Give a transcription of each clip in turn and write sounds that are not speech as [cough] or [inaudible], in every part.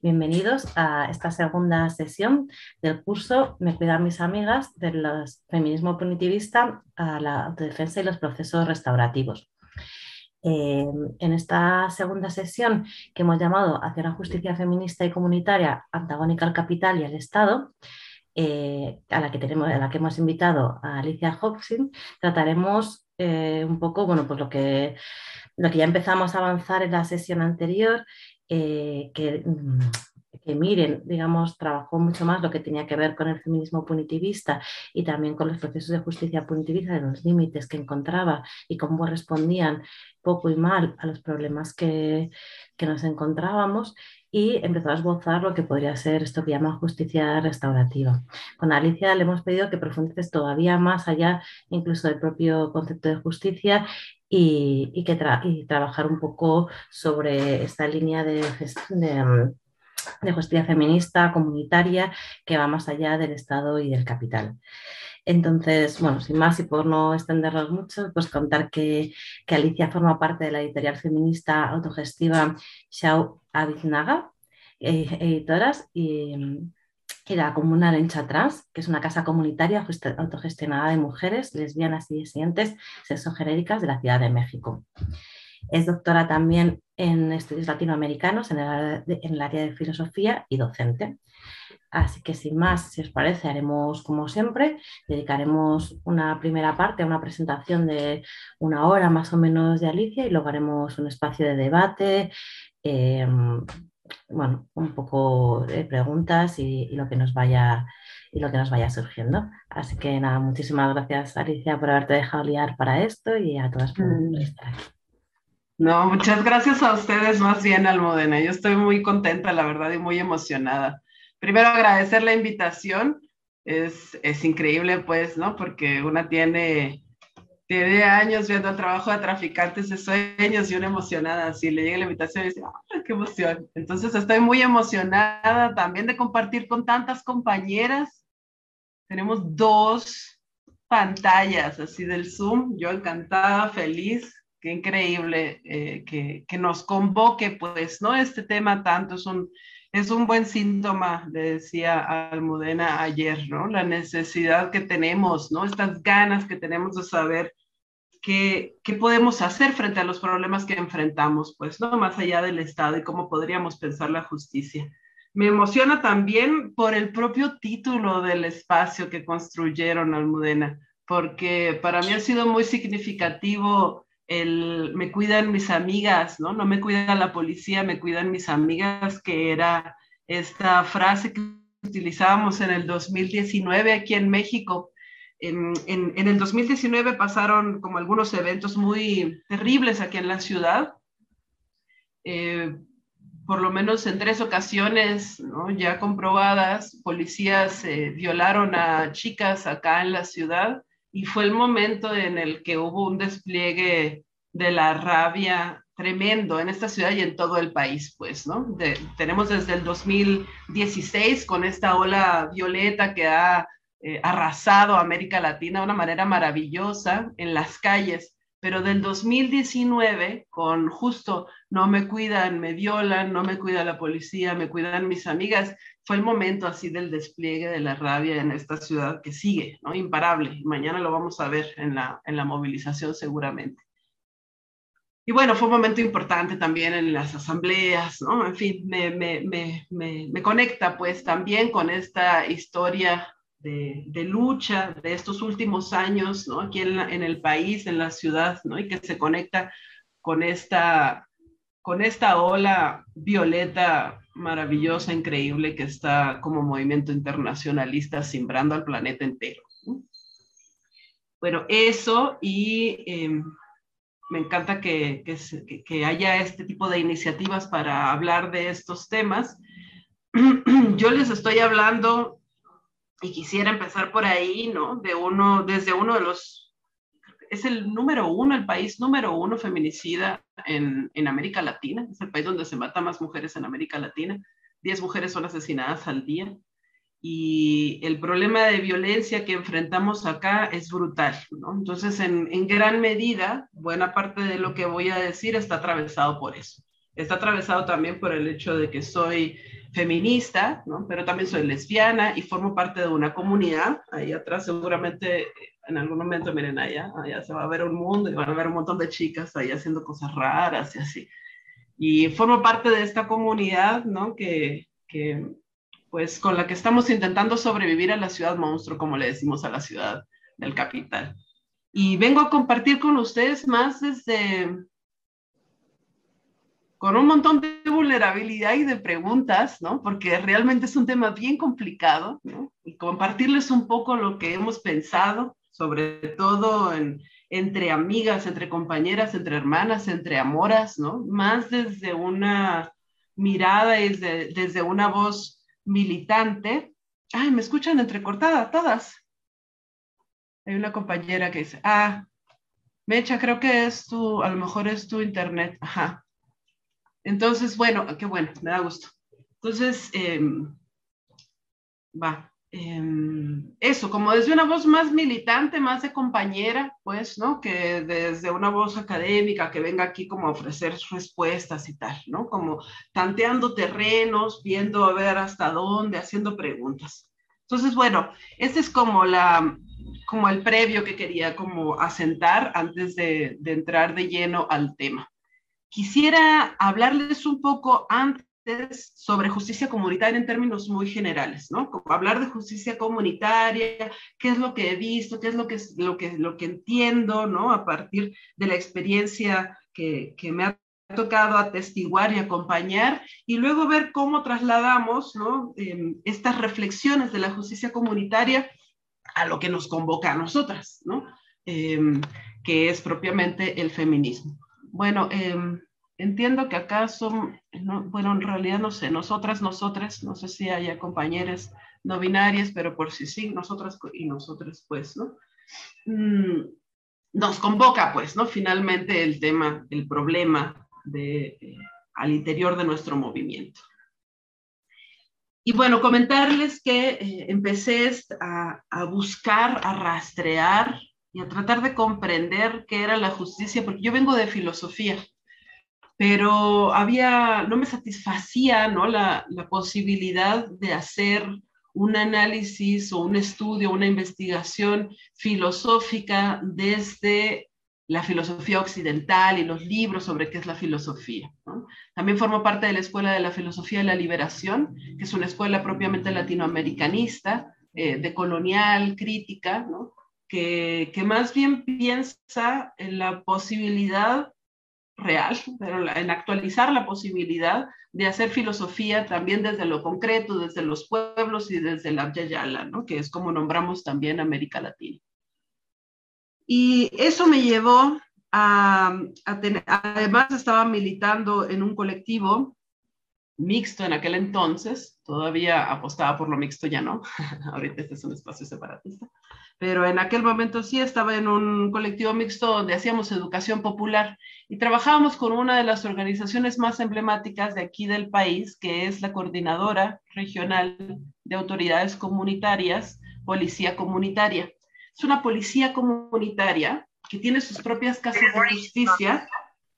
bienvenidos a esta segunda sesión del curso Me cuidan mis amigas del feminismo punitivista a la autodefensa y los procesos restaurativos. Eh, en esta segunda sesión que hemos llamado Hacia una justicia feminista y comunitaria antagónica al capital y al Estado, eh, a, la que tenemos, a la que hemos invitado a Alicia Hobson, trataremos un poco bueno, pues lo que lo que ya empezamos a avanzar en la sesión anterior, eh, que, mm, que, miren, digamos, trabajó mucho más lo que tenía que ver con el feminismo punitivista y también con los procesos de justicia punitivista, de los límites que encontraba y cómo respondían poco y mal a los problemas que, que nos encontrábamos y empezó a esbozar lo que podría ser esto que llama justicia restaurativa. Con Alicia le hemos pedido que profundices todavía más allá incluso del propio concepto de justicia y, que trabajar un poco sobre esta línea de, mm, de, justicia feminista, comunitaria, que va más allá del Estado y del capital. Entonces, bueno, sin más y por no extendernos mucho, pues contar que, que Alicia forma parte de la editorial feminista autogestiva Shao Abiznaga, eh, editoras, y, mm, y la Comuna Lencha Trans, que es una casa comunitaria autogestionada de mujeres lesbianas y disidentes sexogenéricas de la Ciudad de México. Es doctora también en estudios latinoamericanos en el, área de filosofía y docente. Así que sin más, si os parece, haremos como siempre, dedicaremos una primera parte a una presentación de una hora más o menos de Alicia y luego haremos un espacio de debate, eh, bueno, un poco de preguntas y, lo que nos vaya y lo que nos vaya surgiendo. Así que nada, muchísimas gracias Alicia por haberte dejado liar para esto y a todas por, mm. estar aquí. No, muchas gracias a ustedes más bien, Almudena. Yo estoy muy contenta, la verdad, y muy emocionada. Primero agradecer la invitación. Es, es increíble, pues, ¿no? Porque una tiene tiene años viendo el trabajo de traficantes de sueños y una emocionada, si le llega la invitación y dice, ¡ay, qué emoción! Entonces estoy muy emocionada también de compartir con tantas compañeras. Tenemos dos pantallas así del Zoom, yo encantada, feliz, qué increíble eh, que, que, nos convoque, pues, ¿no? Este tema tanto es un, es un buen síntoma, le decía Almudena ayer, ¿no? La necesidad que tenemos, ¿no? Estas ganas que tenemos de saber qué, podemos hacer frente a los problemas que enfrentamos, pues, ¿no? Más allá del Estado y cómo podríamos pensar la justicia. Me emociona también por el propio título del espacio que construyeron Almudena, porque para mí ha sido muy significativo el me cuidan mis amigas, ¿no? No me cuida la policía, me cuidan mis amigas, que era esta frase que utilizábamos en el 2019 aquí en México. En, en, el 2019 pasaron como algunos eventos muy terribles aquí en la ciudad. Eh, por lo menos en tres ocasiones, ya comprobadas, policías eh, violaron a chicas acá en la ciudad y fue el momento en el que hubo un despliegue de la rabia tremendo en esta ciudad y en todo el país, pues, ¿no? tenemos desde el 2016 con esta ola violeta que ha eh, arrasado América Latina de una manera maravillosa en las calles, pero del 2019 con justo no me cuidan, me violan, no me cuida la policía, me cuidan mis amigas, fue el momento así del despliegue de la rabia en esta ciudad que sigue, ¿no? Imparable. Mañana lo vamos a ver en la, en la movilización seguramente. Y bueno, fue un momento importante también en las asambleas, ¿no? En fin, me, me, me, me conecta pues también con esta historia de, lucha de estos últimos años, ¿no? Aquí en, en, el país, en la ciudad, ¿no? Y que se conecta con esta, con esta ola violeta maravillosa, increíble que está como movimiento internacionalista simbrando al planeta entero. Bueno, eso y eh, me encanta que, que, haya este tipo de iniciativas para hablar de estos temas. [clears throat] Yo les estoy hablando y quisiera empezar por ahí, ¿no? De uno, desde uno de los, es el número uno, el país número uno feminicida en, en América Latina, es el país donde se mata más mujeres en América Latina, 10 mujeres son asesinadas al día. Y el problema de violencia que enfrentamos acá es brutal, ¿no? Entonces, en, en gran medida, buena parte de lo que voy a decir está atravesado por eso. Está atravesado también por el hecho de que soy feminista, ¿no? pero también soy lesbiana y formo parte de una comunidad. Ahí atrás seguramente en algún momento, miren allá, allá se va a ver un mundo y van a ver un montón de chicas ahí haciendo cosas raras y así. Y formo parte de esta comunidad, ¿no? Que, que pues con la que estamos intentando sobrevivir a la ciudad monstruo, como le decimos a la ciudad del capital. Y vengo a compartir con ustedes más desde con un montón de vulnerabilidad y de preguntas, ¿no? Porque realmente es un tema bien complicado, ¿no? Y compartirles un poco lo que hemos pensado, sobre todo en, entre amigas, entre compañeras, entre hermanas, entre amoras, ¿no? Más desde una mirada y desde, desde una voz militante. Ay, me escuchan entrecortada todas. Hay una compañera que dice, ah, Mecha, creo que es tu, a lo mejor es tu internet. Ajá. Entonces, bueno, qué bueno, me da gusto. Entonces, em, va. Em, eso, como desde una voz más militante, más de compañera, pues, ¿no? Que desde una voz académica que venga aquí como a ofrecer respuestas y tal, ¿no? Como tanteando terrenos, viendo a ver hasta dónde, haciendo preguntas. Entonces, bueno, este es como la, como el previo que quería como asentar antes de, de entrar de lleno al tema. Quisiera hablarles un poco antes sobre justicia comunitaria en términos muy generales, ¿no? Como hablar de justicia comunitaria, qué es lo que he visto, qué es lo que, lo que, lo que entiendo, ¿no? A partir de la experiencia que, que me ha tocado atestiguar y acompañar, y luego ver cómo trasladamos, ¿no? Eh, estas reflexiones de la justicia comunitaria a lo que nos convoca a nosotras, ¿no? Eh, que es propiamente el feminismo. Bueno, eh, entiendo que acá son, bueno, en realidad no sé, nosotras, nosotras, no sé si haya compañeras no binarias, pero por si sí, nosotras y nosotras, pues, ¿no? Mm, nos convoca, pues, ¿no? Finalmente el tema, el problema de, eh, al interior de nuestro movimiento. Y bueno, comentarles que eh, empecé a, a buscar, a rastrear y a tratar de comprender qué era la justicia, porque yo vengo de filosofía, pero había, no me satisfacía ¿no? La, la, posibilidad de hacer un análisis o un estudio, una investigación filosófica desde la filosofía occidental y los libros sobre qué es la filosofía. También formo parte de la Escuela de la Filosofía de la Liberación, que es una escuela propiamente latinoamericanista, eh, de colonial, crítica, ¿no? Que, más bien piensa en la posibilidad real, pero en actualizar la posibilidad de hacer filosofía también desde lo concreto, desde los pueblos y desde la Yayala, ¿no? que es como nombramos también América Latina. Y eso me llevó a, a tener, además estaba militando en un colectivo mixto en aquel entonces, todavía apostaba por lo mixto, ya no, [laughs] ahorita este es un espacio separatista, pero en aquel momento sí estaba en un colectivo mixto donde hacíamos educación popular y trabajábamos con una de las organizaciones más emblemáticas de aquí del país, que es la Coordinadora Regional de Autoridades Comunitarias, Policía Comunitaria. Es una policía comunitaria que tiene sus propias casas de justicia,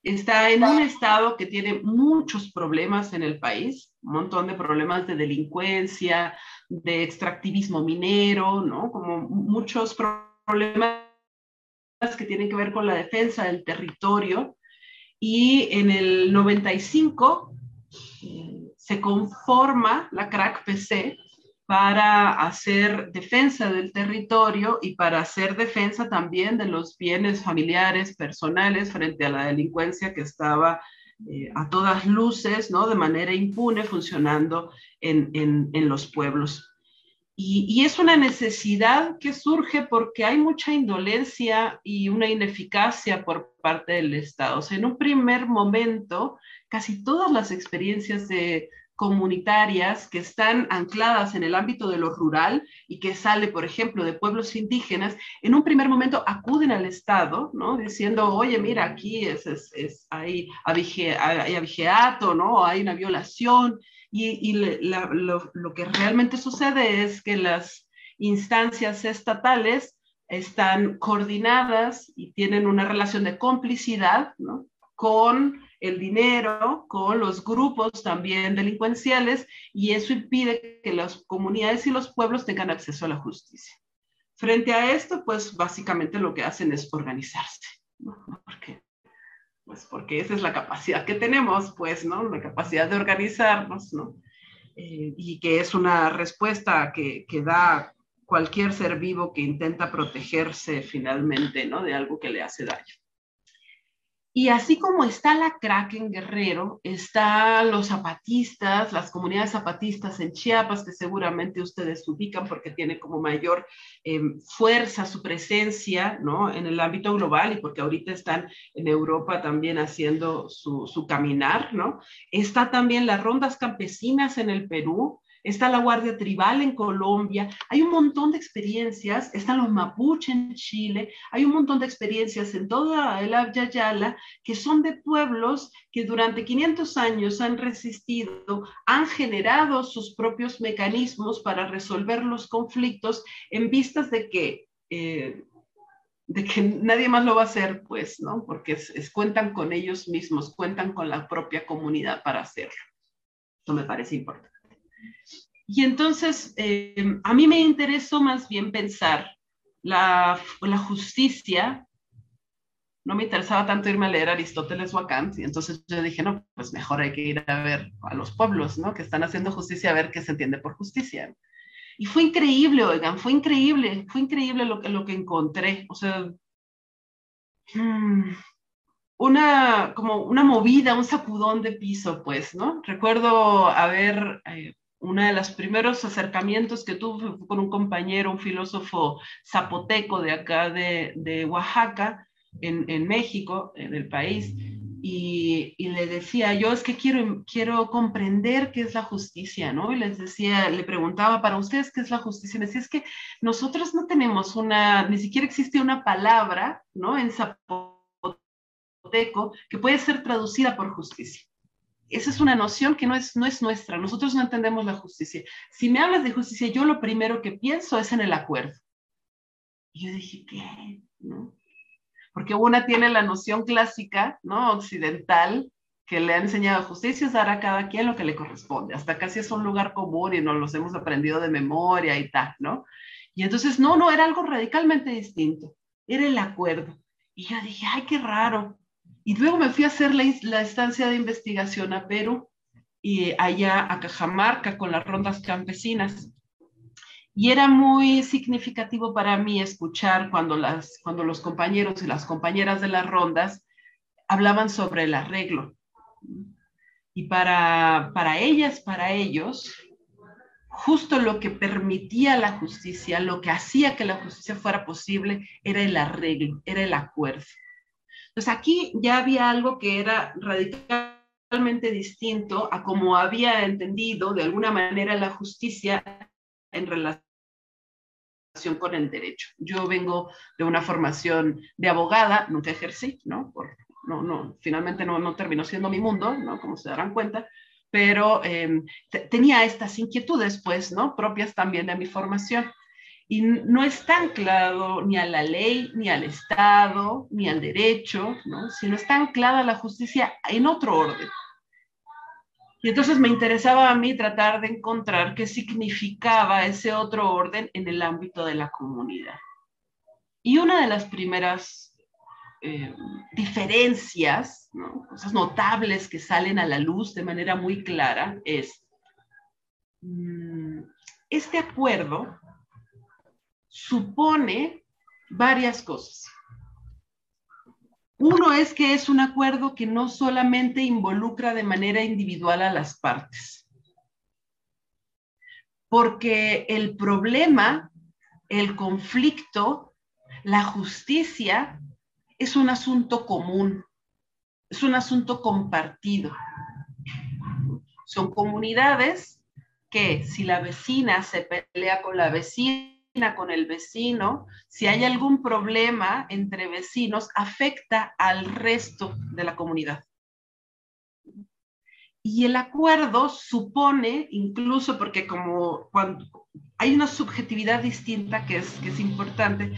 está en un estado que tiene muchos problemas en el país, un montón de problemas de delincuencia, de extractivismo minero, ¿no? Como muchos problemas que tienen que ver con la defensa del territorio. Y en el 95 eh, se conforma la CRAC PC para hacer defensa del territorio y para hacer defensa también de los bienes familiares, personales, frente a la delincuencia que estaba eh, a todas luces, ¿no? De manera impune, funcionando en, en, en los pueblos. Y, y, es una necesidad que surge porque hay mucha indolencia y una ineficacia por parte del Estado. O sea, en un primer momento, casi todas las experiencias de comunitarias que están ancladas en el ámbito de lo rural y que sale, por ejemplo, de pueblos indígenas, en un primer momento acuden al Estado, ¿no? Diciendo, oye, mira, aquí es, es, hay, abigeato, ¿no? Hay una violación. Y, lo, lo que realmente sucede es que las instancias estatales están coordinadas y tienen una relación de complicidad ¿no? con el dinero, con los grupos también delincuenciales, y eso impide que las comunidades y los pueblos tengan acceso a la justicia. Frente a esto, pues básicamente lo que hacen es organizarse, ¿no? Porque, pues porque esa es la capacidad que tenemos, pues, ¿no? La capacidad de organizarnos, ¿no? Eh, y que es una respuesta que, que da cualquier ser vivo que intenta protegerse finalmente, ¿no? De algo que le hace daño. Y así como está la Kraken Guerrero, están los zapatistas, las comunidades zapatistas en Chiapas, que seguramente ustedes ubican porque tiene como mayor em, fuerza su presencia ¿no? en el ámbito global y porque ahorita están en Europa también haciendo su, su caminar. ¿no? Está también las rondas campesinas en el Perú, está la Guardia Tribal en Colombia, hay un montón de experiencias, están los Mapuche en Chile, hay un montón de experiencias en toda el Yala que son de pueblos que durante 500 años han resistido, han generado sus propios mecanismos para resolver los conflictos en vistas de que... Eh, de que nadie más lo va a hacer, pues, ¿no? Porque cuentan con ellos mismos, cuentan con la propia comunidad para hacerlo. Eso me parece importante. Y entonces, eh, a mí me interesó más bien pensar la, justicia. No me interesaba tanto irme a leer Aristóteles o a Kant, y entonces yo dije, no, pues mejor hay que ir a ver a los pueblos, ¿no? Que están haciendo justicia, a ver qué se entiende por justicia. Y fue increíble, oigan, fue increíble, fue increíble lo que, lo que encontré. O sea, hmm, una, como una movida, un sacudón de piso, pues, ¿no? Recuerdo haber eh, uno de los primeros acercamientos que tuve fue con un compañero, un filósofo zapoteco de acá de, Oaxaca, en, México, en el país, y, le decía, yo es que quiero, quiero comprender qué es la justicia, ¿no? Y les decía, le preguntaba, para ustedes, ¿qué es la justicia? Me decía, es que nosotros no tenemos una, ni siquiera existe una palabra, ¿no? En zapoteco que puede ser traducida por justicia esa es una noción que no es, no es nuestra. Nosotros no entendemos la justicia. Si me hablas de justicia, yo lo primero que pienso es en el acuerdo. Y yo dije, ¿qué? ¿No? Porque una tiene la noción clásica, ¿no? Occidental, que le han enseñado justicia es dar a cada quien lo que le corresponde. Hasta casi es un lugar común y nos los hemos aprendido de memoria y tal, ¿no? Y entonces, no, no, era algo radicalmente distinto. Era el acuerdo. Y yo dije, ay, qué raro. Y luego me fui a hacer la, estancia de investigación a Perú y allá a Cajamarca con las rondas campesinas. Y era muy significativo para mí escuchar cuando, las, cuando los compañeros y las compañeras de las rondas hablaban sobre el arreglo. Y para, para ellas, para ellos, justo lo que permitía la justicia, lo que hacía que la justicia fuera posible, era el arreglo, era el acuerdo. Entonces aquí ya había algo que era radicalmente distinto a como había entendido de alguna manera la justicia en relación con el derecho. Yo vengo de una formación de abogada, nunca ejercí, ¿no? Por, no, no, finalmente no, no terminó siendo mi mundo, ¿no? Como se darán cuenta, pero em, tenía estas inquietudes, pues, ¿no? Propias también de mi formación y no está anclado ni a la ley, ni al Estado, ni al derecho, ¿no? sino está anclada la justicia en otro orden. Y entonces me interesaba a mí tratar de encontrar qué significaba ese otro orden en el ámbito de la comunidad. Y una de las primeras eh, diferencias, cosas notables que salen a la luz de manera muy clara es mm, este acuerdo supone varias cosas. Uno es que es un acuerdo que no solamente involucra de manera individual a las partes, porque el problema, el conflicto, la justicia es un asunto común, es un asunto compartido. Son comunidades que si la vecina se pelea con la vecina, con el vecino, si hay algún problema entre vecinos, afecta al resto de la comunidad. Y el acuerdo supone, incluso porque como cuando hay una subjetividad distinta que es, que es importante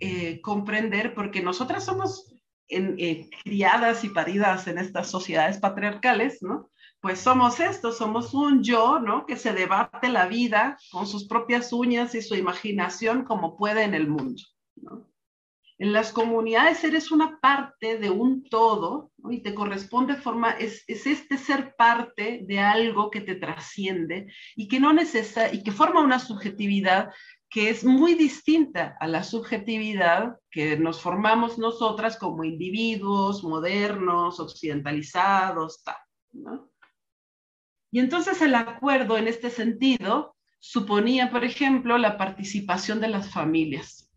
eh, comprender, porque nosotras somos eh, criadas y paridas en estas sociedades patriarcales, ¿no? Pues somos esto, somos un yo, ¿no? Que se debate la vida con sus propias uñas y su imaginación como puede en el mundo. En las comunidades eres una parte de un todo y te corresponde forma, es, es, este ser parte de algo que te trasciende y que no necesita y que forma una subjetividad que es muy distinta a la subjetividad que nos formamos nosotras como individuos modernos, occidentalizados, tal. ¿no? Y entonces el acuerdo en este sentido suponía, por ejemplo, la participación de las familias.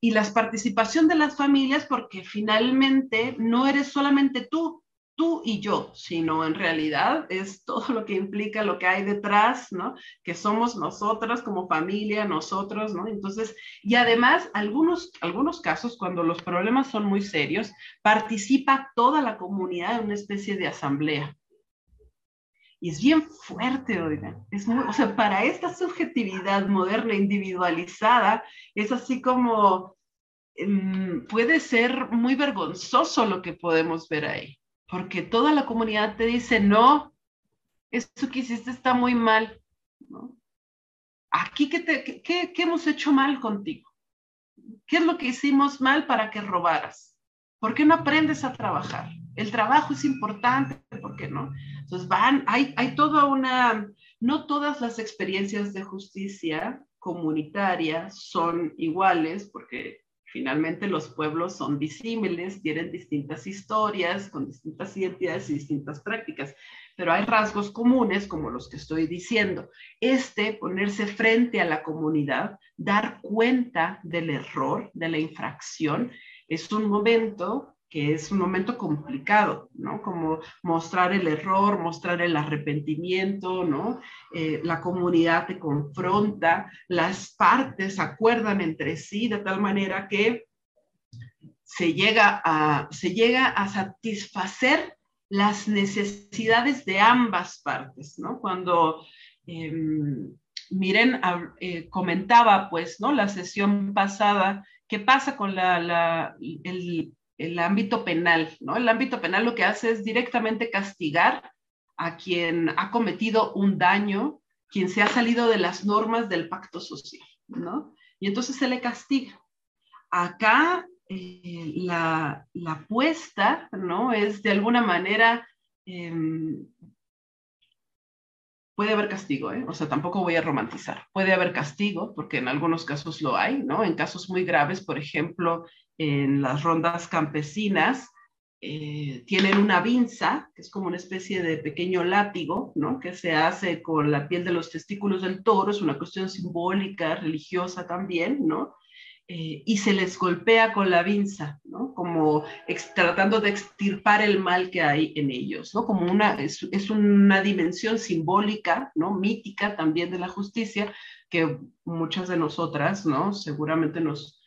Y la participación de las familias porque finalmente no eres solamente tú, tú y yo, sino en realidad es todo lo que implica lo que hay detrás, ¿no? Que somos nosotras como familia, nosotros, ¿no? Entonces, y además, algunos, algunos casos, cuando los problemas son muy serios, participa toda la comunidad en una especie de asamblea. Y es bien fuerte, oigan. Es muy, o sea, para esta subjetividad moderna, individualizada, es así como, em, puede ser muy vergonzoso lo que podemos ver ahí, porque toda la comunidad te dice, no, eso que hiciste está muy mal. ¿no? Aquí, ¿qué, te, qué, qué hemos hecho mal contigo? ¿Qué es lo que hicimos mal para que robaras? ¿Por qué no aprendes a trabajar? El trabajo es importante, ¿por qué no? Entonces van, hay, hay toda una, no todas las experiencias de justicia comunitaria son iguales, porque finalmente los pueblos son disímiles, tienen distintas historias, con distintas identidades y distintas prácticas, pero hay rasgos comunes como los que estoy diciendo. Este, ponerse frente a la comunidad, dar cuenta del error, de la infracción, es un momento que es un momento complicado, ¿no? Como mostrar el error, mostrar el arrepentimiento, ¿no? Eh, la comunidad te confronta, las partes acuerdan entre sí de tal manera que se llega a, se llega a satisfacer las necesidades de ambas partes, ¿no? Cuando em, Miren eh, comentaba, pues, ¿no? La sesión pasada, ¿qué pasa con la, la, el, el ámbito penal, ¿no? El ámbito penal lo que hace es directamente castigar a quien ha cometido un daño, quien se ha salido de las normas del pacto social, ¿no? Y entonces se le castiga. Acá eh, la, la apuesta, ¿no? Es de alguna manera em, puede haber castigo, ¿eh? o sea, tampoco voy a romantizar. Puede haber castigo, porque en algunos casos lo hay, ¿no? En casos muy graves, por ejemplo, en las rondas campesinas, eh, tienen una vinza, que es como una especie de pequeño látigo, ¿no? Que se hace con la piel de los testículos del toro, es una cuestión simbólica, religiosa también, ¿no? Eh, y se les golpea con la vinza, ¿no? Como tratando de extirpar el mal que hay en ellos, ¿no? Como una, es, es, una dimensión simbólica, ¿no? Mítica también de la justicia, que muchas de nosotras, ¿no? Seguramente nos,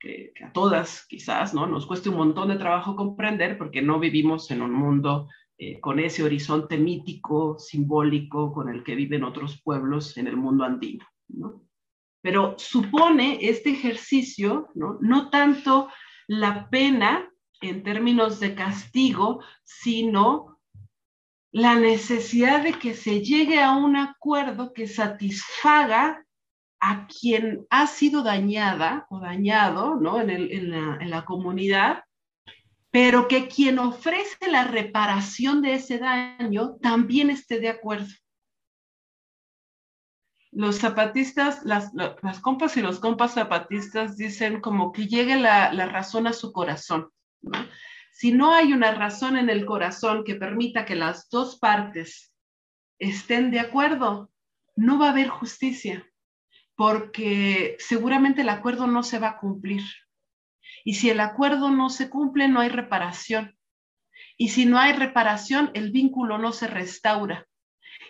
que, a todas quizás, ¿no? Nos cueste un montón de trabajo comprender porque no vivimos en un mundo eh, con ese horizonte mítico, simbólico, con el que viven otros pueblos en el mundo andino, ¿no? pero supone este ejercicio, ¿no? no tanto la pena en términos de castigo, sino la necesidad de que se llegue a un acuerdo que satisfaga a quien ha sido dañada o dañado ¿no? en, la, comunidad, pero que quien ofrece la reparación de ese daño también esté de acuerdo los zapatistas, las, compas y los compas zapatistas dicen como que llegue la, razón a su corazón. Si no hay una razón en el corazón que permita que las dos partes estén de acuerdo, no va a haber justicia, porque seguramente el acuerdo no se va a cumplir. Y si el acuerdo no se cumple, no hay reparación. Y si no hay reparación, el vínculo no se restaura.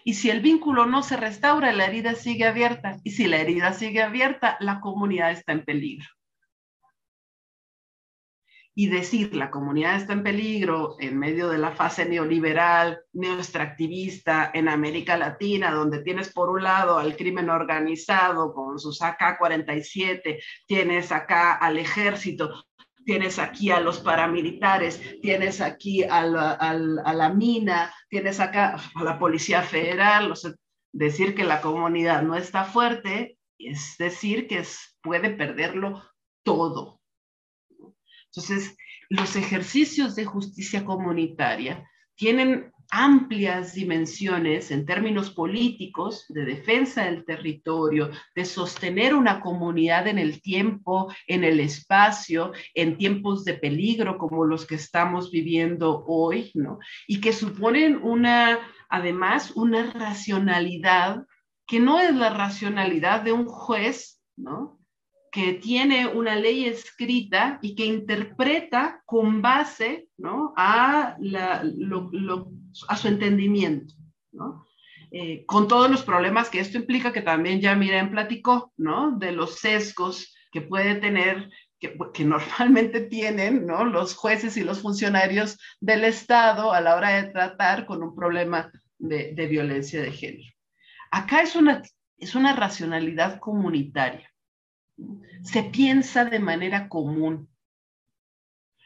Y si el vínculo no se restaura, la herida sigue abierta. Y si la herida sigue abierta, la comunidad está en peligro. Y decir la comunidad está en peligro en medio de la fase neoliberal, neoextractivista en América Latina, donde tienes por un lado al crimen organizado con sus AK-47, tienes acá al ejército, tienes aquí a los paramilitares, tienes aquí a la, mina, tienes acá a la Policía Federal. decir que la comunidad no está fuerte es decir que puede perderlo todo. Entonces, los ejercicios de justicia comunitaria tienen amplias dimensiones en términos políticos, de defensa del territorio, de sostener una comunidad en el tiempo, en el espacio, en tiempos de peligro como los que estamos viviendo hoy, ¿no? Y que suponen una, además, una racionalidad que no es la racionalidad de un juez, ¿no? Que tiene una ley escrita y que interpreta con base a, su entendimiento. Eh, con todos los problemas que esto implica, que también ya Miren platicó, ¿no? de los sesgos que puede tener, que, normalmente [laughs] tienen los jueces y los funcionarios del Estado a la hora de tratar con un problema de, de violencia de género. Acá es una, es una racionalidad comunitaria se piensa de manera común.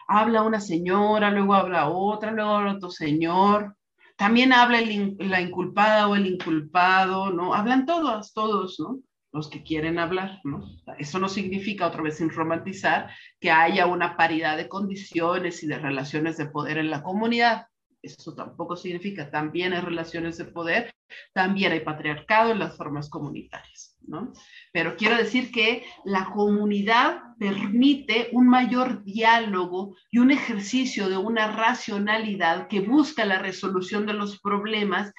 Habla una señora, luego habla otra, luego habla otro señor. También habla la inculpada o el inculpado, ¿no? Hablan todos, todos, ¿no? Los que quieren hablar, ¿no? Eso no significa, otra vez sin romantizar, que haya una paridad de condiciones y de relaciones de poder en la comunidad. Eso tampoco significa, también hay relaciones de poder, también hay patriarcado en las formas comunitarias, ¿no? Pero quiero decir que la comunidad permite un mayor diálogo y un ejercicio de una racionalidad que busca la resolución de los problemas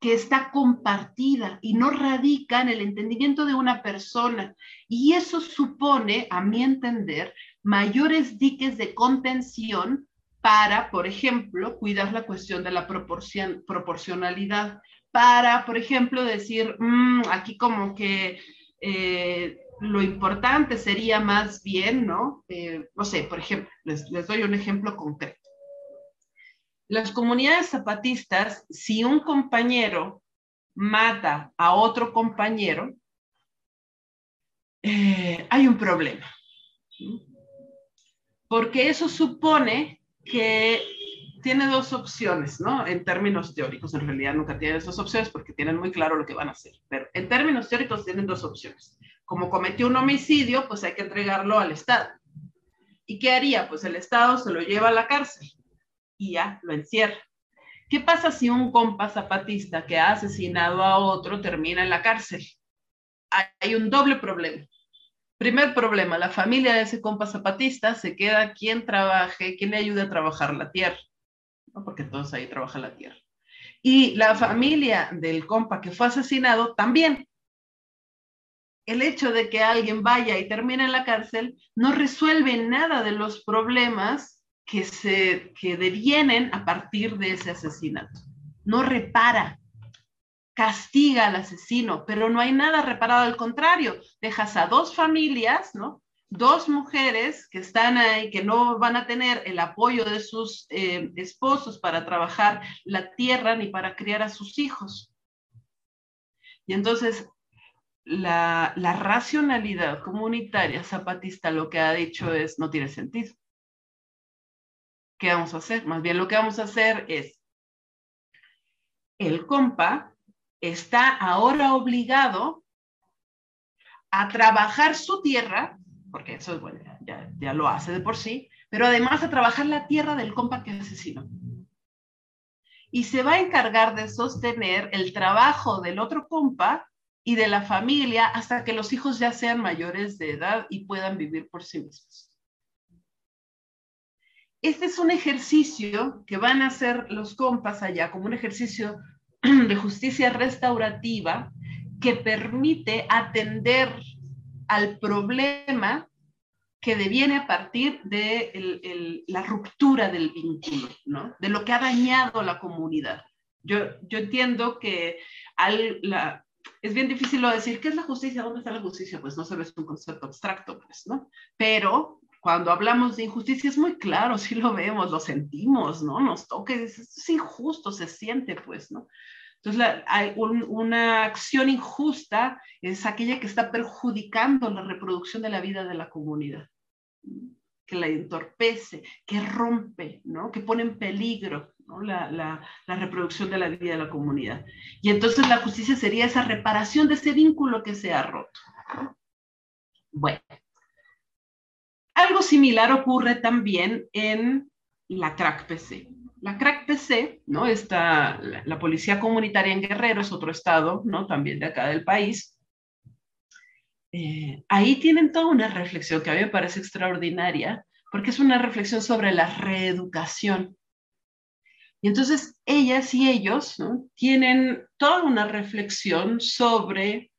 que está compartida y no radica en el entendimiento de una persona. Y eso supone, a mi entender, mayores diques de contención para, por ejemplo, cuidar la cuestión de la proporcionalidad, para, por ejemplo, decir, mm, aquí como que eh, lo importante sería más bien, ¿no? Eh, no sé, por ejemplo, les, doy un ejemplo concreto. Las comunidades zapatistas, si un compañero mata a otro compañero, eh, hay un problema. Porque eso supone que tiene dos opciones, ¿no? En términos teóricos, en realidad nunca tiene esas opciones porque tienen muy claro lo que van a hacer, pero en términos teóricos tienen dos opciones. Como cometió un homicidio, pues hay que entregarlo al Estado. ¿Y qué haría? Pues el Estado se lo lleva a la cárcel y ya lo encierra. ¿Qué pasa si un compa zapatista que ha asesinado a otro termina en la cárcel? Hay un doble problema. Primer problema, la familia de ese compa zapatista se queda quien trabaje, quien le ayude a trabajar la tierra, porque todos ahí trabajan la tierra. Y la familia del compa que fue asesinado también. El hecho de que alguien vaya y termine en la cárcel no resuelve nada de los problemas que, se, que devienen a partir de ese asesinato. No repara, castiga al asesino, pero no hay nada reparado, al contrario, dejas a dos familias, ¿no? Dos mujeres que están ahí, que no van a tener el apoyo de sus eh, esposos para trabajar la tierra ni para criar a sus hijos. Y entonces, la, la racionalidad comunitaria zapatista lo que ha dicho es, no tiene sentido. ¿Qué vamos a hacer? Más bien lo que vamos a hacer es, el compa está ahora obligado a trabajar su tierra, porque eso es bueno, ya, lo hace de por sí, pero además a trabajar la tierra del compa que asesinó. Y se va a encargar de sostener el trabajo del otro compa y de la familia hasta que los hijos ya sean mayores de edad y puedan vivir por sí mismos. Este es un ejercicio que van a hacer los compas allá como un ejercicio [clears throat] de justicia restaurativa que permite atender al problema que deviene a partir de la ruptura del vínculo, ¿no? de lo que ha dañado la comunidad. Yo, entiendo que es bien difícil lo decir, ¿qué es la justicia? ¿Dónde está la justicia? Pues no se ve, es un concepto abstracto, pues, ¿no? Pero cuando hablamos de injusticia es muy claro, [laughs] sí lo vemos, lo sentimos, ¿no? Nos toca, es, es injusto, se siente, pues, ¿no? Entonces, hay una acción injusta es aquella que está perjudicando la reproducción de la vida de la comunidad, que la entorpece, que rompe, ¿no? que pone en peligro la, la, la, reproducción de la vida de la comunidad. Y entonces la justicia sería esa reparación de ese vínculo que se ha roto. Bueno, algo similar ocurre también en la crack PC. La crack PC, ¿no? Está la, Policía Comunitaria en Guerrero, es otro estado, ¿no? También de acá del país. Eh, ahí tienen toda una reflexión que a mí me parece extraordinaria, porque es una reflexión sobre la reeducación. Y entonces ellas y ellos tienen toda una reflexión sobre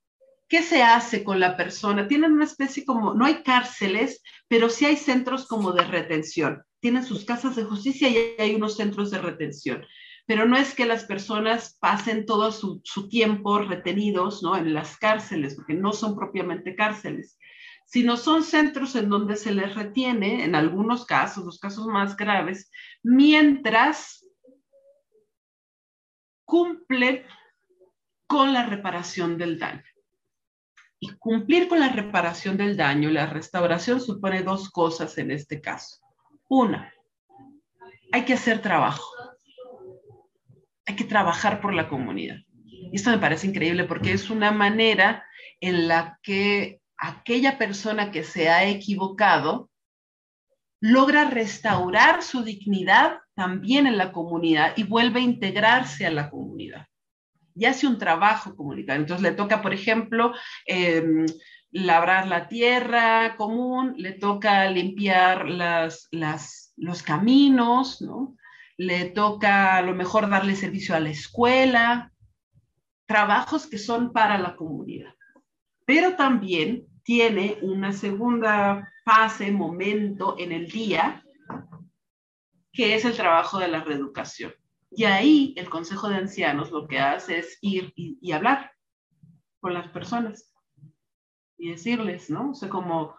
qué se hace con la persona. Tienen una especie como, no hay cárceles, pero sí hay centros como de retención tienen sus casas de justicia y hay unos centros de retención. Pero no es que las personas pasen todo su, tiempo retenidos ¿no? en las cárceles, porque no son propiamente cárceles, sino son centros en donde se les retiene, en algunos casos, los casos más graves, mientras cumplen con la reparación del daño. Y cumplir con la reparación del daño, la restauración supone dos cosas en este caso. Una, hay que hacer trabajo. Hay que trabajar por la comunidad. Y esto me parece increíble porque es una manera en la que aquella persona que se ha equivocado logra restaurar su dignidad también en la comunidad y vuelve a integrarse a la comunidad. Y hace un trabajo comunitario. Entonces le toca, por ejemplo, em, labrar la tierra común, le toca limpiar los caminos, ¿no? Le toca a lo mejor darle servicio a la escuela, trabajos que son para la comunidad. Pero también tiene una segunda fase, momento en el día, que es el trabajo de la reeducación. Y ahí el Consejo de Ancianos lo que hace es ir y hablar con las personas y decirles, ¿no? O sea, como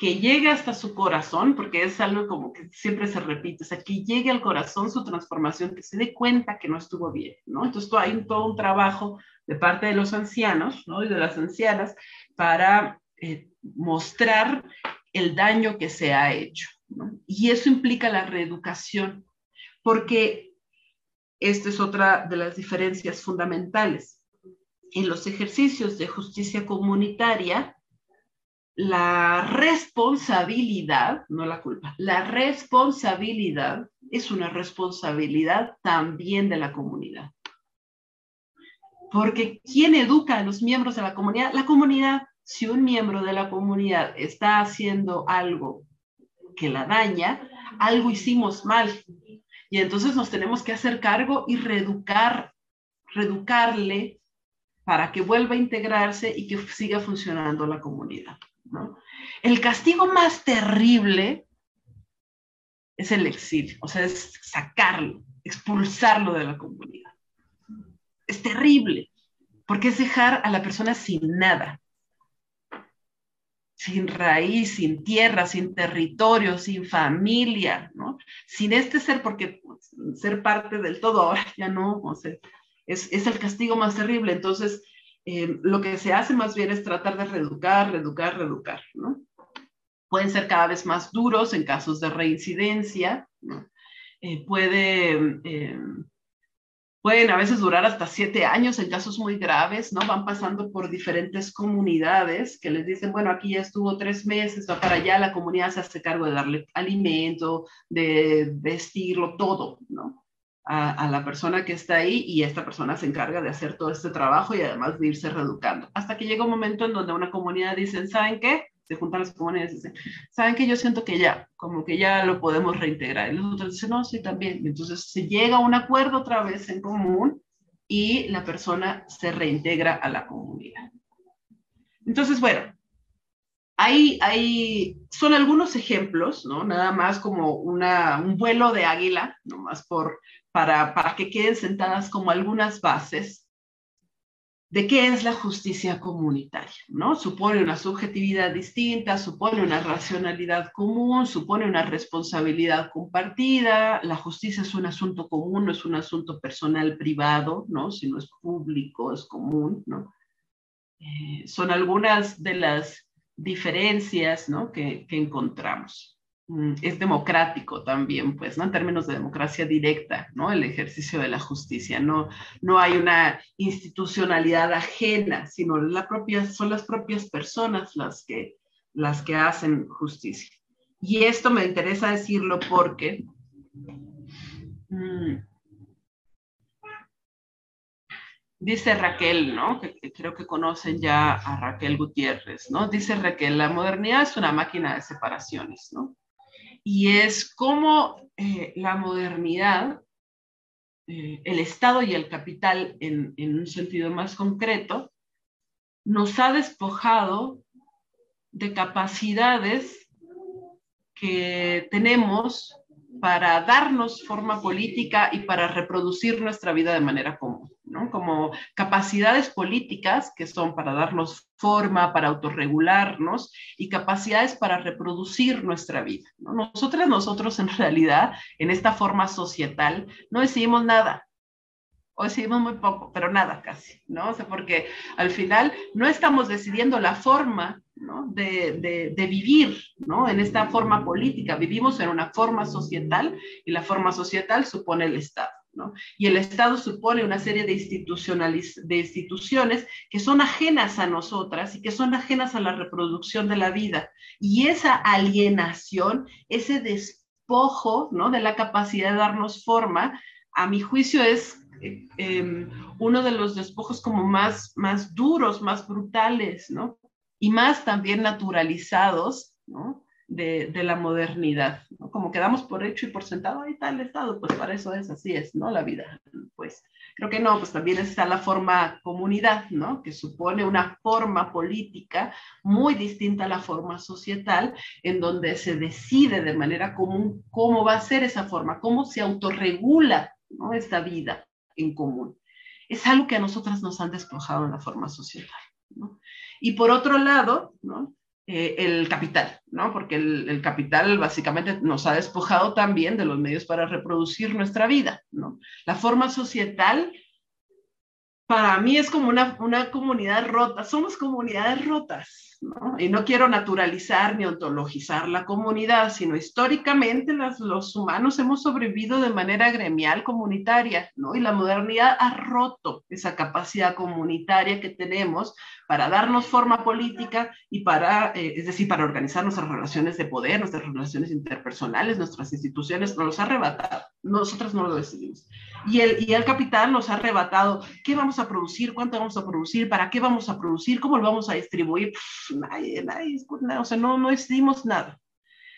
que llegue hasta su corazón, porque es algo como que siempre se repite, o sea, que llegue al corazón su transformación, que se dé cuenta que no estuvo bien, ¿no? Entonces hay todo un trabajo de parte de los ancianos, ¿no? Y de las ancianas para eh, mostrar el daño que se ha hecho, ¿no? Y eso implica la reeducación, porque esta es otra de las diferencias fundamentales. En los ejercicios de justicia comunitaria, la responsabilidad, no la culpa, la responsabilidad es una responsabilidad también de la comunidad. Porque ¿quién educa a los miembros de la comunidad? La comunidad. Si un miembro de la comunidad está haciendo algo que la daña, algo hicimos mal. Y entonces nos tenemos que hacer cargo y reeducar, reeducarle para que vuelva a integrarse y que siga funcionando la comunidad. El castigo más terrible es el exilio, o sea, es sacarlo, expulsarlo de la comunidad. Es terrible, porque es dejar a la persona sin nada, sin raíz, sin tierra, sin territorio, sin familia, ¿no? Sin este ser, porque ser parte del todo ahora ya no, o sea, es el castigo más terrible. Entonces, eh, lo que se hace más bien es tratar de reeducar, reeducar, reeducar, ¿no? Pueden ser cada vez más duros en casos de reincidencia, ¿no? Eh, eh, pueden a veces durar hasta siete años en casos muy graves, ¿no? Van pasando por diferentes comunidades que les dicen, bueno, aquí ya estuvo tres meses, va para allá, la comunidad se hace cargo de darle alimento, de vestirlo, todo, ¿no? A, la persona que está ahí y esta persona se encarga de hacer todo este trabajo y además de irse reeducando. Hasta que llega un momento en donde una comunidad dice, ¿saben qué? Se juntan las comunidades y dicen, ¿saben qué? Yo siento que ya, como que ya lo podemos reintegrar. Y los otros dicen, no, sí, también. entonces se llega a un acuerdo otra vez en común y la persona se reintegra a la comunidad. Entonces, bueno, hay, son algunos ejemplos, ¿no? Nada más como una, un vuelo de águila, nomás por, para, para que queden sentadas como algunas bases de qué es la justicia comunitaria, ¿no? Supone una subjetividad distinta, supone una racionalidad común, supone una responsabilidad compartida, la justicia es un asunto común, no es un asunto personal privado, ¿no? Si no es público, es común, ¿no? Eh, son algunas de las diferencias ¿no? que, encontramos. Mm, es democrático también, pues, ¿no? En términos de democracia directa, ¿no? El ejercicio de la justicia. No, no hay una institucionalidad ajena, sino la propia, son las propias personas las que, las que hacen justicia. Y esto me interesa decirlo porque mm, Dice Raquel, ¿no? Que, creo que conocen ya a Raquel Gutiérrez, ¿no? Dice Raquel, la modernidad es una máquina de separaciones, ¿no? Y es como eh, la modernidad, eh, el Estado y el capital en un sentido más concreto, nos ha despojado de capacidades que tenemos para darnos forma política y para reproducir nuestra vida de manera común, ¿no? Como capacidades políticas que son para darnos forma, para autorregularnos y capacidades para reproducir nuestra vida. ¿no? Nosotras, nosotros en realidad, en esta forma societal, no decidimos nada, o decidimos muy poco, pero nada casi, ¿no? O sea, porque al final no estamos decidiendo la forma ¿no? de, de, de, vivir, ¿no? En esta forma política, vivimos en una forma societal y la forma societal supone el Estado. Y el Estado supone una serie de, de instituciones que son ajenas a nosotras y que son ajenas a la reproducción de la vida. Y esa alienación, ese despojo ¿no? de la capacidad de darnos forma, a mi juicio es eh, uno de los despojos como más, más duros, más brutales, ¿no? Y más también naturalizados, ¿no? De, la modernidad. Como quedamos por hecho y por sentado, ahí está el Estado, pues para eso es, así es, ¿no? La vida, pues creo que no, pues también está la forma comunidad, ¿no? Que supone una forma política muy distinta a la forma societal, en donde se decide de manera común cómo va a ser esa forma, cómo se autorregula, ¿no? Esta vida en común. Es algo que a nosotras nos han despojado en la forma societal. ¿no? Y por otro lado, ¿no? Eh, el capital, ¿no? porque el, capital básicamente nos ha despojado también de los medios para reproducir nuestra vida. ¿no? La forma societal para mí es como una, una comunidad rota, somos comunidades rotas, ¿no? Y no quiero naturalizar ni ontologizar la comunidad, sino históricamente las, los humanos hemos sobrevivido de manera gremial comunitaria, ¿no? Y la modernidad ha roto esa capacidad comunitaria que tenemos para darnos forma política y para, eh, es decir, para organizar nuestras relaciones de poder, nuestras relaciones interpersonales, nuestras instituciones, nos los ha arrebatado. Nosotros no lo decidimos. Y el, y el capital nos ha arrebatado qué vamos a producir, cuánto vamos a producir, para qué vamos a producir, cómo lo vamos a distribuir. No, no decidimos nada.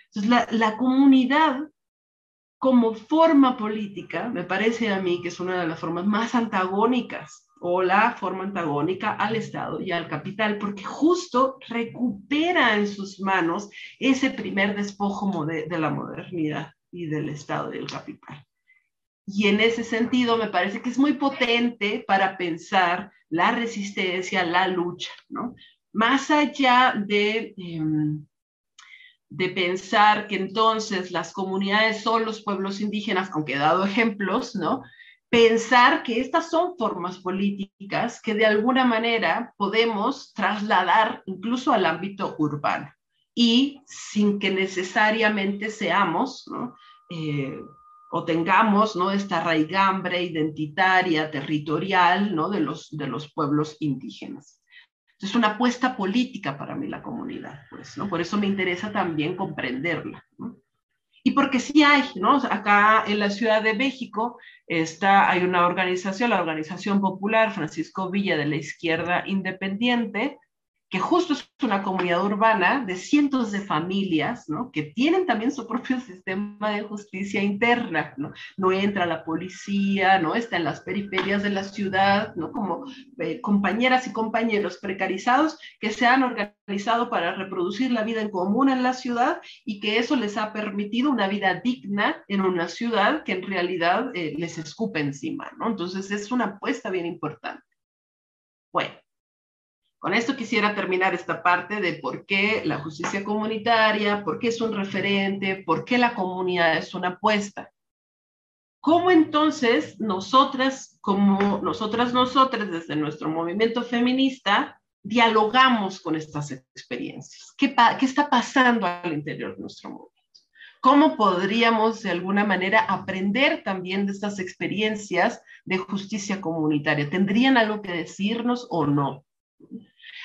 Entonces, la, la comunidad como forma política, me parece a mí que es una de las formas más antagónicas o la forma antagónica al Estado y al capital, porque justo recupera en sus manos ese primer despojo de, de la modernidad y del Estado y del capital. Y en ese sentido me parece que es muy potente para pensar la resistencia, la lucha, ¿no? Más allá de, eh, de pensar que entonces las comunidades son los pueblos indígenas, aunque he dado ejemplos, ¿no? Pensar que estas son formas políticas que de alguna manera podemos trasladar incluso al ámbito urbano y sin que necesariamente seamos, ¿no? Eh, o tengamos ¿no? esta raigambre identitaria, territorial ¿no? de, los, de los pueblos indígenas. Es una apuesta política para mí la comunidad, pues, ¿no? Por eso me interesa también comprenderla. Y porque sí hay, ¿no? Acá en la Ciudad de México está, hay una organización, la Organización Popular Francisco Villa de la Izquierda Independiente, que justo es una comunidad urbana de cientos de familias, ¿no? Que tienen también su propio sistema de justicia interna, ¿no? No entra la policía, ¿no? Está en las periferias de la ciudad, ¿no? Como eh, compañeras y compañeros precarizados que se han organizado para reproducir la vida en común en la ciudad y que eso les ha permitido una vida digna en una ciudad que en realidad eh, les escupe encima, ¿no? Entonces es una apuesta bien importante. Bueno, con esto quisiera terminar esta parte de por qué la justicia comunitaria, por qué es un referente, por qué la comunidad es una apuesta. ¿Cómo entonces nosotras, como nosotras, nosotras, desde nuestro movimiento feminista, dialogamos con estas experiencias? ¿Qué, qué está pasando al interior de nuestro movimiento? ¿Cómo podríamos de alguna manera aprender también de estas experiencias de justicia comunitaria? ¿Tendrían algo que decirnos o no?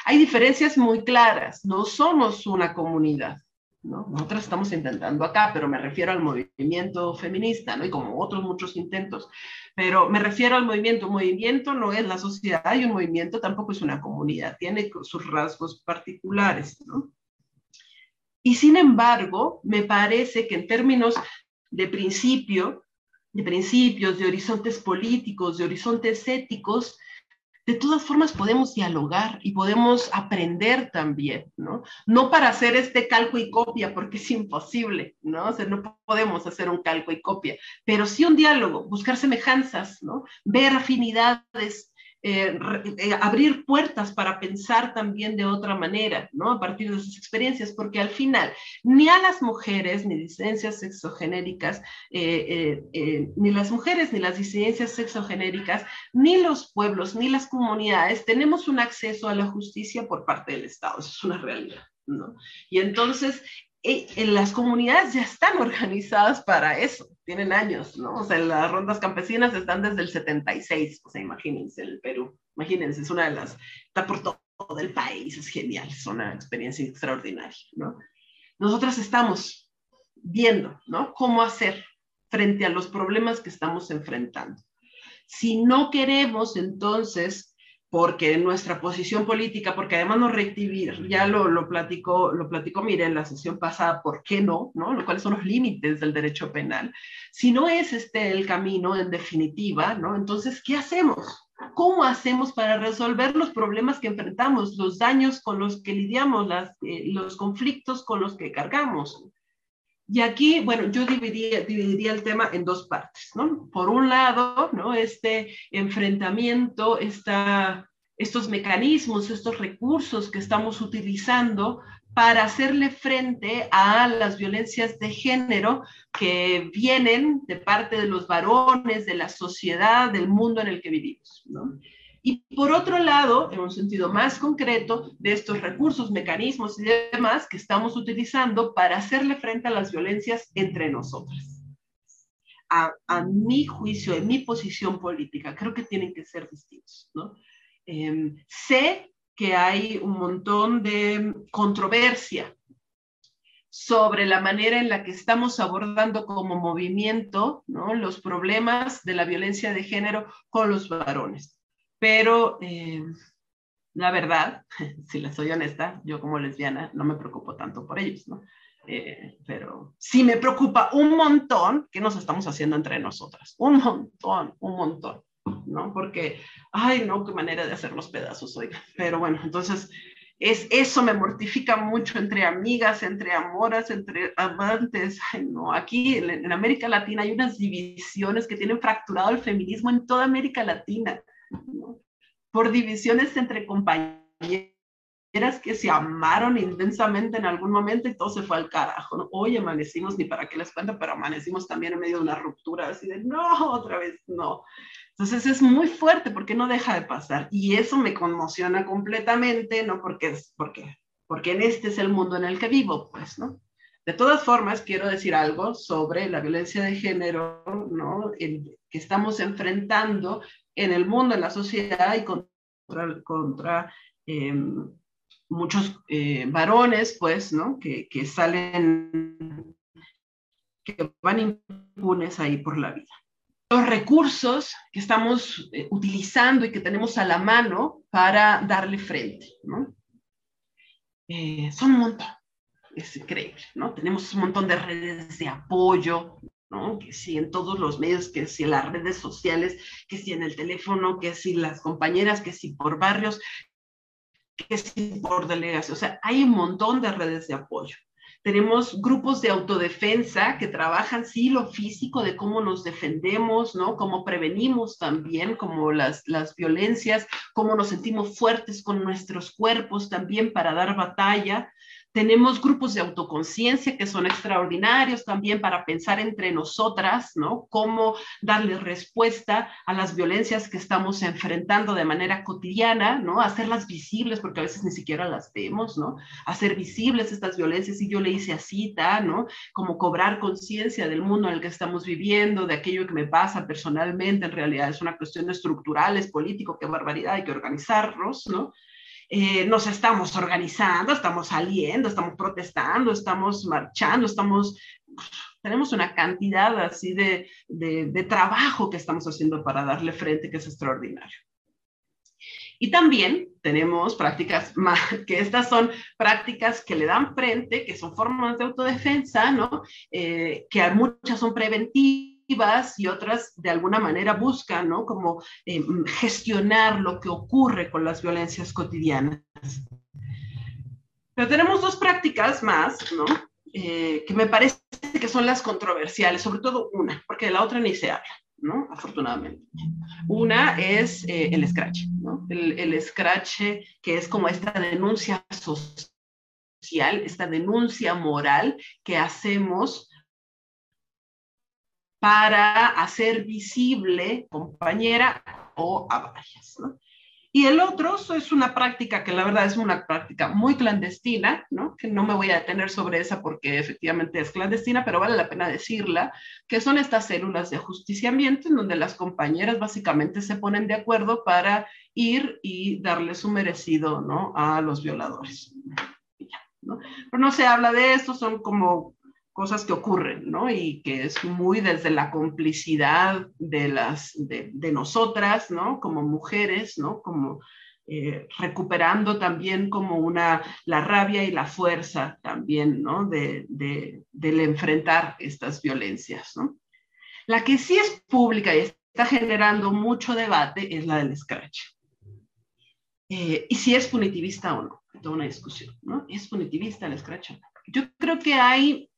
Hay diferencias muy claras, no somos una comunidad. ¿no? Nosotras estamos intentando acá, pero me refiero al movimiento feminista, ¿no? Y como otros muchos intentos, pero me refiero al movimiento. Un movimiento no es la sociedad y un movimiento tampoco es una comunidad, tiene sus rasgos particulares, ¿no? Y sin embargo, me parece que en términos de principio, de principios, de horizontes políticos, de horizontes éticos, de todas formas podemos dialogar y podemos aprender también, ¿no? No para hacer este calco y copia, porque es imposible, ¿no? O sea, no podemos hacer un calco y copia, pero sí un diálogo, buscar semejanzas, ¿no? Ver afinidades, eh, eh, abrir puertas para pensar también de otra manera, ¿no? A partir de sus experiencias, porque al final ni a las mujeres, ni disidencias sexogenéricas, eh, ni las mujeres, ni las disidencias sexogenéricas, ni los pueblos, ni las comunidades tenemos un acceso a la justicia por parte del Estado, eso es una realidad, ¿no? Y entonces en las comunidades ya están organizadas para eso, tienen años, ¿no? O sea, las rondas campesinas están desde el 76, o sea, imagínense el Perú, imagínense, es una de las, está por todo, el país, es genial, es una experiencia extraordinaria, ¿no? Nosotras estamos viendo, ¿no? Cómo hacer frente a los problemas que estamos enfrentando. Si no queremos, entonces, porque nuestra posición política, porque además no reactivar, ya lo, lo platicó, lo platicó, mire, en la sesión pasada, ¿por qué no? ¿no? Lo cuáles son los límites del derecho penal. Si no es este el camino, en definitiva, ¿no? Entonces, ¿qué hacemos? ¿Cómo hacemos para resolver los problemas que enfrentamos, los daños con los que lidiamos, las, eh, los conflictos con los que cargamos? Y aquí, bueno, yo dividiría, dividiría, el tema en dos partes, ¿no? Por un lado, ¿no? Este enfrentamiento, esta, estos mecanismos, estos recursos que estamos utilizando para hacerle frente a las violencias de género que vienen de parte de los varones, de la sociedad, del mundo en el que vivimos, ¿no? Y por otro lado, en un sentido más concreto, de estos recursos, mecanismos y demás que estamos utilizando para hacerle frente a las violencias entre nosotras. A, mi juicio, en mi posición política, creo que tienen que ser distintos. ¿no? Em, sé que hay un montón de controversia sobre la manera en la que estamos abordando como movimiento ¿no? los problemas de la violencia de género con los varones pero eh, la verdad, [laughs] si les soy honesta, yo como lesbiana no me preocupo tanto por ellos, ¿no? Eh, pero sí me preocupa un montón que nos estamos haciendo entre nosotras, un montón, un montón, ¿no? Porque, ay, no, qué manera de hacer los pedazos hoy. Pero bueno, entonces, es, eso me mortifica mucho entre amigas, entre amoras, entre amantes. Ay, no, aquí en, en América Latina hay unas divisiones que tienen fracturado el feminismo en toda América Latina por divisiones entre compañeras que se amaron intensamente en algún momento y todo se fue al carajo. ¿no? Hoy amanecimos, ni para qué les cuento, pero amanecimos también en medio de una ruptura, así de, no, otra vez, no. Entonces es muy fuerte porque no deja de pasar y eso me conmociona completamente, ¿no? Porque, es, porque, porque en este es el mundo en el que vivo, pues, ¿no? De todas formas, quiero decir algo sobre la violencia de género, ¿no? que estamos enfrentando en el mundo, en la sociedad y contra, contra em, muchos eh, varones, pues, ¿no? Que, que salen, que van impunes ahí por la vida. Los recursos que estamos eh, utilizando y que tenemos a la mano para darle frente, ¿no? eh, son un montón. Es increíble, ¿no? Tenemos un montón de redes de apoyo, ¿no? Que si en todos los medios, que si en las redes sociales, que si en el teléfono, que si las compañeras, que si por barrios, que si por delegación. O sea, hay un montón de redes de apoyo. Tenemos grupos de autodefensa que trabajan, sí, lo físico, de cómo nos defendemos, ¿no? Cómo prevenimos también, como las, las violencias, cómo nos sentimos fuertes con nuestros cuerpos también para dar batalla. Tenemos grupos de autoconciencia que son extraordinarios también para pensar entre nosotras, ¿no? Cómo darle respuesta a las violencias que estamos enfrentando de manera cotidiana, ¿no? Hacerlas visibles, porque a veces ni siquiera las vemos, ¿no? Hacer visibles estas violencias, y yo le hice así, ¿no? Como cobrar conciencia del mundo en el que estamos viviendo, de aquello que me pasa personalmente, en realidad es una cuestión estructural, es político, qué barbaridad, hay que organizarnos, ¿no? Eh, nos estamos organizando, estamos saliendo, estamos protestando, estamos marchando, estamos, tenemos una cantidad así de, de, trabajo que estamos haciendo para darle frente que es extraordinario. Y también tenemos prácticas más, que estas son prácticas que le dan frente, que son formas de autodefensa, ¿no? Eh, que muchas son preventivas y otras de alguna manera buscan, ¿no? Como eh, gestionar lo que ocurre con las violencias cotidianas. Pero tenemos dos prácticas más, ¿no? Eh, que me parece que son las controversiales, sobre todo una, porque de la otra ni se habla, ¿no? Afortunadamente. Una es eh, el scratch, ¿no? El, el scratch que es como esta denuncia social, esta denuncia moral que hacemos para hacer visible compañera o a varias. ¿no? Y el otro es una práctica que la verdad es una práctica muy clandestina, ¿no? que no me voy a detener sobre esa porque efectivamente es clandestina, pero vale la pena decirla, que son estas células de ajusticiamiento en donde las compañeras básicamente se ponen de acuerdo para ir y darle su merecido ¿no? a los violadores. ¿no? Pero no se habla de esto, son como cosas que ocurren, ¿no? Y que es muy desde la complicidad de, las, de, nosotras, ¿no? Como mujeres, ¿no? Como eh, recuperando también como una, la rabia y la fuerza también, ¿no? De, del enfrentar estas violencias, ¿no? La que sí es pública y está generando mucho debate es la del scratch. Eh, y si es punitivista o no, toda una discusión, ¿no? ¿Es punitivista el scratch? Yo creo que hay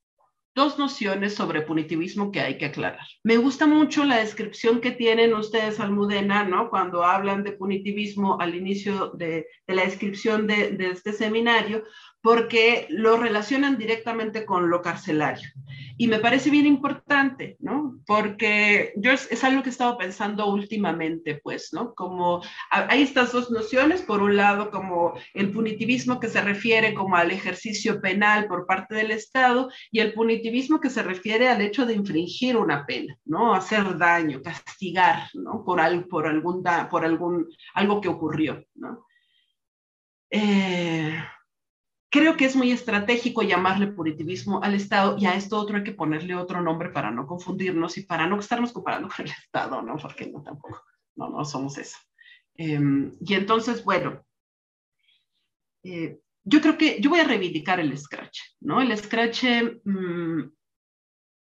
dos nociones sobre punitivismo que hay que aclarar. Me gusta mucho la descripción que tienen ustedes, Almudena, ¿no? Cuando hablan de punitivismo al inicio de, la descripción de, de este seminario, porque lo relacionan directamente con lo carcelario. Y me parece bien importante, ¿no? Porque yo es, algo que he estado pensando últimamente, pues, ¿no? Como hay estas dos nociones, por un lado, como el punitivismo que se refiere como al ejercicio penal por parte del Estado y el punitivismo que se refiere al hecho de infringir una pena, ¿no? Hacer daño, castigar, ¿no? Por, al, por, algún, por algún, algo que ocurrió, ¿no? Eh, Creo que es muy estratégico llamarle punitivismo al Estado y a esto otro hay que ponerle otro nombre para no confundirnos y para no estarnos comparando con el Estado, ¿no? Porque no tampoco, no, no somos eso. Em, y entonces, bueno, eh, yo creo que yo voy a reivindicar el Scratch, ¿no? El Scratch, mm,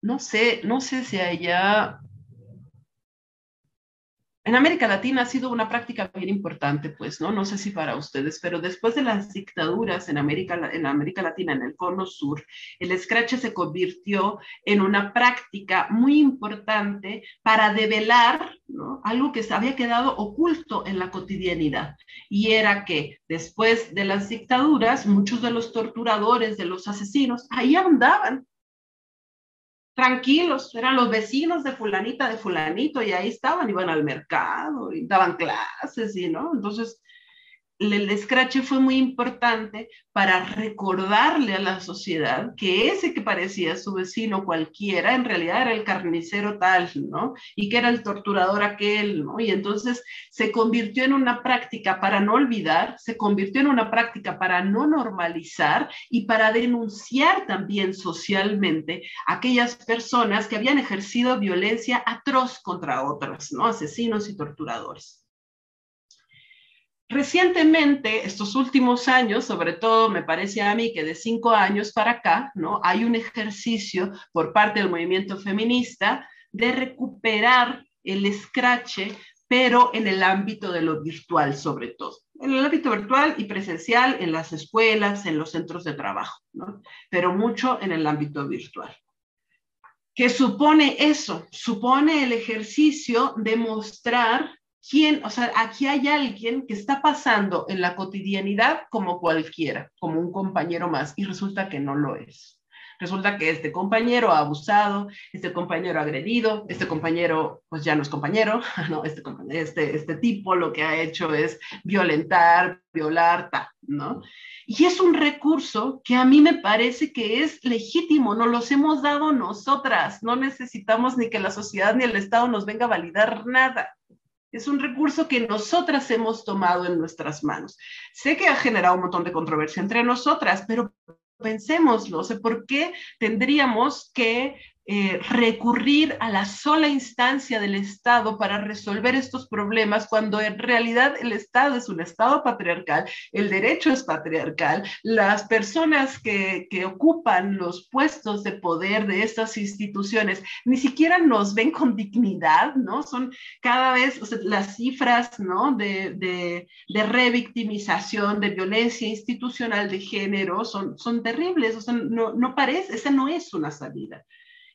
no sé, no sé si haya en América Latina ha sido una práctica bien importante, pues, ¿no? No sé si para ustedes, pero después de las dictaduras en América, en América Latina, en el Cono Sur, el scratch se convirtió en una práctica muy importante para develar ¿no? algo que había quedado oculto en la cotidianidad. Y era que después de las dictaduras, muchos de los torturadores, de los asesinos, ahí andaban tranquilos, eran los vecinos de fulanita, de fulanito, y ahí estaban, iban al mercado, y daban clases, y no, entonces el scratch fue muy importante para recordarle a la sociedad que ese que parecía su vecino cualquiera, en realidad era el carnicero tal, ¿no? Y que era el torturador aquel, ¿no? Y entonces se convirtió en una práctica para no olvidar, se convirtió en una práctica para no normalizar y para denunciar también socialmente aquellas personas que habían ejercido violencia atroz contra otras, ¿no? Asesinos y torturadores. Recientemente, estos últimos años, sobre todo me parece a mí que de cinco años para acá, ¿no? Hay un ejercicio por parte del movimiento feminista de recuperar el escrache, pero en el ámbito de lo virtual sobre todo. En el ámbito virtual y presencial, en las escuelas, en los centros de trabajo, ¿no? Pero mucho en el ámbito virtual. ¿Qué supone eso? Supone el ejercicio de mostrar quién, o sea, aquí hay alguien que está pasando en la cotidianidad como cualquiera, como un compañero más, y resulta que no lo es. Resulta que este compañero ha abusado, este compañero ha agredido, este compañero pues ya no es compañero, [laughs] no, este, este, este tipo lo que ha hecho es violentar, violar, ¿no? Y es un recurso que a mí me parece que es legítimo, nos los hemos dado nosotras, no necesitamos ni que la sociedad ni el Estado nos venga a validar nada. Es un recurso que nosotras hemos tomado en nuestras manos. Sé que ha generado un montón de controversia entre nosotras, pero pensémoslo, ¿por qué tendríamos que eh, recurrir a la sola instancia del Estado para resolver estos problemas cuando en realidad el Estado es un Estado patriarcal, el derecho es patriarcal, las personas que, que ocupan los puestos de poder de estas instituciones ni siquiera nos ven con dignidad, ¿no? Son cada vez las cifras, ¿no? De, de, de, revictimización, de violencia institucional de género son, son terribles, o sea, no, no parece, esa no es una salida.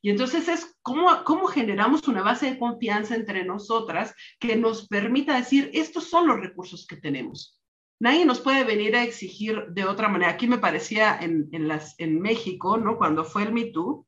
Y entonces es cómo, cómo generamos una base de confianza entre nosotras que nos permita decir, estos son los recursos que tenemos. Nadie nos puede venir a exigir de otra manera. Aquí me parecía en, en, las, en México, ¿no? Cuando fue el Me Too,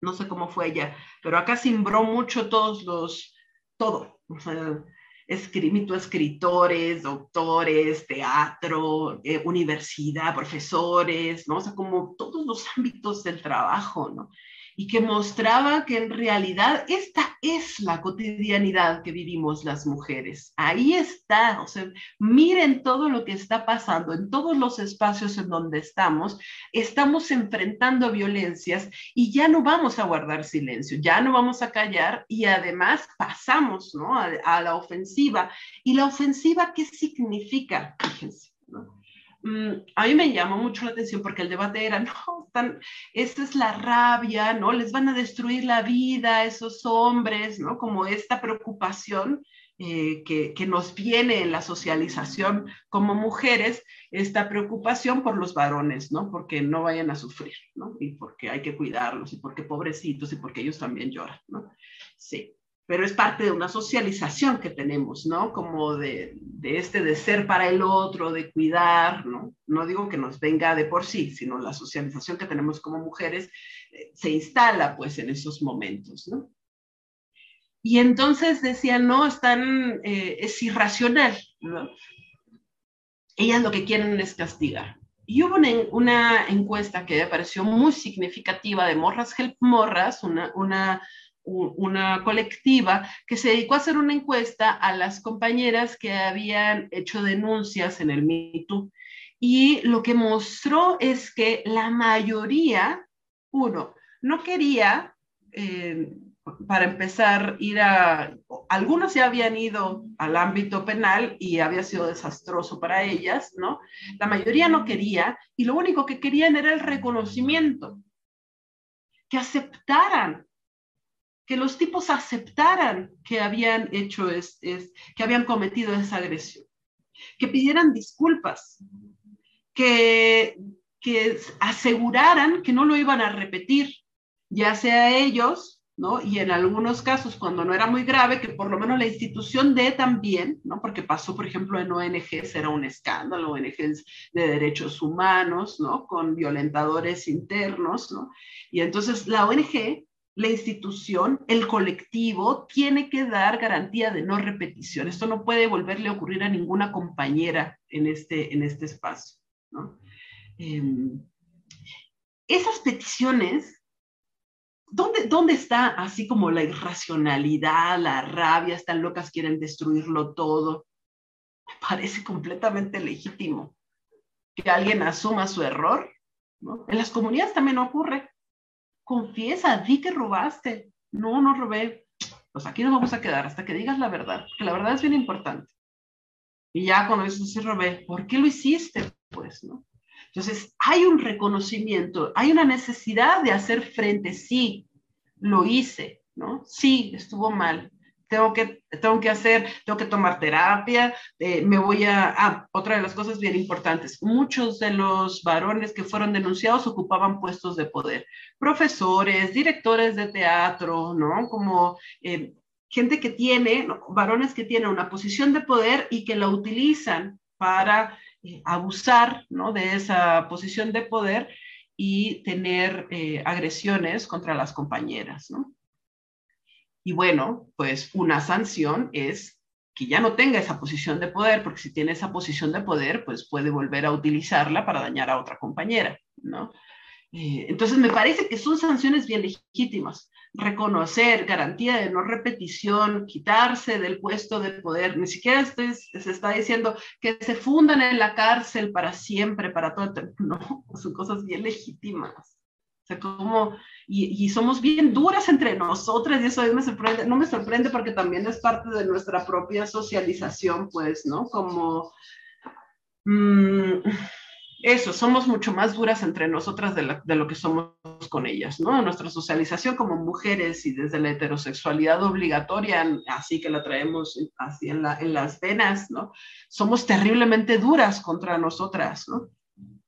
no sé cómo fue ella, pero acá simbró mucho todos los, todo, o sea, escritores, doctores, teatro, eh, universidad, profesores, ¿no? O sea, como todos los [laughs] ámbitos del trabajo, ¿no? Y que mostraba que en realidad esta es la cotidianidad que vivimos las mujeres. Ahí está, o sea, miren todo lo que está pasando en todos los espacios en donde estamos, estamos enfrentando violencias y ya no vamos a guardar silencio, ya no vamos a callar y además pasamos ¿no? a, a la ofensiva. ¿Y la ofensiva qué significa? Fíjense. ¿no? Mm, a mí me llamó mucho la atención porque el debate era, [laughs] no, esta es la rabia, ¿no? Les van a destruir la vida a esos hombres, ¿no? Como esta preocupación eh, que, que, nos viene en la socialización como mujeres, esta preocupación por los varones, ¿no? Porque no vayan a sufrir, ¿no? Y porque hay que cuidarlos, y porque pobrecitos, y porque ellos también lloran, ¿no? Sí pero es parte de una socialización que tenemos, ¿no? Como de, de, este de ser para el otro, de cuidar, ¿no? No digo que nos venga de por sí, sino la socialización que tenemos como mujeres eh, se instala pues en esos momentos, ¿no? Y entonces decían, no, están, eh, es irracional, ¿no? Ellas lo que quieren es castigar. Y hubo una, una encuesta que me pareció muy significativa de Morras Help Morras, una, una una colectiva que se dedicó a hacer una encuesta a las compañeras que habían hecho denuncias en el MeToo. Y lo que mostró es que la mayoría, uno, no quería, eh, para empezar, ir a, algunos ya habían ido al ámbito penal y había sido desastroso para ellas, ¿no? La mayoría no quería y lo único que querían era el reconocimiento, que aceptaran que los tipos aceptaran que habían hecho, es, que habían cometido esa agresión, que pidieran disculpas, que, que aseguraran que no lo iban a repetir, ya sea ellos, ¿no? Y en algunos casos, cuando no era muy grave, que por lo menos la institución dé también, ¿no? Porque pasó, por ejemplo, en ONGs, era un escándalo, ONGs de derechos humanos, ¿no? Con violentadores internos, ¿no? Y entonces la ONG la institución, el colectivo, tiene que dar garantía de no repetición. Esto no puede volverle a ocurrir a ninguna compañera en este, en este espacio. Em, esas peticiones, ¿dónde, ¿dónde está así como la irracionalidad, la rabia, están locas, quieren destruirlo todo? Me parece completamente legítimo que alguien asuma su error. En las comunidades también ocurre confiesa, di que robaste. No, no robé. Pues aquí nos vamos a quedar hasta que digas la verdad, que la verdad es bien importante. Y ya cuando eso se robé, ¿por qué lo hiciste? Pues, ¿no? Entonces, hay un reconocimiento, hay una necesidad de hacer frente, sí, lo hice, ¿no? Sí, estuvo mal, tengo que, tengo que hacer, tengo que tomar terapia, eh, me voy a... Ah, otra de las cosas bien importantes, muchos de los varones que fueron denunciados ocupaban puestos de poder, profesores, directores de teatro, ¿no? Como eh, gente que tiene, varones que tienen una posición de poder y que la utilizan para eh, abusar, ¿no? De esa posición de poder y tener agresiones contra las compañeras, ¿no? Y bueno, pues una sanción es que ya no tenga esa posición de poder, porque si tiene esa posición de poder, pues puede volver a utilizarla para dañar a otra compañera, ¿no? Eh, entonces me parece que son sanciones bien legítimas. Reconocer, garantía de no repetición, quitarse del puesto de poder, ni siquiera se está diciendo que se fundan en la cárcel para siempre, para todo. [laughs] No, son cosas bien legítimas sea, como, y, somos bien duras entre nosotras y eso me sorprende, no me sorprende porque también es parte de nuestra propia socialización, pues, ¿no? Como, mm, eso, somos mucho más duras entre nosotras de, de, lo que somos con ellas, ¿no? Nuestra socialización como mujeres y desde la heterosexualidad obligatoria, así que la traemos así en, la, en las venas, ¿no? Somos terriblemente duras contra nosotras, ¿no?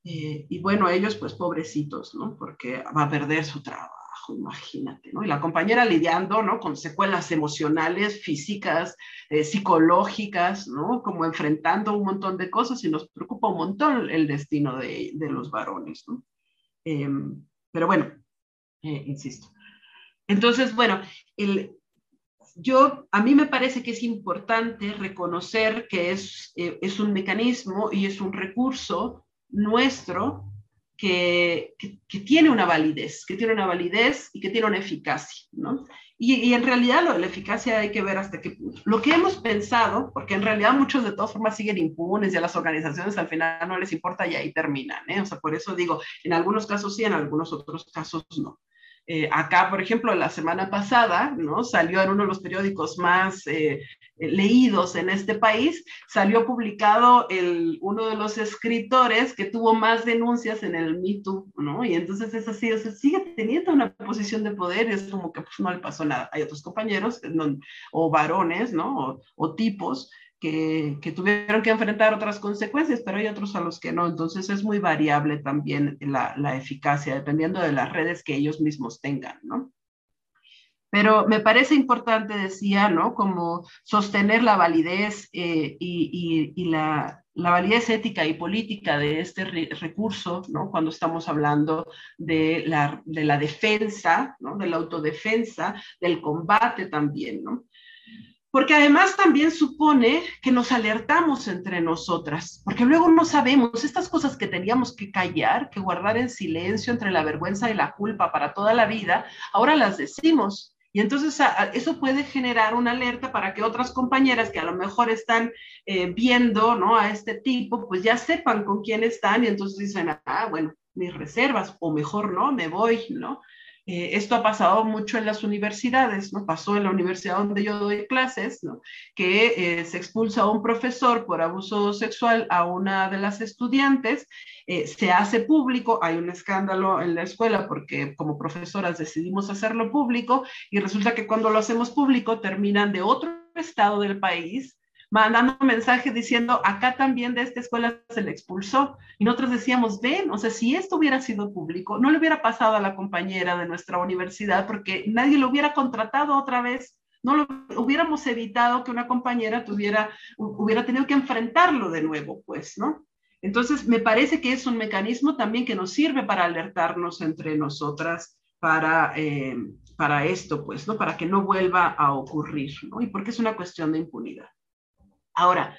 Eh, y bueno, ellos pues pobrecitos, ¿no? Porque va a perder su trabajo, imagínate, ¿no? Y la compañera lidiando, ¿no? Con secuelas emocionales, físicas, eh, psicológicas, ¿no? Como enfrentando un montón de cosas y nos preocupa un montón el destino de, de los varones, ¿no? Em, pero bueno, eh, insisto. Entonces, bueno, el, yo, a mí me parece que es importante reconocer que es, es un mecanismo y es un recurso nuestro que, tiene una validez, que tiene una validez y que tiene una eficacia, ¿no? Y, en realidad la eficacia hay que ver hasta qué punto. Lo que hemos pensado, porque en realidad muchos de todas formas siguen impunes y a las organizaciones al final no les importa y ahí terminan, ¿eh? O sea, por eso digo, en algunos casos sí, en algunos otros casos no. Eh, acá, por ejemplo, la semana pasada, ¿no? Salió en uno de los periódicos más eh, leídos en este país, salió publicado el, uno de los escritores que tuvo más denuncias en el Me ¿no? Y entonces es así, o sea, sigue teniendo una posición de poder es como que pues, no le pasó nada. Hay otros compañeros, o varones, ¿no? O tipos que, tuvieron que enfrentar otras consecuencias, pero hay otros a los que no. Entonces es muy variable también la, eficacia, dependiendo de las redes que ellos mismos tengan, ¿no? Pero me parece importante, decía, ¿no? Como sostener la validez eh, y, la, validez ética y política de este recurso, ¿no? Cuando estamos hablando de la, de la defensa, ¿no? De la autodefensa, del combate también, ¿no? Porque además también supone que nos alertamos entre nosotras, porque luego no sabemos estas cosas que teníamos que callar, que guardar en silencio entre la vergüenza y la culpa para toda la vida, ahora las decimos. Y entonces eso puede generar una alerta para que otras compañeras que a lo mejor están eh, viendo ¿no? a este tipo, pues ya sepan con quién están y entonces dicen, ah, bueno, mis reservas, o mejor no, me voy, ¿no? Eh, esto ha pasado mucho en las universidades, ¿no? Pasó en la universidad donde yo doy clases, ¿no? Que eh, se expulsa a un profesor por abuso sexual a una de las estudiantes, eh, se hace público, hay un escándalo en la escuela porque como profesoras decidimos hacerlo público y resulta que cuando lo hacemos público terminan de otro estado del país mandando mensajes diciendo, acá también de esta escuela se le expulsó. Y nosotros decíamos, ven, o sea, si esto hubiera sido público, no le hubiera pasado a la compañera de nuestra universidad porque nadie lo hubiera contratado otra vez. No lo hubiéramos evitado que una compañera tuviera, hubiera tenido que enfrentarlo de nuevo, pues, ¿no? Entonces, me parece que es un mecanismo también que nos sirve para alertarnos entre nosotras para, eh, para esto, pues, ¿no? Para que no vuelva a ocurrir, ¿no? Y porque es una cuestión de impunidad. Ahora,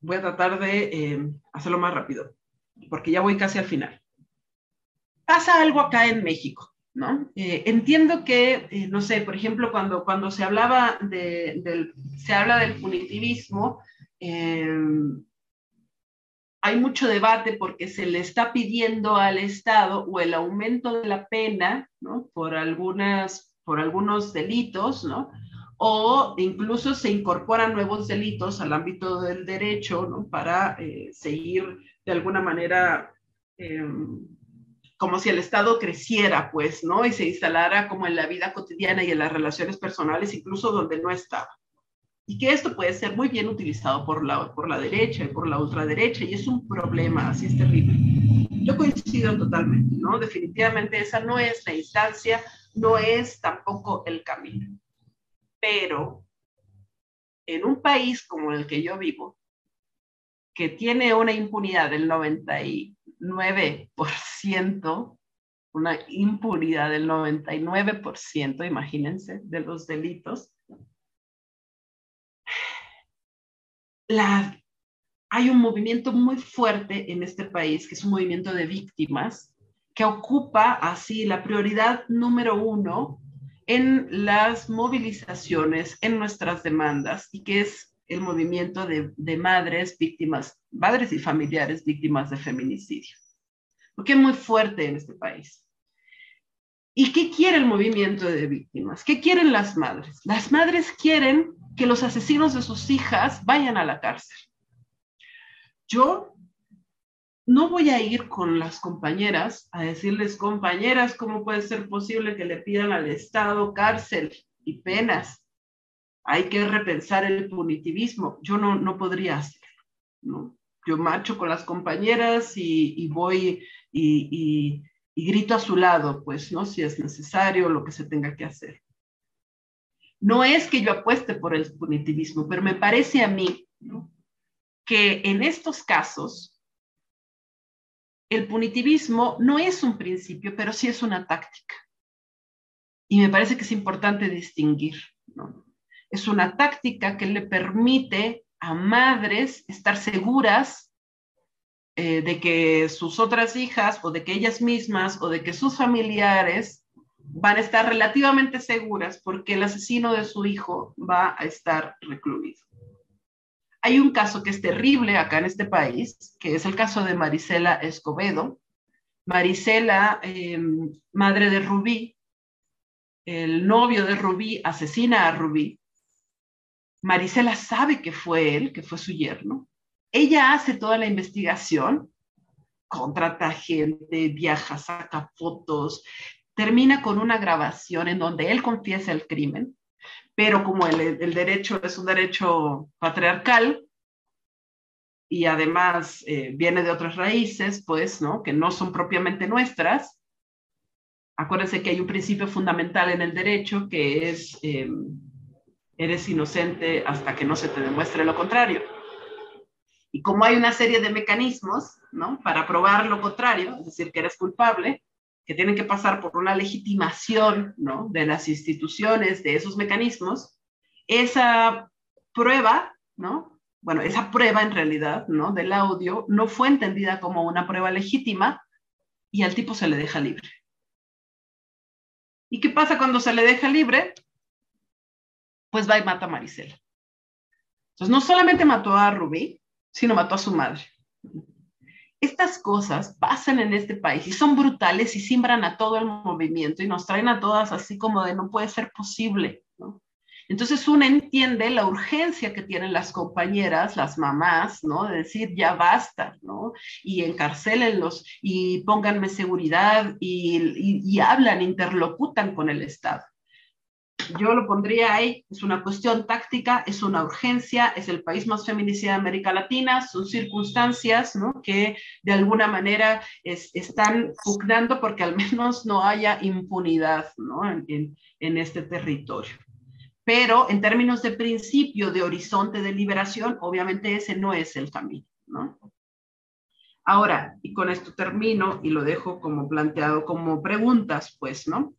voy a tratar de eh, hacerlo más rápido, porque ya voy casi al final. Pasa algo acá en México, ¿no? Eh, entiendo que, eh, no sé, por ejemplo, cuando, cuando se hablaba del, se habla del punitivismo, hay mucho debate porque se le está pidiendo al Estado o el aumento de la pena, ¿no? Por algunas, por algunos delitos, ¿no? O incluso se incorporan nuevos delitos al ámbito del derecho ¿no? para eh, seguir de alguna manera em, como si el Estado creciera, pues, ¿no? Y se instalara como en la vida cotidiana y en las relaciones personales, incluso donde no estaba. Y que esto puede ser muy bien utilizado por la, por la derecha y por la ultraderecha, y es un problema, así es terrible. Yo coincido totalmente, ¿no? Definitivamente esa no es la instancia, no es tampoco el camino. Pero en un país como el que yo vivo, que tiene una impunidad del 99%, una impunidad del 99%, imagínense, de los delitos, la, hay un movimiento muy fuerte en este país, que es un movimiento de víctimas, que ocupa así la prioridad número uno en las movilizaciones, en nuestras demandas, y que es el movimiento de, madres víctimas, padres y familiares víctimas de feminicidio. Porque es muy fuerte en este país. ¿Y qué quiere el movimiento de víctimas? ¿Qué quieren las madres? Las madres quieren que los asesinos de sus hijas vayan a la cárcel. Yo no voy a ir con las compañeras a decirles, compañeras, ¿cómo puede ser posible que le pidan al Estado cárcel y penas? Hay que repensar el punitivismo. Yo no, no podría hacerlo. ¿no? Yo marcho con las compañeras y, voy y, y grito a su lado, pues, ¿no? Si es necesario, lo que se tenga que hacer. No es que yo apueste por el punitivismo, pero me parece a mí que en estos casos el punitivismo no es un principio, pero sí es una táctica. Y me parece que es importante distinguir. Es una táctica que le permite a madres estar seguras eh, de que sus otras hijas o de que ellas mismas o de que sus familiares van a estar relativamente seguras porque el asesino de su hijo va a estar recluido. Hay un caso que es terrible acá en este país, que es el caso de Marisela Escobedo. Marisela, em, madre de Rubí, el novio de Rubí asesina a Rubí. Marisela sabe que fue él, que fue su yerno. Ella hace toda la investigación, contrata gente, viaja, saca fotos, termina con una grabación en donde él confiesa el crimen, pero como el, derecho es un derecho patriarcal y además eh, viene de otras raíces, pues, ¿no? Que no son propiamente nuestras. Acuérdense que hay un principio fundamental en el derecho que es, em, eres inocente hasta que no se te demuestre lo contrario. Y como hay una serie de mecanismos, ¿no? Para probar lo contrario, es decir, que eres culpable, que tienen que pasar por una legitimación ¿no? de las instituciones, de esos mecanismos, esa prueba, ¿no? bueno, esa prueba en realidad ¿no? del audio no fue entendida como una prueba legítima y al tipo se le deja libre. ¿Y qué pasa cuando se le deja libre? Pues va y mata a Maricela. Entonces, no solamente mató a Rubí, sino mató a su madre estas cosas pasan en este país y son brutales y simbran a todo el movimiento y nos traen a todas así como de no puede ser posible. ¿no? Entonces uno entiende la urgencia que tienen las compañeras, las mamás, ¿no? De decir, ya basta, ¿no? Y encarcélenlos y pónganme seguridad y, y hablan, interlocutan con el Estado yo lo pondría ahí, es una cuestión táctica, es una urgencia, es el país más feminicida de América Latina, son circunstancias ¿no? que de alguna manera están pugnando porque al menos no haya impunidad ¿no? en, en, este territorio. Pero en términos de principio, de horizonte de liberación, obviamente ese no es el camino. ¿no? Ahora, y con esto termino y lo dejo como planteado como preguntas, pues, ¿no?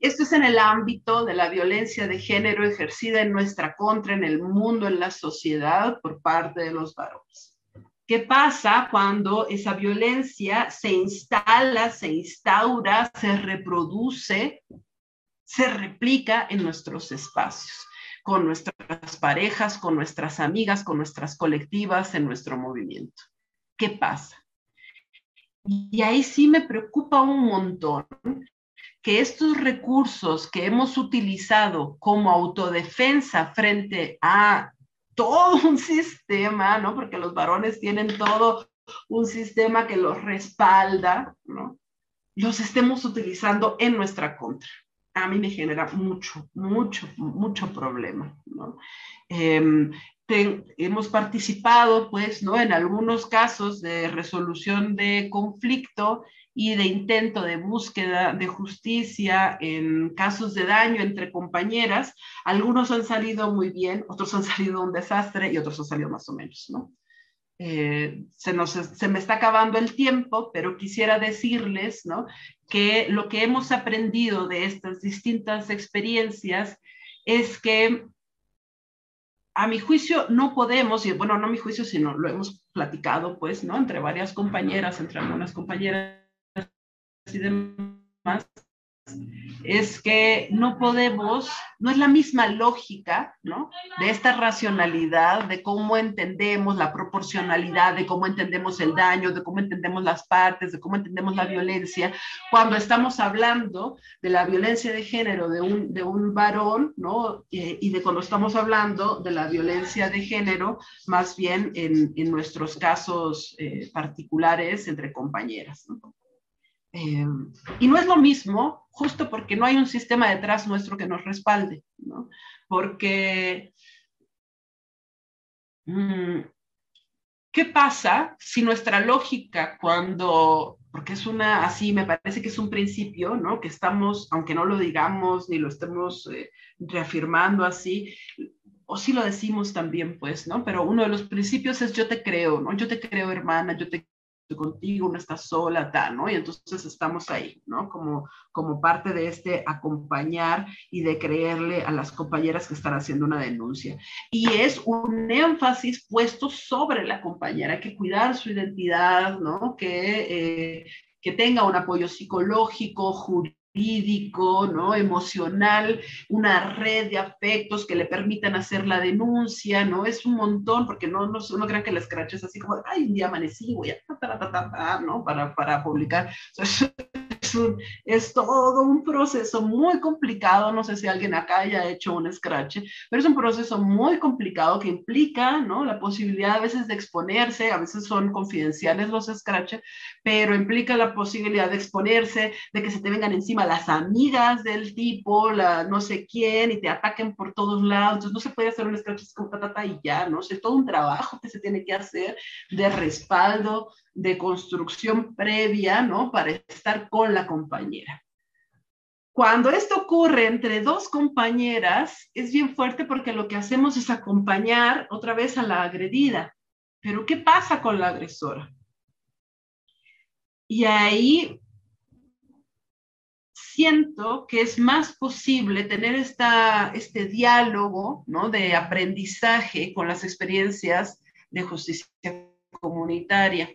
Esto es en el ámbito de la violencia de género ejercida en nuestra contra, en el mundo, en la sociedad, por parte de los varones. ¿Qué pasa cuando esa violencia se instala, se instaura, se reproduce, se replica en nuestros espacios, con nuestras parejas, con nuestras amigas, con nuestras colectivas, en nuestro movimiento? ¿Qué pasa? Y ahí sí me preocupa un montón que estos recursos que hemos utilizado como autodefensa frente a todo un sistema, ¿no? Porque los varones tienen todo un sistema que los respalda, ¿no? Los estemos utilizando en nuestra contra. A mí me genera mucho, mucho, mucho problema, ¿no? Em, hemos participado, pues, ¿no? En algunos casos de resolución de conflicto y de intento de búsqueda de justicia en casos de daño entre compañeras. Algunos han salido muy bien, otros han salido un desastre y otros han salido más o menos, ¿no? Eh, se, nos, se me está acabando el tiempo, pero quisiera decirles ¿no? que lo que hemos aprendido de estas distintas experiencias es que a mi juicio no podemos, y bueno, no a mi juicio, sino lo hemos platicado, pues, ¿no? Entre varias compañeras, entre algunas compañeras y demás, es que no podemos, no es la misma lógica, ¿no? De esta racionalidad, de cómo entendemos la proporcionalidad, de cómo entendemos el daño, de cómo entendemos las partes, de cómo entendemos la violencia, cuando estamos hablando de la violencia de género de un, de un varón, ¿no? y de cuando estamos hablando de la violencia de género, más bien en, en nuestros casos eh, particulares entre compañeras, ¿no? Eh, y no es lo mismo, justo porque no hay un sistema detrás nuestro que nos respalde, ¿no? Porque, mm, ¿qué pasa si nuestra lógica cuando, porque es una, así me parece que es un principio, ¿no? Que estamos, aunque no lo digamos ni lo estemos eh, reafirmando así, o si lo decimos también, pues, ¿no? Pero uno de los principios es yo te creo, ¿no? Yo te creo, hermana, yo te contigo, no estás sola, tal, ¿no? Y entonces estamos ahí, ¿no? Como, como parte de este acompañar y de creerle a las compañeras que están haciendo una denuncia. Y es un énfasis puesto sobre la compañera, que cuidar su identidad, ¿no? Que, eh, que tenga un apoyo psicológico, jurídico jurídico, ¿no? emocional, una red de afectos que le permitan hacer la denuncia, ¿no? Es un montón, porque no, no, no crean que la scratch es así como, ay, un día amanecí, voy a, ¿no? Para, para publicar. [laughs] es, es, todo un proceso muy complicado, no sé si alguien acá haya hecho un scratch, pero es un proceso muy complicado que implica, ¿no? La posibilidad a veces de exponerse, a veces son confidenciales los scratch, pero implica la posibilidad de exponerse, de que se te vengan encima las amigas del tipo, la no sé quién, y te ataquen por todos lados. Entonces no se puede hacer un scratch con patata y ya, ¿no? Es todo un trabajo que se tiene que hacer de respaldo, de construcción previa, ¿no? Para estar con la compañera. Cuando esto ocurre entre dos compañeras, es bien fuerte porque lo que hacemos es acompañar otra vez a la agredida. Pero ¿qué pasa con la agresora? Y ahí siento que es más posible tener esta, este diálogo ¿no? de aprendizaje con las experiencias de justicia comunitaria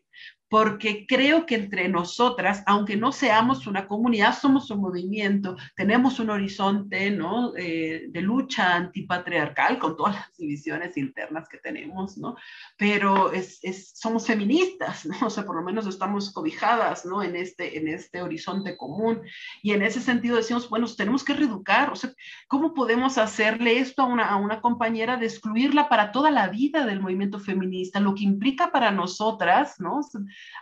porque creo que entre nosotras, aunque no seamos una comunidad, somos un movimiento, tenemos un horizonte ¿no? Eh, de lucha antipatriarcal con todas las divisiones internas que tenemos, ¿no? pero es, es, somos feministas, ¿no? o sea, por lo menos estamos cobijadas ¿no? en, este, en este horizonte común y en ese sentido decimos, bueno, tenemos que reeducar, o sea, ¿cómo podemos hacerle esto a una, a una compañera de excluirla para toda la vida del movimiento feminista, lo que implica para nosotras, ¿no?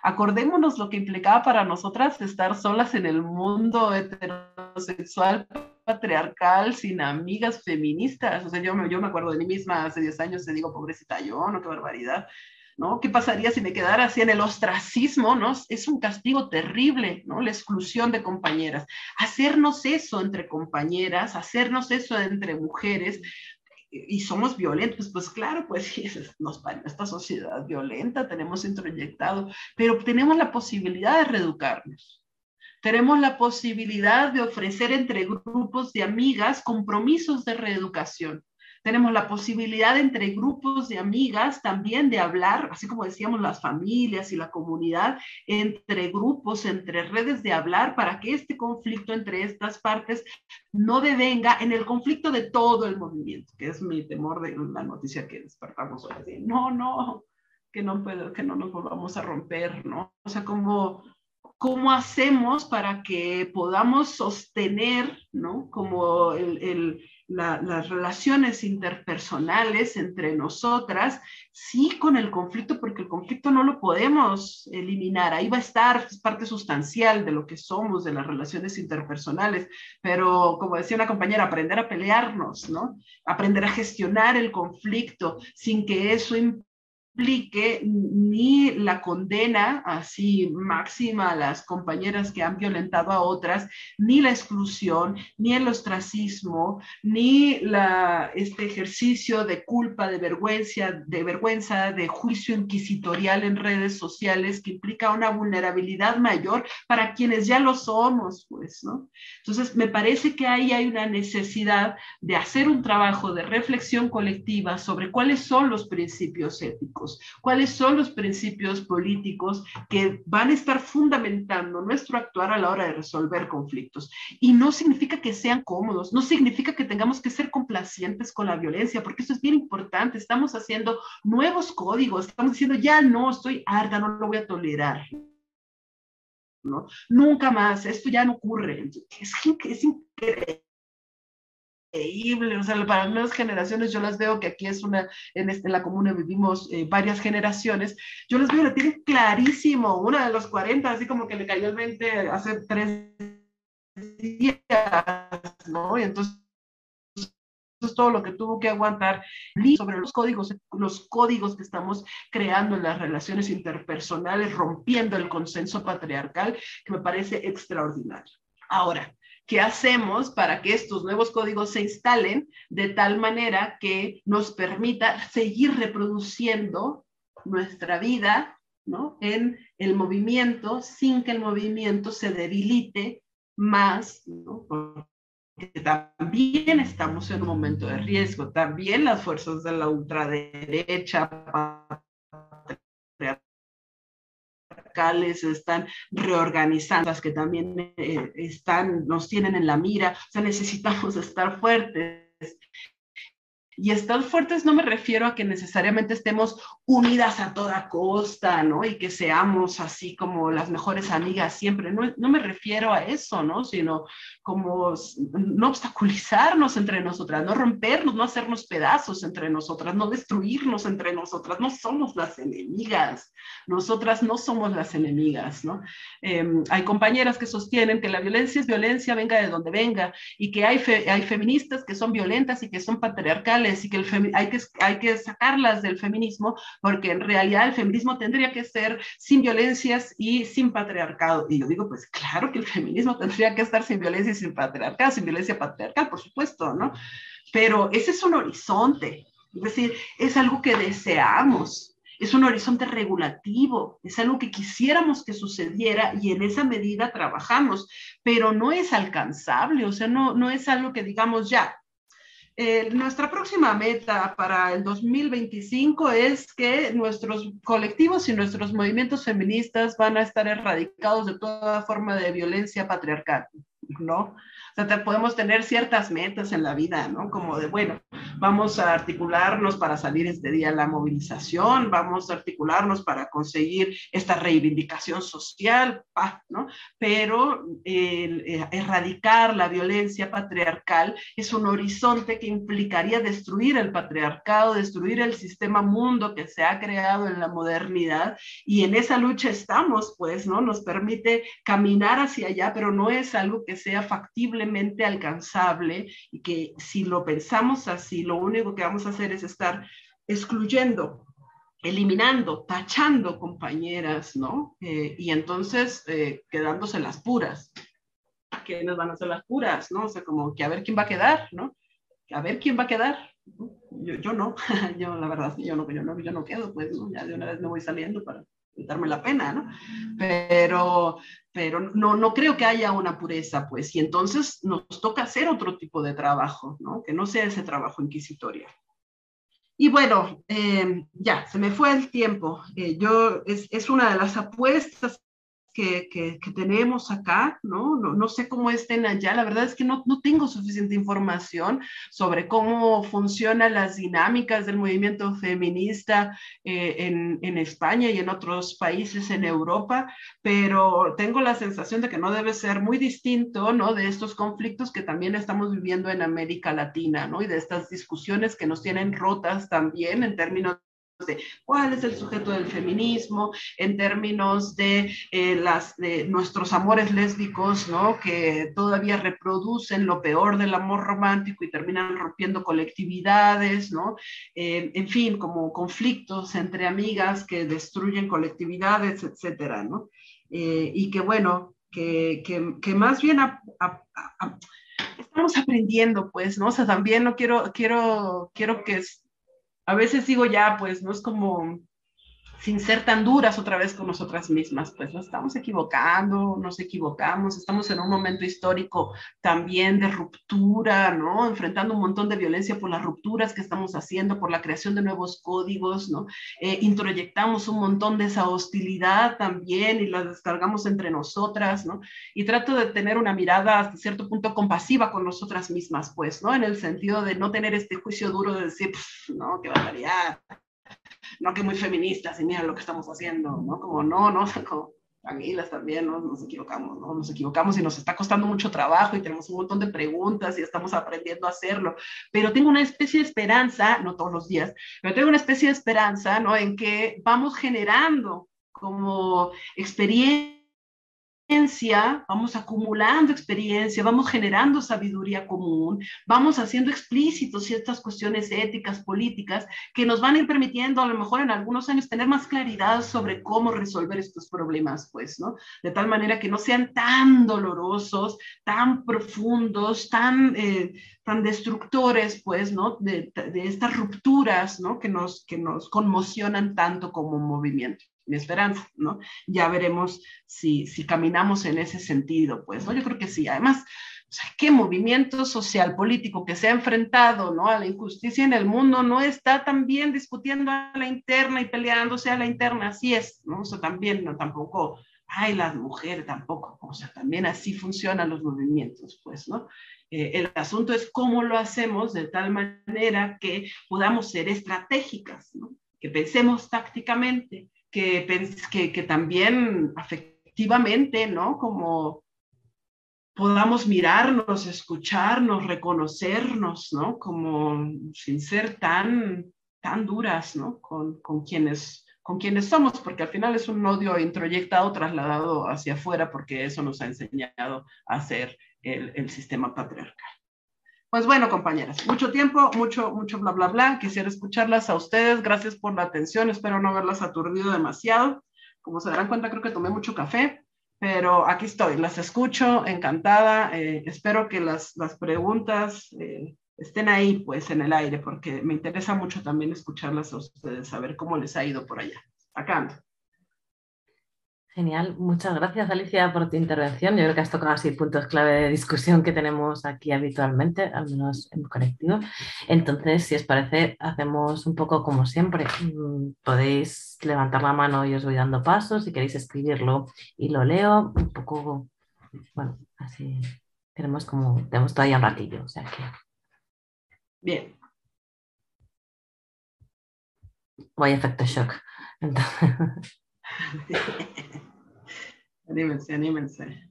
Acordémonos lo que implicaba para nosotras estar solas en el mundo heterosexual patriarcal, sin amigas feministas. O sea, yo, yo me acuerdo de mí misma hace 10 años y digo, pobrecita yo, ¿no? Qué barbaridad. ¿no? ¿Qué pasaría si me quedara así en el ostracismo, ¿no? Es un castigo terrible, ¿no? La exclusión de compañeras. Hacernos eso entre compañeras, hacernos eso entre mujeres, y somos violentos, pues claro, pues [laughs] sí, nos esta sociedad violenta, tenemos introyectado, pero tenemos la posibilidad de reeducarnos. Tenemos la posibilidad de ofrecer entre grupos de amigas compromisos de reeducación tenemos la posibilidad entre grupos de amigas también de hablar, así como decíamos las familias y la comunidad, entre grupos, entre redes de hablar para que este conflicto entre estas partes no devenga en el conflicto de todo el movimiento, que es mi temor de la noticia que despertamos hoy. No, no, que no puedo, que no nos volvamos a romper, ¿no? O sea, como ¿cómo hacemos para que podamos sostener, ¿no? Como las relaciones interpersonales entre nosotras, sí con el conflicto, porque el conflicto no lo podemos eliminar, ahí va a estar, es parte sustancial de lo que somos, de las relaciones interpersonales, pero como decía una compañera, aprender a pelearnos, ¿no? Aprender a gestionar el conflicto sin que eso ni la condena así máxima a las compañeras que han violentado a otras, ni la exclusión, ni el ostracismo, ni este ejercicio de culpa, de vergüenza, de vergüenza, de juicio inquisitorial en redes sociales que implica una vulnerabilidad mayor para quienes ya lo somos, pues, ¿no? Entonces, me parece que ahí hay una necesidad de hacer un trabajo de reflexión colectiva sobre cuáles son los principios éticos cuáles son los principios políticos que van a estar fundamentando nuestro actuar a la hora de resolver conflictos. Y no significa que sean cómodos, no significa que tengamos que ser complacientes con la violencia, porque eso es bien importante. Estamos haciendo nuevos códigos, estamos diciendo, ya no, estoy harta, no lo voy a tolerar. ¿no? Nunca más, esto ya no ocurre. Es, es increíble increíble, o sea, para nuevas generaciones yo las veo que aquí es una, en, este, en la comuna vivimos eh, varias generaciones, yo las veo, la tienen clarísimo, una de los 40, así como que le cayó el 20 hace tres días, ¿no? Y entonces todo lo que tuvo que aguantar sobre los códigos, los códigos que estamos creando en las relaciones interpersonales, rompiendo el consenso patriarcal, que me parece extraordinario. Ahora, ¿Qué hacemos para que estos nuevos códigos se instalen de tal manera que nos permita seguir reproduciendo nuestra vida ¿no? en el movimiento sin que el movimiento se debilite más? ¿no? Porque también estamos en un momento de riesgo, también las fuerzas de la ultraderecha están reorganizando, las que también eh, están, nos tienen en la mira, o sea, necesitamos estar fuertes y estar fuertes no me refiero a que necesariamente estemos unidas a toda costa, ¿no? Y que seamos así como las mejores amigas siempre. No, me refiero a eso, ¿no? Sino como no obstaculizarnos entre nosotras, no rompernos, no hacernos pedazos entre nosotras, no destruirnos entre nosotras. No somos las enemigas. Nosotras no somos las enemigas, ¿no? Em, hay compañeras que sostienen que la violencia es violencia, venga de donde venga, y que hay, hay feministas que son violentas y que son patriarcales y que el hay, que, hay que sacarlas del feminismo porque en realidad el feminismo tendría que ser sin violencias y sin patriarcado. Y yo digo, pues claro que el feminismo tendría que estar sin violencia y sin patriarcado, sin violencia patriarcal, por supuesto, ¿no? Pero ese es un horizonte, es decir, es algo que deseamos, es un horizonte regulativo, es algo que quisiéramos que sucediera y en esa medida trabajamos, pero no es alcanzable, o sea, no, no es algo que digamos ya, eh, nuestra próxima meta para el 2025 es que nuestros colectivos y nuestros movimientos feministas van a estar erradicados de toda forma de violencia patriarcal, ¿no? O sea, podemos tener ciertas metas en la vida, ¿no? Como de, bueno, vamos a articularnos para salir este día a la movilización, vamos a articularnos para conseguir esta reivindicación social, ¿no? Pero eh, erradicar la violencia patriarcal es un horizonte que implicaría destruir el patriarcado, destruir el sistema mundo que se ha creado en la modernidad y en esa lucha estamos, pues, ¿no? Nos permite caminar hacia allá, pero no es algo que sea factible alcanzable y que si lo pensamos así, lo único que vamos a hacer es estar excluyendo, eliminando, tachando compañeras, ¿no? Eh, y entonces eh, quedándose las puras. ¿Quiénes van a ser las puras, no? O sea, como que a ver quién va a quedar, ¿no? A ver quién va a quedar. Yo, no, [laughs] yo la verdad, yo no, yo no, yo no quedo, pues. Ya de una vez me voy saliendo para quitarme la pena, ¿no? Pero, pero no, no creo que haya una pureza, pues, y entonces nos toca hacer otro tipo de trabajo, ¿no? Que no sea ese trabajo inquisitorio. Y bueno, eh, ya, se me fue el tiempo. Eh, yo, es, es, una de las apuestas que, que, tenemos acá, ¿no? ¿no? ¿no? sé cómo estén allá, la verdad es que no, no tengo suficiente información sobre cómo funcionan las dinámicas del movimiento feminista eh, en, en, España y en otros países en Europa, pero tengo la sensación de que no debe ser muy distinto, ¿no? De estos conflictos que también estamos viviendo en América Latina, ¿no? Y de estas discusiones que nos tienen rotas también en términos de cuál es el sujeto del feminismo, en términos de, eh, las, de nuestros amores lésbicos, ¿no? que todavía reproducen lo peor del amor romántico y terminan rompiendo colectividades, ¿no? Eh, en fin, como conflictos entre amigas que destruyen colectividades, etcétera, ¿no? Eh, y que bueno, que, que, que más bien estamos aprendiendo, pues, ¿no? O sea, también no quiero, quiero, quiero que a veces digo ya, pues no es como sin ser tan duras otra vez con nosotras mismas, pues nos estamos equivocando, nos equivocamos, estamos en un momento histórico también de ruptura, ¿no? Enfrentando un montón de violencia por las rupturas que estamos haciendo, por la creación de nuevos códigos, ¿no? Eh, introyectamos un montón de esa hostilidad también y la descargamos entre nosotras, ¿no? Y trato de tener una mirada hasta cierto punto compasiva con nosotras mismas, pues, ¿no? En el sentido de no tener este juicio duro de decir, no, qué barbaridad, no que muy feministas y mira lo que estamos haciendo, ¿no? Como no, no, [laughs] como, tranquilas también, ¿no? Nos equivocamos, ¿no? Nos equivocamos y nos está costando mucho trabajo y tenemos un montón de preguntas y estamos aprendiendo a hacerlo, pero tengo una especie de esperanza, no todos los días, pero tengo una especie de esperanza, ¿no? En que vamos generando como experiencia vamos acumulando experiencia, vamos generando sabiduría común, vamos haciendo explícitos ciertas cuestiones éticas, políticas, que nos van a ir permitiendo a lo mejor en algunos años tener más claridad sobre cómo resolver estos problemas, pues, ¿no? De tal manera que no sean tan dolorosos, tan profundos, tan, eh, tan destructores, pues, ¿no? De, de, estas rupturas, ¿no? Que nos, que nos conmocionan tanto como movimiento mi esperanza, ¿no? Ya veremos si, si caminamos en ese sentido, pues, ¿no? Yo creo que sí. Además, ¿qué movimiento social político que se ha enfrentado ¿no? a la injusticia en el mundo no está también discutiendo a la interna y peleándose a la interna? Así es, ¿no? O sea, también, no, tampoco, ay, las mujeres tampoco, o sea, también así funcionan los movimientos, pues, ¿no? Eh, el asunto es cómo lo hacemos de tal manera que podamos ser estratégicas, ¿no? Que pensemos tácticamente, que, que, también afectivamente, ¿no? Como podamos mirarnos, escucharnos, reconocernos, ¿no? Como sin ser tan, tan duras, ¿no? Con, con, quienes, con quienes somos, porque al final es un odio introyectado, trasladado hacia afuera, porque eso nos ha enseñado a hacer el, el sistema patriarcal. Pues bueno, compañeras, mucho tiempo, mucho, mucho bla, bla, bla. Quisiera escucharlas a ustedes. Gracias por la atención. Espero no haberlas aturdido demasiado. Como se darán cuenta, creo que tomé mucho café, pero aquí estoy. Las escucho, encantada. Eh, espero que las, las preguntas eh, estén ahí, pues, en el aire, porque me interesa mucho también escucharlas a ustedes, saber cómo les ha ido por allá. Acá ando. Genial, muchas gracias Alicia por tu intervención. Yo creo que has tocado así puntos clave de discusión que tenemos aquí habitualmente, al menos en colectivo. Entonces, si os parece, hacemos un poco como siempre. Mm, podéis levantar la mano y os voy dando pasos. Si queréis escribirlo y lo leo, un poco, bueno, así tenemos como, tenemos todavía un ratillo, o sea que. Bien. Voy a efecto shock. Entonces... [laughs] [laughs] anímense, anímense.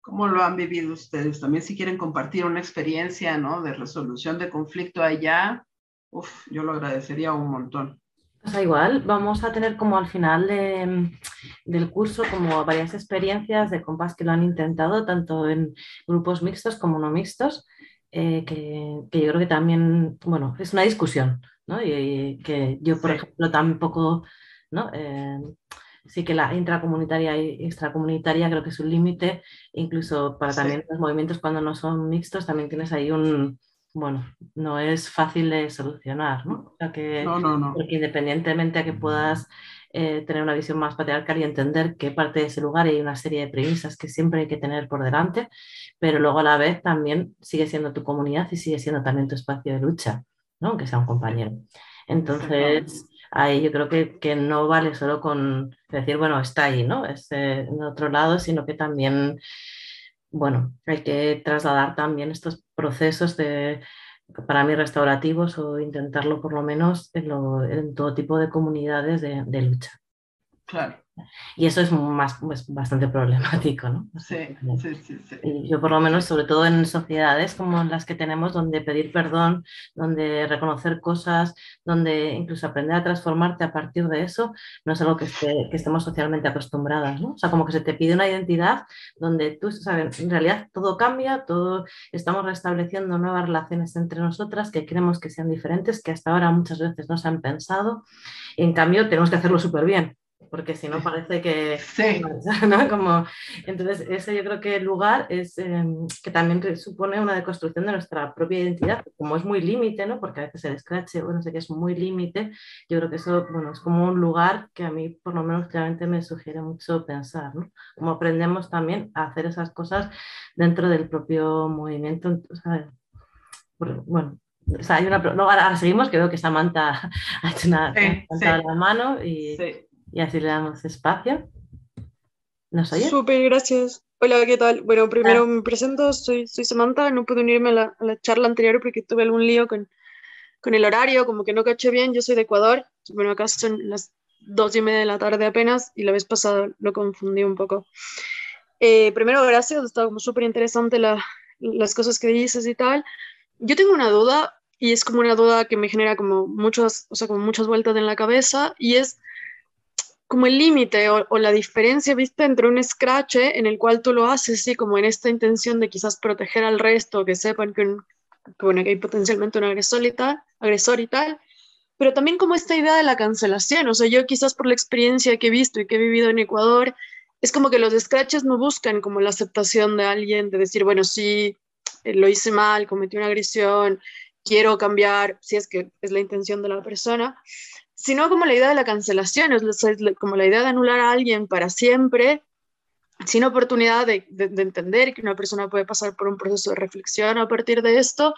¿Cómo lo han vivido ustedes? También si quieren compartir una experiencia, ¿no? De resolución de conflicto allá, uf, yo lo agradecería un montón. Pues igual, vamos a tener como al final del curso como varias experiencias de compas que lo han intentado, tanto en grupos mixtos como no mixtos, eh, que, que, yo creo que también, bueno, es una discusión, ¿no? Y, que yo, por ejemplo, tampoco, ¿no? Eh, sí que la intracomunitaria y extracomunitaria creo que es un límite, incluso para también los movimientos cuando no son mixtos, también tienes ahí un, bueno, no es fácil de solucionar, ¿no? que, no, no, no. Porque independientemente a que puedas eh, tener una visión más patriarcal y entender qué parte de ese lugar hay una serie de premisas que siempre hay que tener por delante, pero luego a la vez también sigue siendo tu comunidad y sigue siendo también tu espacio de lucha, ¿no? aunque sea un compañero. Entonces, ahí yo creo que, que, no vale solo con decir, bueno, está ahí, ¿no? Es eh, en otro lado, sino que también, bueno, hay que trasladar también estos procesos de, para mí, restaurativos o intentarlo por lo menos en, en todo tipo de comunidades de, de lucha. Claro. Y eso es más, pues, bastante problemático, ¿no? Sí, sí, sí, sí, Yo por lo menos, sobre todo en sociedades como las que tenemos, donde pedir perdón, donde reconocer cosas, donde incluso aprender a transformarte a partir de eso, no es algo que, esté, que estemos socialmente acostumbradas, ¿no? O sea, como que se te pide una identidad donde tú, sabes, en realidad todo cambia, todo, estamos restableciendo nuevas relaciones entre nosotras que queremos que sean diferentes, que hasta ahora muchas veces no se han pensado, en cambio tenemos que hacerlo súper bien porque si no parece que... Sí. [laughs] ¿no? Como, entonces, ese yo creo que el lugar es em, que también supone una deconstrucción de nuestra propia identidad, como es muy límite, ¿no? porque a veces el scratch, bueno, sé que es muy límite, yo creo que eso, bueno, es como un lugar que a mí por lo menos claramente me sugiere mucho pensar, ¿no? Como aprendemos también a hacer esas cosas dentro del propio movimiento, bueno, o sea, hay una, no, ahora, seguimos, que veo que Samantha [laughs] ha hecho una, sí, la mano y, y así le damos espacio. ¿Nos oye? Súper, gracias. Hola, ¿qué tal? Bueno, primero me presento, soy, soy Samantha, no pude unirme a la, a la, charla anterior porque tuve algún lío con, con, el horario, como que no caché bien, yo soy de Ecuador, bueno, acá son las dos y media de la tarde apenas y la vez pasada lo confundí un poco. Eh, primero, gracias, está como súper interesante la, las cosas que dices y tal. Yo tengo una duda y es como una duda que me genera como muchas, o sea, como muchas vueltas en la cabeza y es como el límite o, la diferencia, viste, entre un scratch en el cual tú lo haces, sí, como en esta intención de quizás proteger al resto, que sepan que, bueno, que hay potencialmente un agresor y, tal, agresor y tal, pero también como esta idea de la cancelación, o sea, yo quizás por la experiencia que he visto y que he vivido en Ecuador, es como que los scratches no buscan como la aceptación de alguien, de decir, bueno, sí, eh, lo hice mal, cometí una agresión, quiero cambiar, si es que es la intención de la persona, sino como la idea de la cancelación, como la idea de anular a alguien para siempre, sin oportunidad de, entender que una persona puede pasar por un proceso de reflexión a partir de esto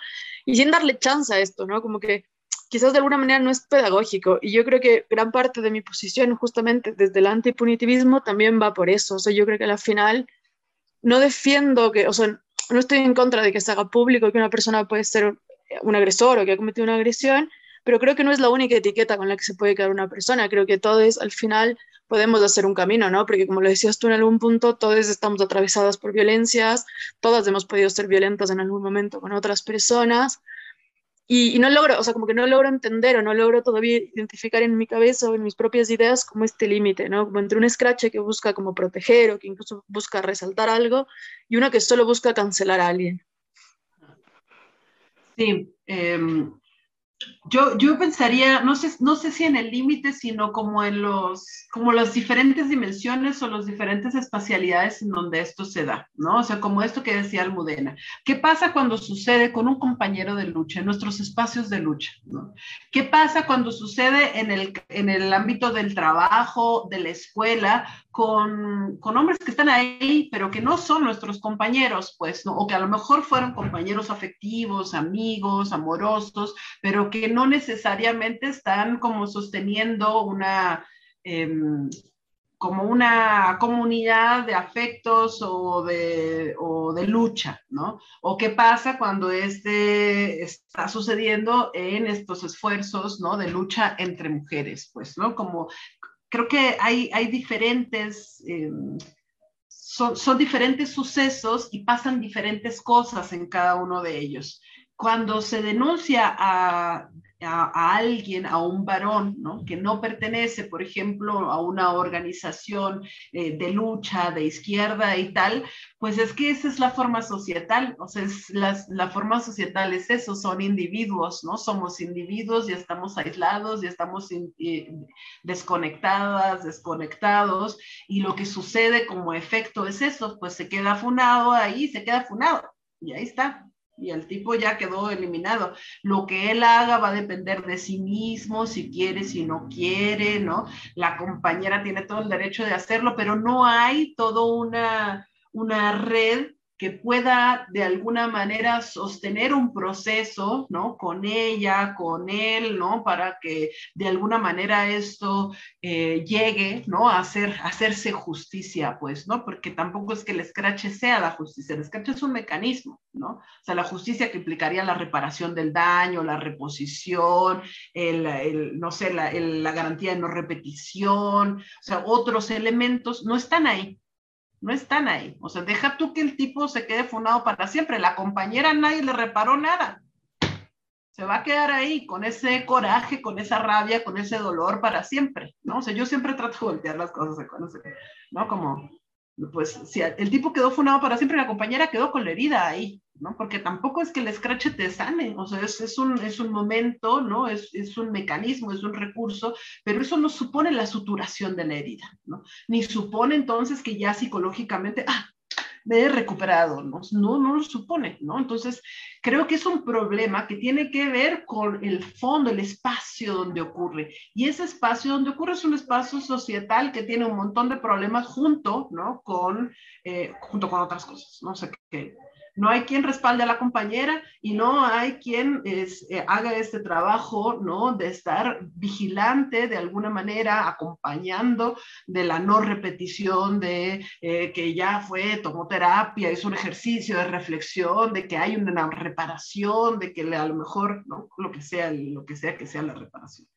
y sin darle chance a esto, ¿no? Como que quizás de alguna manera no es pedagógico y yo creo que gran parte de mi posición justamente desde el antipunitivismo también va por eso, o sea, yo creo que al final no defiendo que, o sea, no estoy en contra de que se haga público que una persona puede ser un agresor o que ha cometido una agresión, pero creo que no es la única etiqueta con la que se puede quedar una persona, creo que todos al final podemos hacer un camino, ¿no? Porque como lo decías tú en algún punto, todos estamos atravesadas por violencias, todas hemos podido ser violentas en algún momento con otras personas, y, no logro, o sea, como que no logro entender o no logro todavía identificar en mi cabeza o en mis propias ideas como este límite, ¿no? Como entre un scratch que busca como proteger o que incluso busca resaltar algo y uno que solo busca cancelar a alguien. Sí, eh, yo, yo pensaría, no sé, no sé si en el límite, sino como en los, como las diferentes dimensiones o las diferentes espacialidades en donde esto se da, ¿no? O sea, como esto que decía Almudena. ¿Qué pasa cuando sucede con un compañero de lucha, en nuestros espacios de lucha, ¿no? ¿Qué pasa cuando sucede en el, en el ámbito del trabajo, de la escuela, con, con, hombres que están ahí, pero que no son nuestros compañeros, pues, ¿no? o que a lo mejor fueron compañeros afectivos, amigos, amorosos, pero que no necesariamente están como sosteniendo una, em, como una comunidad de afectos o de, o de lucha, ¿no? O qué pasa cuando este está sucediendo en estos esfuerzos, ¿no? De lucha entre mujeres, pues, ¿no? Como creo que hay, hay diferentes, eh, son, son, diferentes sucesos y pasan diferentes cosas en cada uno de ellos. Cuando se denuncia a a, alguien, a un varón, ¿no? que no pertenece, por ejemplo, a una organización eh, de lucha de izquierda y tal, pues es que esa es la forma societal, o sea, es la, la, forma societal es eso, son individuos, ¿no? Somos individuos y estamos aislados y estamos eh, desconectadas, desconectados, y lo que sucede como efecto es eso, pues se queda funado ahí, se queda funado, y ahí está, y el tipo ya quedó eliminado. Lo que él haga va a depender de sí mismo, si quiere, si no quiere, ¿no? La compañera tiene todo el derecho de hacerlo, pero no hay toda una, una red que pueda de alguna manera sostener un proceso, ¿no? Con ella, con él, ¿no? Para que de alguna manera esto eh, llegue, ¿no? A, hacer, hacerse justicia, pues, ¿no? Porque tampoco es que el escrache sea la justicia, el escrache es un mecanismo, ¿no? O sea, la justicia que implicaría la reparación del daño, la reposición, el, no sé, la, la garantía de no repetición, o sea, otros elementos no están ahí, no están ahí. O sea, deja tú que el tipo se quede fundado para siempre. La compañera nadie le reparó nada. Se va a quedar ahí con ese coraje, con esa rabia, con ese dolor para siempre, ¿no? O sea, yo siempre trato de voltear las cosas, ¿no? Como, pues, si el tipo quedó fundado para siempre, la compañera quedó con la herida ahí, ¿no? Porque tampoco es que el escrache te sane, o sea, es, es, un, es un momento, ¿no? Es, es, un mecanismo, es un recurso, pero eso no supone la suturación de la herida, ¿no? Ni supone entonces que ya psicológicamente, ah, me he recuperado, ¿no? No, no lo supone, ¿no? Entonces, creo que es un problema que tiene que ver con el fondo, el espacio donde ocurre. Y ese espacio donde ocurre es un espacio societal que tiene un montón de problemas junto, ¿no? Con, eh, junto con otras cosas, ¿no? O sea, que, no hay quien respalde a la compañera y no hay quien eh, haga este trabajo, ¿no? De estar vigilante de alguna manera, acompañando de la no repetición de eh, que ya fue, tomó terapia, hizo un ejercicio de reflexión, de que hay una reparación, de que a lo mejor, ¿no? Lo que sea, lo que sea que sea la reparación.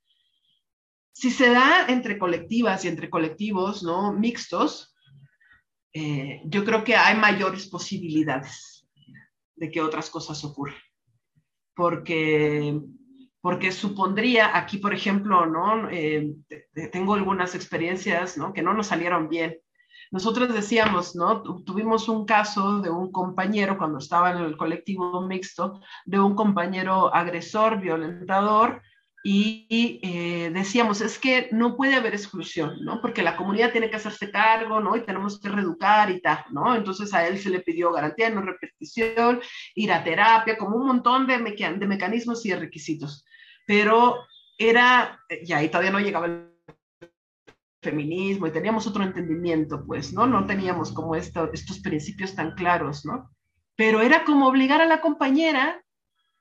Si se da entre colectivas y entre colectivos, ¿no? Mixtos, eh, yo creo que hay mayores posibilidades de que otras cosas ocurran. Porque, porque supondría, aquí por ejemplo, ¿no? Eh, tengo algunas experiencias ¿no? que no nos salieron bien. Nosotros decíamos, ¿no? Tuvimos un caso de un compañero cuando estaba en el colectivo mixto, de un compañero agresor, violentador, y eh, decíamos, es que no puede haber exclusión, ¿no? Porque la comunidad tiene que hacerse cargo, ¿no? Y tenemos que reeducar y tal, ¿no? Entonces a él se le pidió garantía no repetición, ir a terapia, como un montón de, de mecanismos y de requisitos. Pero era, y ahí todavía no llegaba el feminismo y teníamos otro entendimiento, pues, ¿no? No teníamos como esto, estos principios tan claros, ¿no? Pero era como obligar a la compañera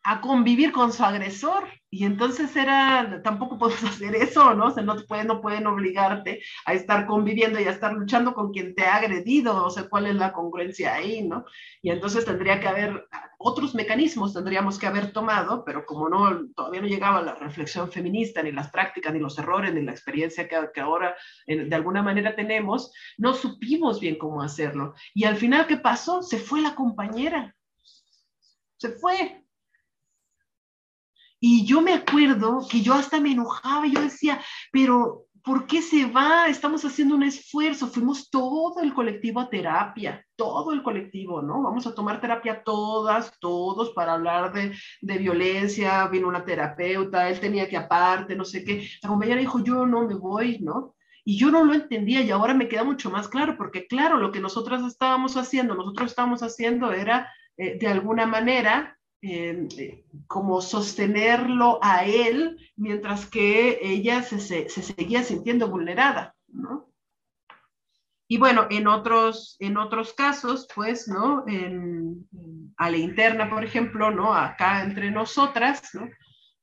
a convivir con su agresor. Y entonces era, tampoco puedes [laughs] hacer eso, ¿no? O sea, no, pueden, no pueden obligarte a estar conviviendo y a estar luchando con quien te ha agredido, o sea, cuál es la congruencia ahí, ¿no? Y entonces tendría que haber otros mecanismos, tendríamos que haber tomado, pero como no, todavía no llegaba la reflexión feminista, ni las prácticas, ni los errores, ni la experiencia que, que ahora de alguna manera tenemos, no supimos bien cómo hacerlo. Y al final, ¿qué pasó? Se fue la compañera. Se fue, y yo me acuerdo que yo hasta me enojaba, yo decía, pero ¿por qué se va? Estamos haciendo un esfuerzo, fuimos todo el colectivo a terapia, todo el colectivo, ¿no? Vamos a tomar terapia todas, todos, para hablar de, de violencia, vino una terapeuta, él tenía que aparte, no sé qué. La compañera dijo, yo no me voy, ¿no? Y yo no lo entendía y ahora me queda mucho más claro, porque claro, lo que nosotras estábamos haciendo, nosotros estábamos haciendo era, eh, de alguna manera, eh, como sostenerlo a él mientras que ella se, se, seguía sintiendo vulnerada, ¿no? Y bueno, en otros, en otros casos, pues, ¿no? En, a la interna, por ejemplo, ¿no? Acá entre nosotras, ¿no?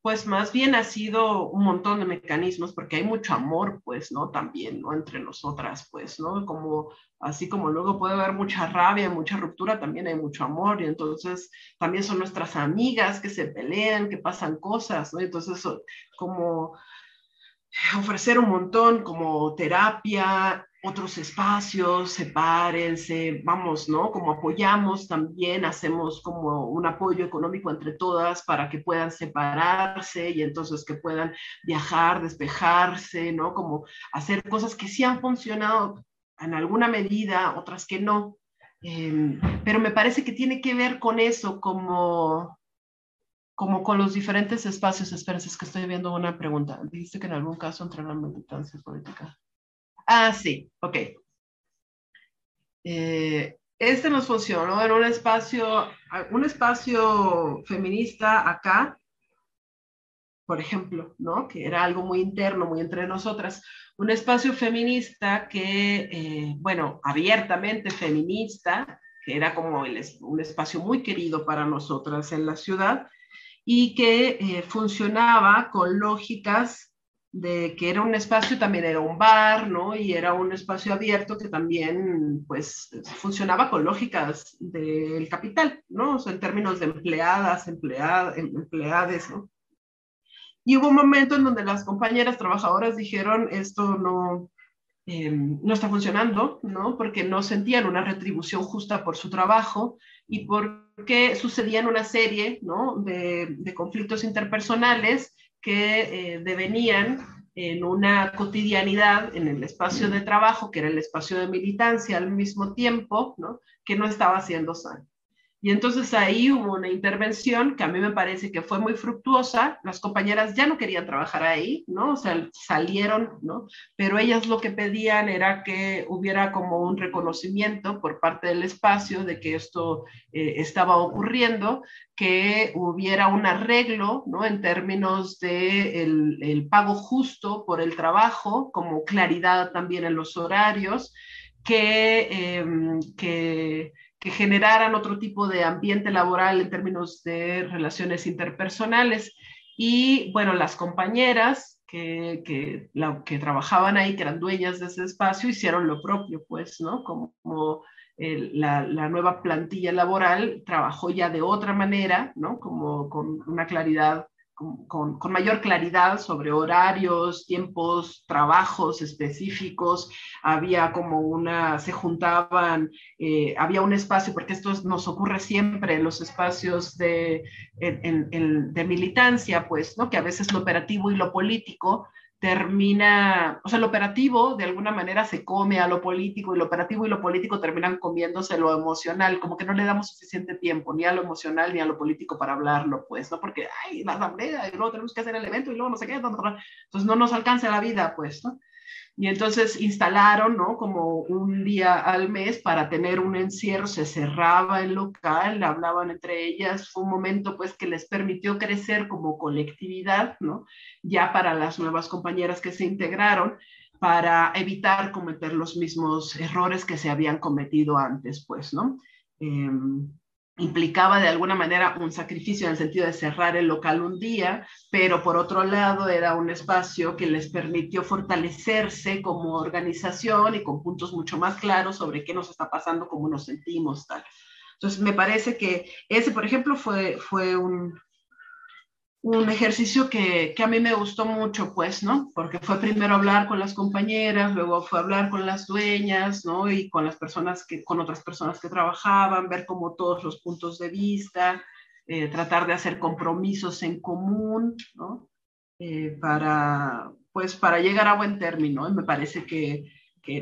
Pues más bien ha sido un montón de mecanismos, porque hay mucho amor, pues, ¿no? También, ¿no? Entre nosotras, pues, ¿no? Como, así como luego puede haber mucha rabia, mucha ruptura, también hay mucho amor, y entonces también son nuestras amigas que se pelean, que pasan cosas, ¿no? Entonces, como ofrecer un montón como terapia, otros espacios, sepárense, vamos, ¿no? Como apoyamos también, hacemos como un apoyo económico entre todas para que puedan separarse y entonces que puedan viajar, despejarse, ¿no? Como hacer cosas que sí han funcionado en alguna medida, otras que no. Em, pero me parece que tiene que ver con eso, como, como con los diferentes espacios. Espera, es que estoy viendo una pregunta. Dijiste que en algún caso entró la militancia política. Ah, sí, ok. Eh, este nos funcionó en un espacio, un espacio feminista acá, por ejemplo, ¿no? Que era algo muy interno, muy entre nosotras. Un espacio feminista que, eh, bueno, abiertamente feminista, que era como un espacio muy querido para nosotras en la ciudad y que eh, funcionaba con lógicas de que era un espacio, también era un bar, ¿no? Y era un espacio abierto que también, pues, funcionaba con lógicas del capital, ¿no? O sea, en términos de empleadas, empleadas, empleades, ¿no? Y hubo un momento en donde las compañeras trabajadoras dijeron, esto no, em, no está funcionando, ¿no? Porque no sentían una retribución justa por su trabajo y porque sucedían una serie, ¿no? De, de conflictos interpersonales que eh, devenían en una cotidianidad en el espacio de trabajo, que era el espacio de militancia al mismo tiempo, ¿no? que no estaba siendo sano. Y entonces ahí hubo una intervención que a mí me parece que fue muy fructuosa. Las compañeras ya no querían trabajar ahí, ¿no? O sea, salieron, ¿no? Pero ellas lo que pedían era que hubiera como un reconocimiento por parte del espacio de que esto eh, estaba ocurriendo, que hubiera un arreglo, ¿no? En términos de el, pago justo por el trabajo, como claridad también en los horarios, que, em, que que generaran otro tipo de ambiente laboral en términos de relaciones interpersonales. Y bueno, las compañeras que, que, que trabajaban ahí, que eran dueñas de ese espacio, hicieron lo propio, pues, ¿no? Como, la, la, nueva plantilla laboral trabajó ya de otra manera, ¿no? Como con una claridad con, mayor claridad sobre horarios, tiempos, trabajos específicos, había como una, se juntaban, eh, había un espacio, porque esto nos ocurre siempre en los espacios de, de militancia, pues, ¿no? Que a veces lo operativo y lo político termina, o sea, lo operativo de alguna manera se come a lo político y lo operativo y lo político terminan comiéndose lo emocional, como que no le damos suficiente tiempo ni a lo emocional ni a lo político para hablarlo, pues, ¿no? Porque, ay, la asamblea y luego tenemos que hacer el evento y luego no sé qué, entonces no nos alcanza la vida, pues, ¿no? Y entonces instalaron, ¿no? Como un día al mes para tener un encierro, se cerraba el local, hablaban entre ellas, fue un momento pues que les permitió crecer como colectividad, ¿no? Ya para las nuevas compañeras que se integraron, para evitar cometer los mismos errores que se habían cometido antes, pues, ¿no? Eh, implicaba de alguna manera un sacrificio en el sentido de cerrar el local un día, pero por otro lado era un espacio que les permitió fortalecerse como organización y con puntos mucho más claros sobre qué nos está pasando, cómo nos sentimos, tal. Entonces, me parece que ese, por ejemplo, fue, fue un, un ejercicio que, que, a mí me gustó mucho, pues, ¿no? Porque fue primero hablar con las compañeras, luego fue hablar con las dueñas, ¿no? Y con las personas que, con otras personas que trabajaban, ver como todos los puntos de vista, eh, tratar de hacer compromisos en común, ¿no? Eh, para, pues, para llegar a buen término. Y me parece que,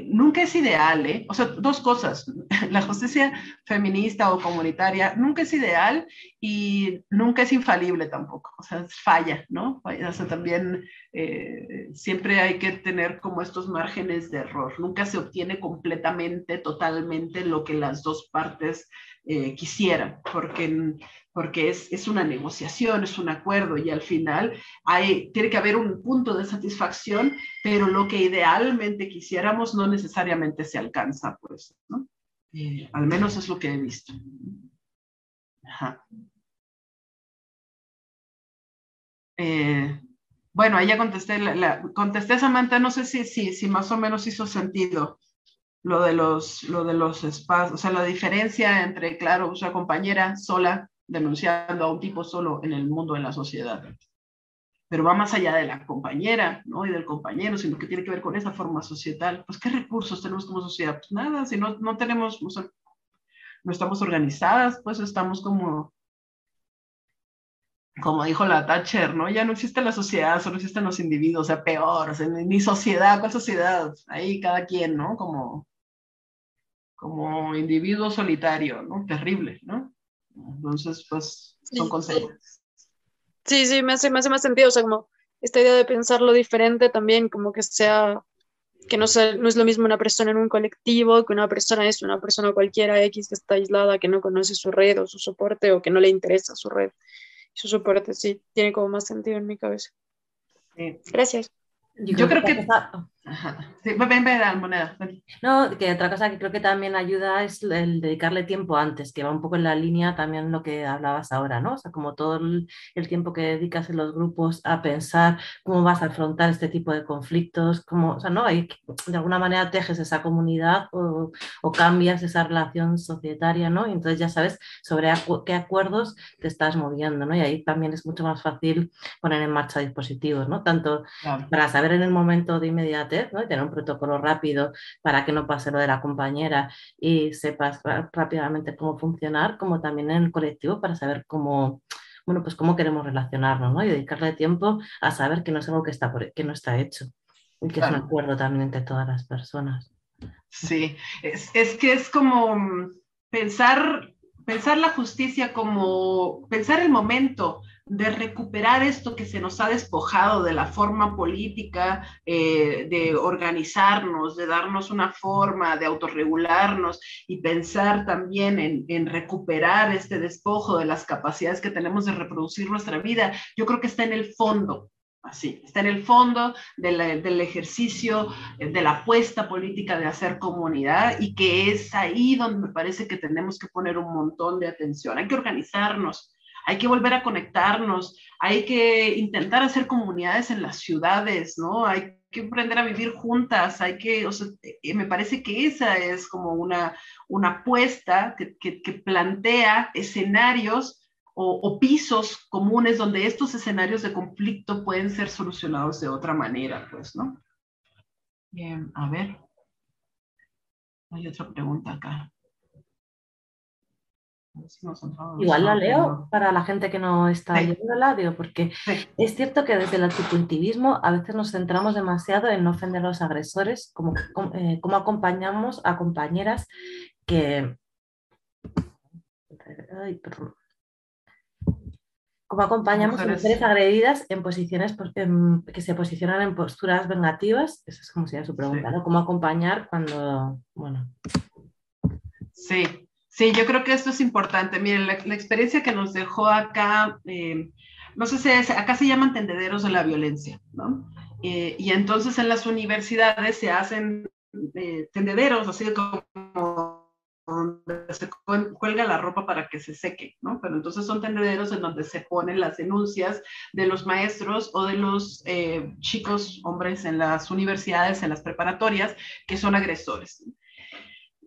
nunca es ideal, ¿eh? O sea, dos cosas. [laughs] La justicia feminista o comunitaria nunca es ideal y nunca es infalible tampoco. O sea, falla, ¿no? O sea, también eh, siempre hay que tener como estos márgenes de error. Nunca se obtiene completamente, totalmente lo que las dos partes eh, quisieran, porque porque es, es, una negociación, es un acuerdo y al final hay, tiene que haber un punto de satisfacción, pero lo que idealmente quisiéramos no necesariamente se alcanza, pues, ¿no? Eh, al menos es lo que he visto. Ajá. Eh, bueno, ahí ya contesté, la, contesté a Samantha, no sé si, si, si más o menos hizo sentido lo de los, lo de los espacios, o sea, la diferencia entre, claro, o sea, compañera sola denunciando a un tipo solo en el mundo, en la sociedad. Pero va más allá de la compañera, ¿no? Y del compañero, sino que tiene que ver con esa forma societal. Pues, ¿qué recursos tenemos como sociedad? Pues nada, si no, no tenemos, no estamos organizadas, pues estamos como, como dijo la Thatcher, ¿no? Ya no existe la sociedad, solo existen los individuos, o sea, peor, o sea, ni sociedad, ¿cuál sociedad? Ahí cada quien, ¿no? Como, como individuo solitario, ¿no? Terrible, ¿no? Entonces, pues son consejos. Sí, sí, me hace, me hace más sentido, o sea, como esta idea de pensarlo diferente también, como que sea, que no, sea, no es lo mismo una persona en un colectivo, que una persona es una persona cualquiera X que está aislada, que no conoce su red o su soporte o que no le interesa su red y su soporte, sí, tiene como más sentido en mi cabeza. Gracias. Yo, creo que... Sí, ven, ven, moneda. No, que otra cosa que creo que también ayuda es el dedicarle tiempo antes, que va un poco en la línea también lo que hablabas ahora, ¿no? O sea, como todo el, tiempo que dedicas en los grupos a pensar cómo vas a afrontar este tipo de conflictos, cómo, o sea, ¿no? Hay, de alguna manera tejes esa comunidad o, o cambias esa relación societaria, ¿no? Y entonces ya sabes sobre qué acuerdos te estás moviendo, ¿no? Y ahí también es mucho más fácil poner en marcha dispositivos, ¿no? Tanto para saber en el momento de inmediatez, ¿no? Y tener un protocolo rápido para que no pase lo de la compañera y sepas rápidamente cómo funcionar, como también en el colectivo para saber cómo, bueno, pues cómo queremos relacionarnos, ¿no? Y dedicarle tiempo a saber que no es algo que, está por, que no está hecho y que es un acuerdo también entre todas las personas. Sí, es, es que es como pensar, pensar la justicia como pensar el momento, de recuperar esto que se nos ha despojado de la forma política, eh, de organizarnos, de darnos una forma, de autorregularnos y pensar también en, recuperar este despojo de las capacidades que tenemos de reproducir nuestra vida, yo creo que está en el fondo. Así, está en el fondo del ejercicio, de la apuesta política de hacer comunidad y que es ahí donde me parece que tenemos que poner un montón de atención. Hay que organizarnos, hay que volver a conectarnos, hay que intentar hacer comunidades en las ciudades, ¿no? Hay que aprender a vivir juntas, hay que, o sea, eh, me parece que esa es como una, una apuesta que, plantea escenarios o, o, pisos comunes donde estos escenarios de conflicto pueden ser solucionados de otra manera, pues, ¿no? Bien, a ver. Hay otra pregunta acá. Igual la leo para la gente que no está leyéndola, digo, porque es cierto que desde el antipunitivismo a veces nos centramos demasiado en no ofender a los agresores, como, eh, como acompañamos a compañeras que... Como acompañamos a mujeres. agredidas en posiciones pues, que se posicionan en posturas vengativas, eso es como sería su pregunta, ¿no? ¿Cómo acompañar cuando, bueno... Sí, Sí, yo creo que esto es importante. Miren, la, experiencia que nos dejó acá, eh, no sé si acá se llaman tendederos de la violencia, ¿no? Eh, y entonces en las universidades se hacen eh, tendederos, así como donde se cuelga la ropa para que se seque, ¿no? Pero entonces son tendederos en donde se ponen las denuncias de los maestros o de los chicos, hombres en las universidades, en las preparatorias, que son agresores.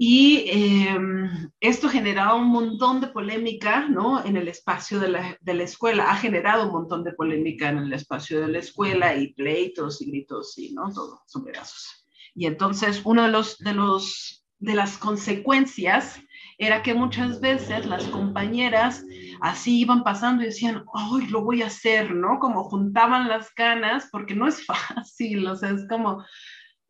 Y em, esto generado un montón de polémica ¿no? en el espacio de la, de la, escuela, ha generado un montón de polémica en el espacio de la escuela y pleitos y gritos y ¿no? todo, son pedazos. Y entonces uno de los, de los de las consecuencias era que muchas veces las compañeras así iban pasando y decían, ¡ay, lo voy a hacer! ¿no? Como juntaban las ganas, porque no es [laughs] fácil, o sea, es como,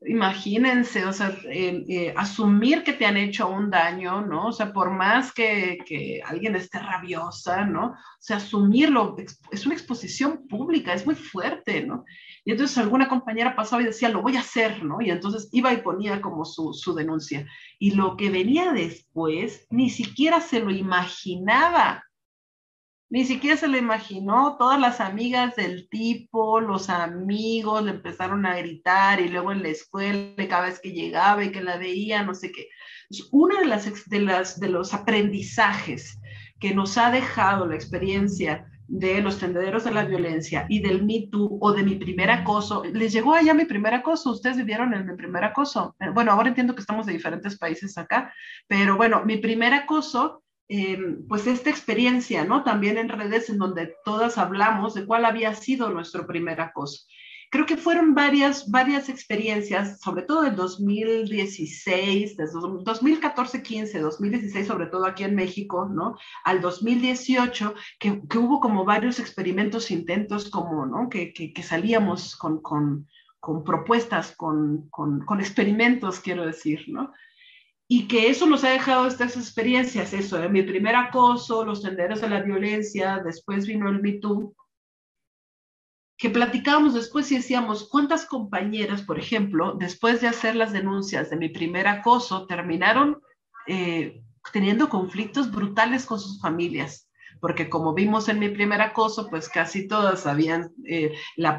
imagínense, o sea, eh, asumir que te han hecho un daño, ¿no? O sea, por más que, que, alguien esté rabiosa, ¿no? O sea, asumirlo es una exposición pública, es muy fuerte, ¿no? Y entonces alguna compañera pasaba y decía, lo voy a hacer, ¿no? Y entonces iba y ponía como su, su denuncia. Y lo que venía después, ni siquiera se lo imaginaba, ni siquiera se lo imaginó, todas las amigas del tipo, los amigos le empezaron a gritar y luego en la escuela cada vez que llegaba y que la veía, no sé qué. Es una de las, de de los aprendizajes que nos ha dejado la experiencia de los tendederos de la violencia y del Me Too o de mi primer acoso. ¿Les llegó allá mi primer acoso? ¿Ustedes vivieron en mi primer acoso? Bueno, ahora entiendo que estamos de diferentes países acá, pero bueno, mi primer acoso Em, pues esta experiencia, ¿no? También en redes en donde todas hablamos de cuál había sido nuestro primer acoso. Creo que fueron varias, varias experiencias, sobre todo en 2016, desde 2014, 15, 2016, sobre todo aquí en México, ¿no? Al 2018, que, hubo como varios experimentos, intentos, como, ¿no? Que, salíamos con, con, con propuestas, con, con experimentos, quiero decir, ¿no? Y que eso nos ha dejado estas experiencias, eso, de mi primer acoso, los senderos de la violencia, después vino el Me que platicábamos después y decíamos, ¿cuántas compañeras, por ejemplo, después de hacer las denuncias de mi primer acoso, terminaron eh, teniendo conflictos brutales con sus familias? Porque como vimos en mi primer acoso, pues casi todas sabían eh,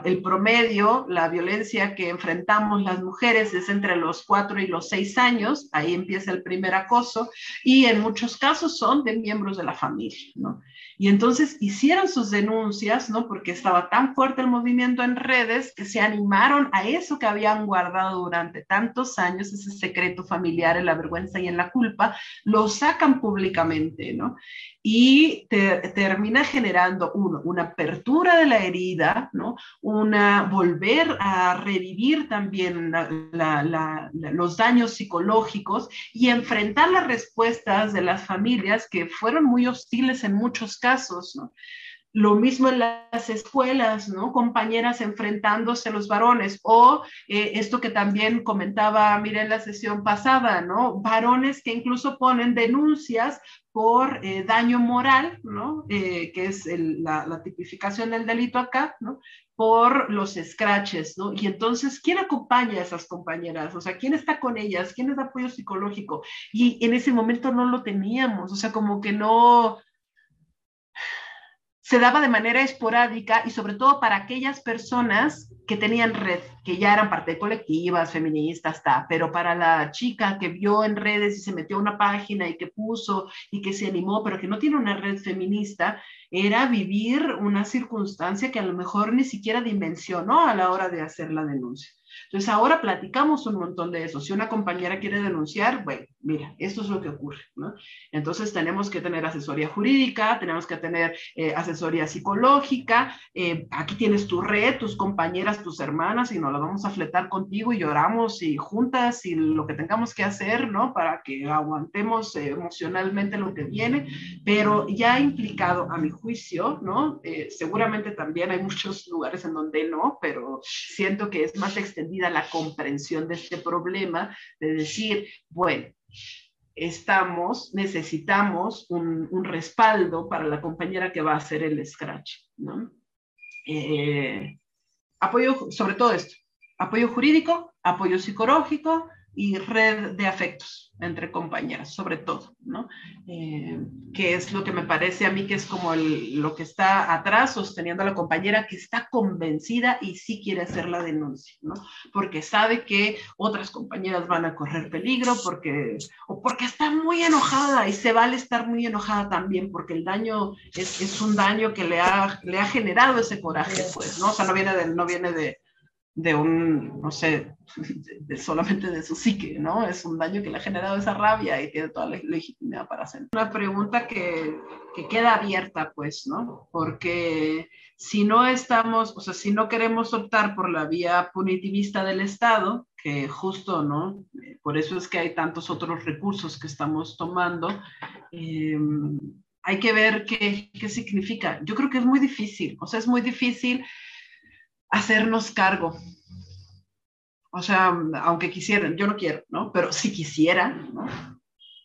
el promedio, la violencia que enfrentamos las mujeres es entre los cuatro y los seis años, ahí empieza el primer acoso, y en muchos casos son de miembros de la familia, ¿no? Y entonces hicieron sus denuncias, ¿no? Porque estaba tan fuerte el movimiento en redes que se animaron a eso que habían guardado durante tantos años, ese secreto familiar, en la vergüenza y en la culpa, lo sacan públicamente, ¿no? Y termina generando una apertura de la herida, ¿no? Una volver a revivir también los daños psicológicos y enfrentar las respuestas de las familias que fueron muy hostiles en muchos casos, ¿no? Lo mismo en las escuelas, ¿no? Compañeras enfrentándose a los varones. O eh, esto que también comentaba, mira, en la sesión pasada, ¿no? Varones que incluso ponen denuncias por eh, daño moral, ¿no? Eh, que es la, tipificación del delito acá, ¿no? Por los scratches, ¿no? Y entonces, ¿quién acompaña a esas compañeras? O sea, ¿quién está con ellas? ¿Quién es apoyo psicológico? Y en ese momento no lo teníamos, o sea, como que no, se daba de manera esporádica y sobre todo para aquellas personas que tenían red, que ya eran parte de colectivas, feministas, está, pero para la chica que vio en redes y se metió a una página y que puso y que se animó, pero que no tiene una red feminista, era vivir una circunstancia que a lo mejor ni siquiera dimensionó a la hora de hacer la denuncia. Entonces ahora platicamos un montón de eso. Si una compañera quiere denunciar, bueno, mira, esto es lo que ocurre, ¿no? Entonces tenemos que tener asesoría jurídica, tenemos que tener eh, asesoría psicológica, eh, aquí tienes tu red, tus compañeras, tus hermanas y nos la vamos a fletar contigo y lloramos y juntas y lo que tengamos que hacer, ¿no? Para que aguantemos eh, emocionalmente lo que viene, pero ya implicado a mi juicio, ¿no? seguramente también hay muchos lugares en donde no, pero siento que es más la comprensión de este problema, de decir, bueno, estamos, necesitamos un, respaldo para la compañera que va a hacer el scratch, ¿no? Eh, apoyo, sobre todo esto, apoyo jurídico, apoyo psicológico, y red de afectos entre compañeras, sobre todo, ¿no? Eh, que es lo que me parece a mí que es como lo que está atrás sosteniendo a la compañera que está convencida y sí quiere hacer la denuncia, ¿no? Porque sabe que otras compañeras van a correr peligro, porque, o porque está muy enojada y se vale estar muy enojada también, porque el daño es, es un daño que le ha, le ha generado ese coraje, pues, ¿no? O sea, no viene de, no viene de, de un, no sé, [laughs] de, solamente de su psique, ¿no? Es un daño que le ha generado esa rabia y tiene toda la legitimidad para hacer. Una pregunta que, que queda abierta, pues, ¿no? Porque si no estamos, o sea, si no queremos optar por la vía punitivista del Estado, que justo, ¿no? Por eso es que hay tantos otros recursos que estamos tomando. Em, hay que ver qué, qué significa. Yo creo que es muy difícil, o sea, es muy difícil hacernos cargo. O sea, aunque quisieran, yo no quiero, ¿no? Pero si quisieran, ¿no?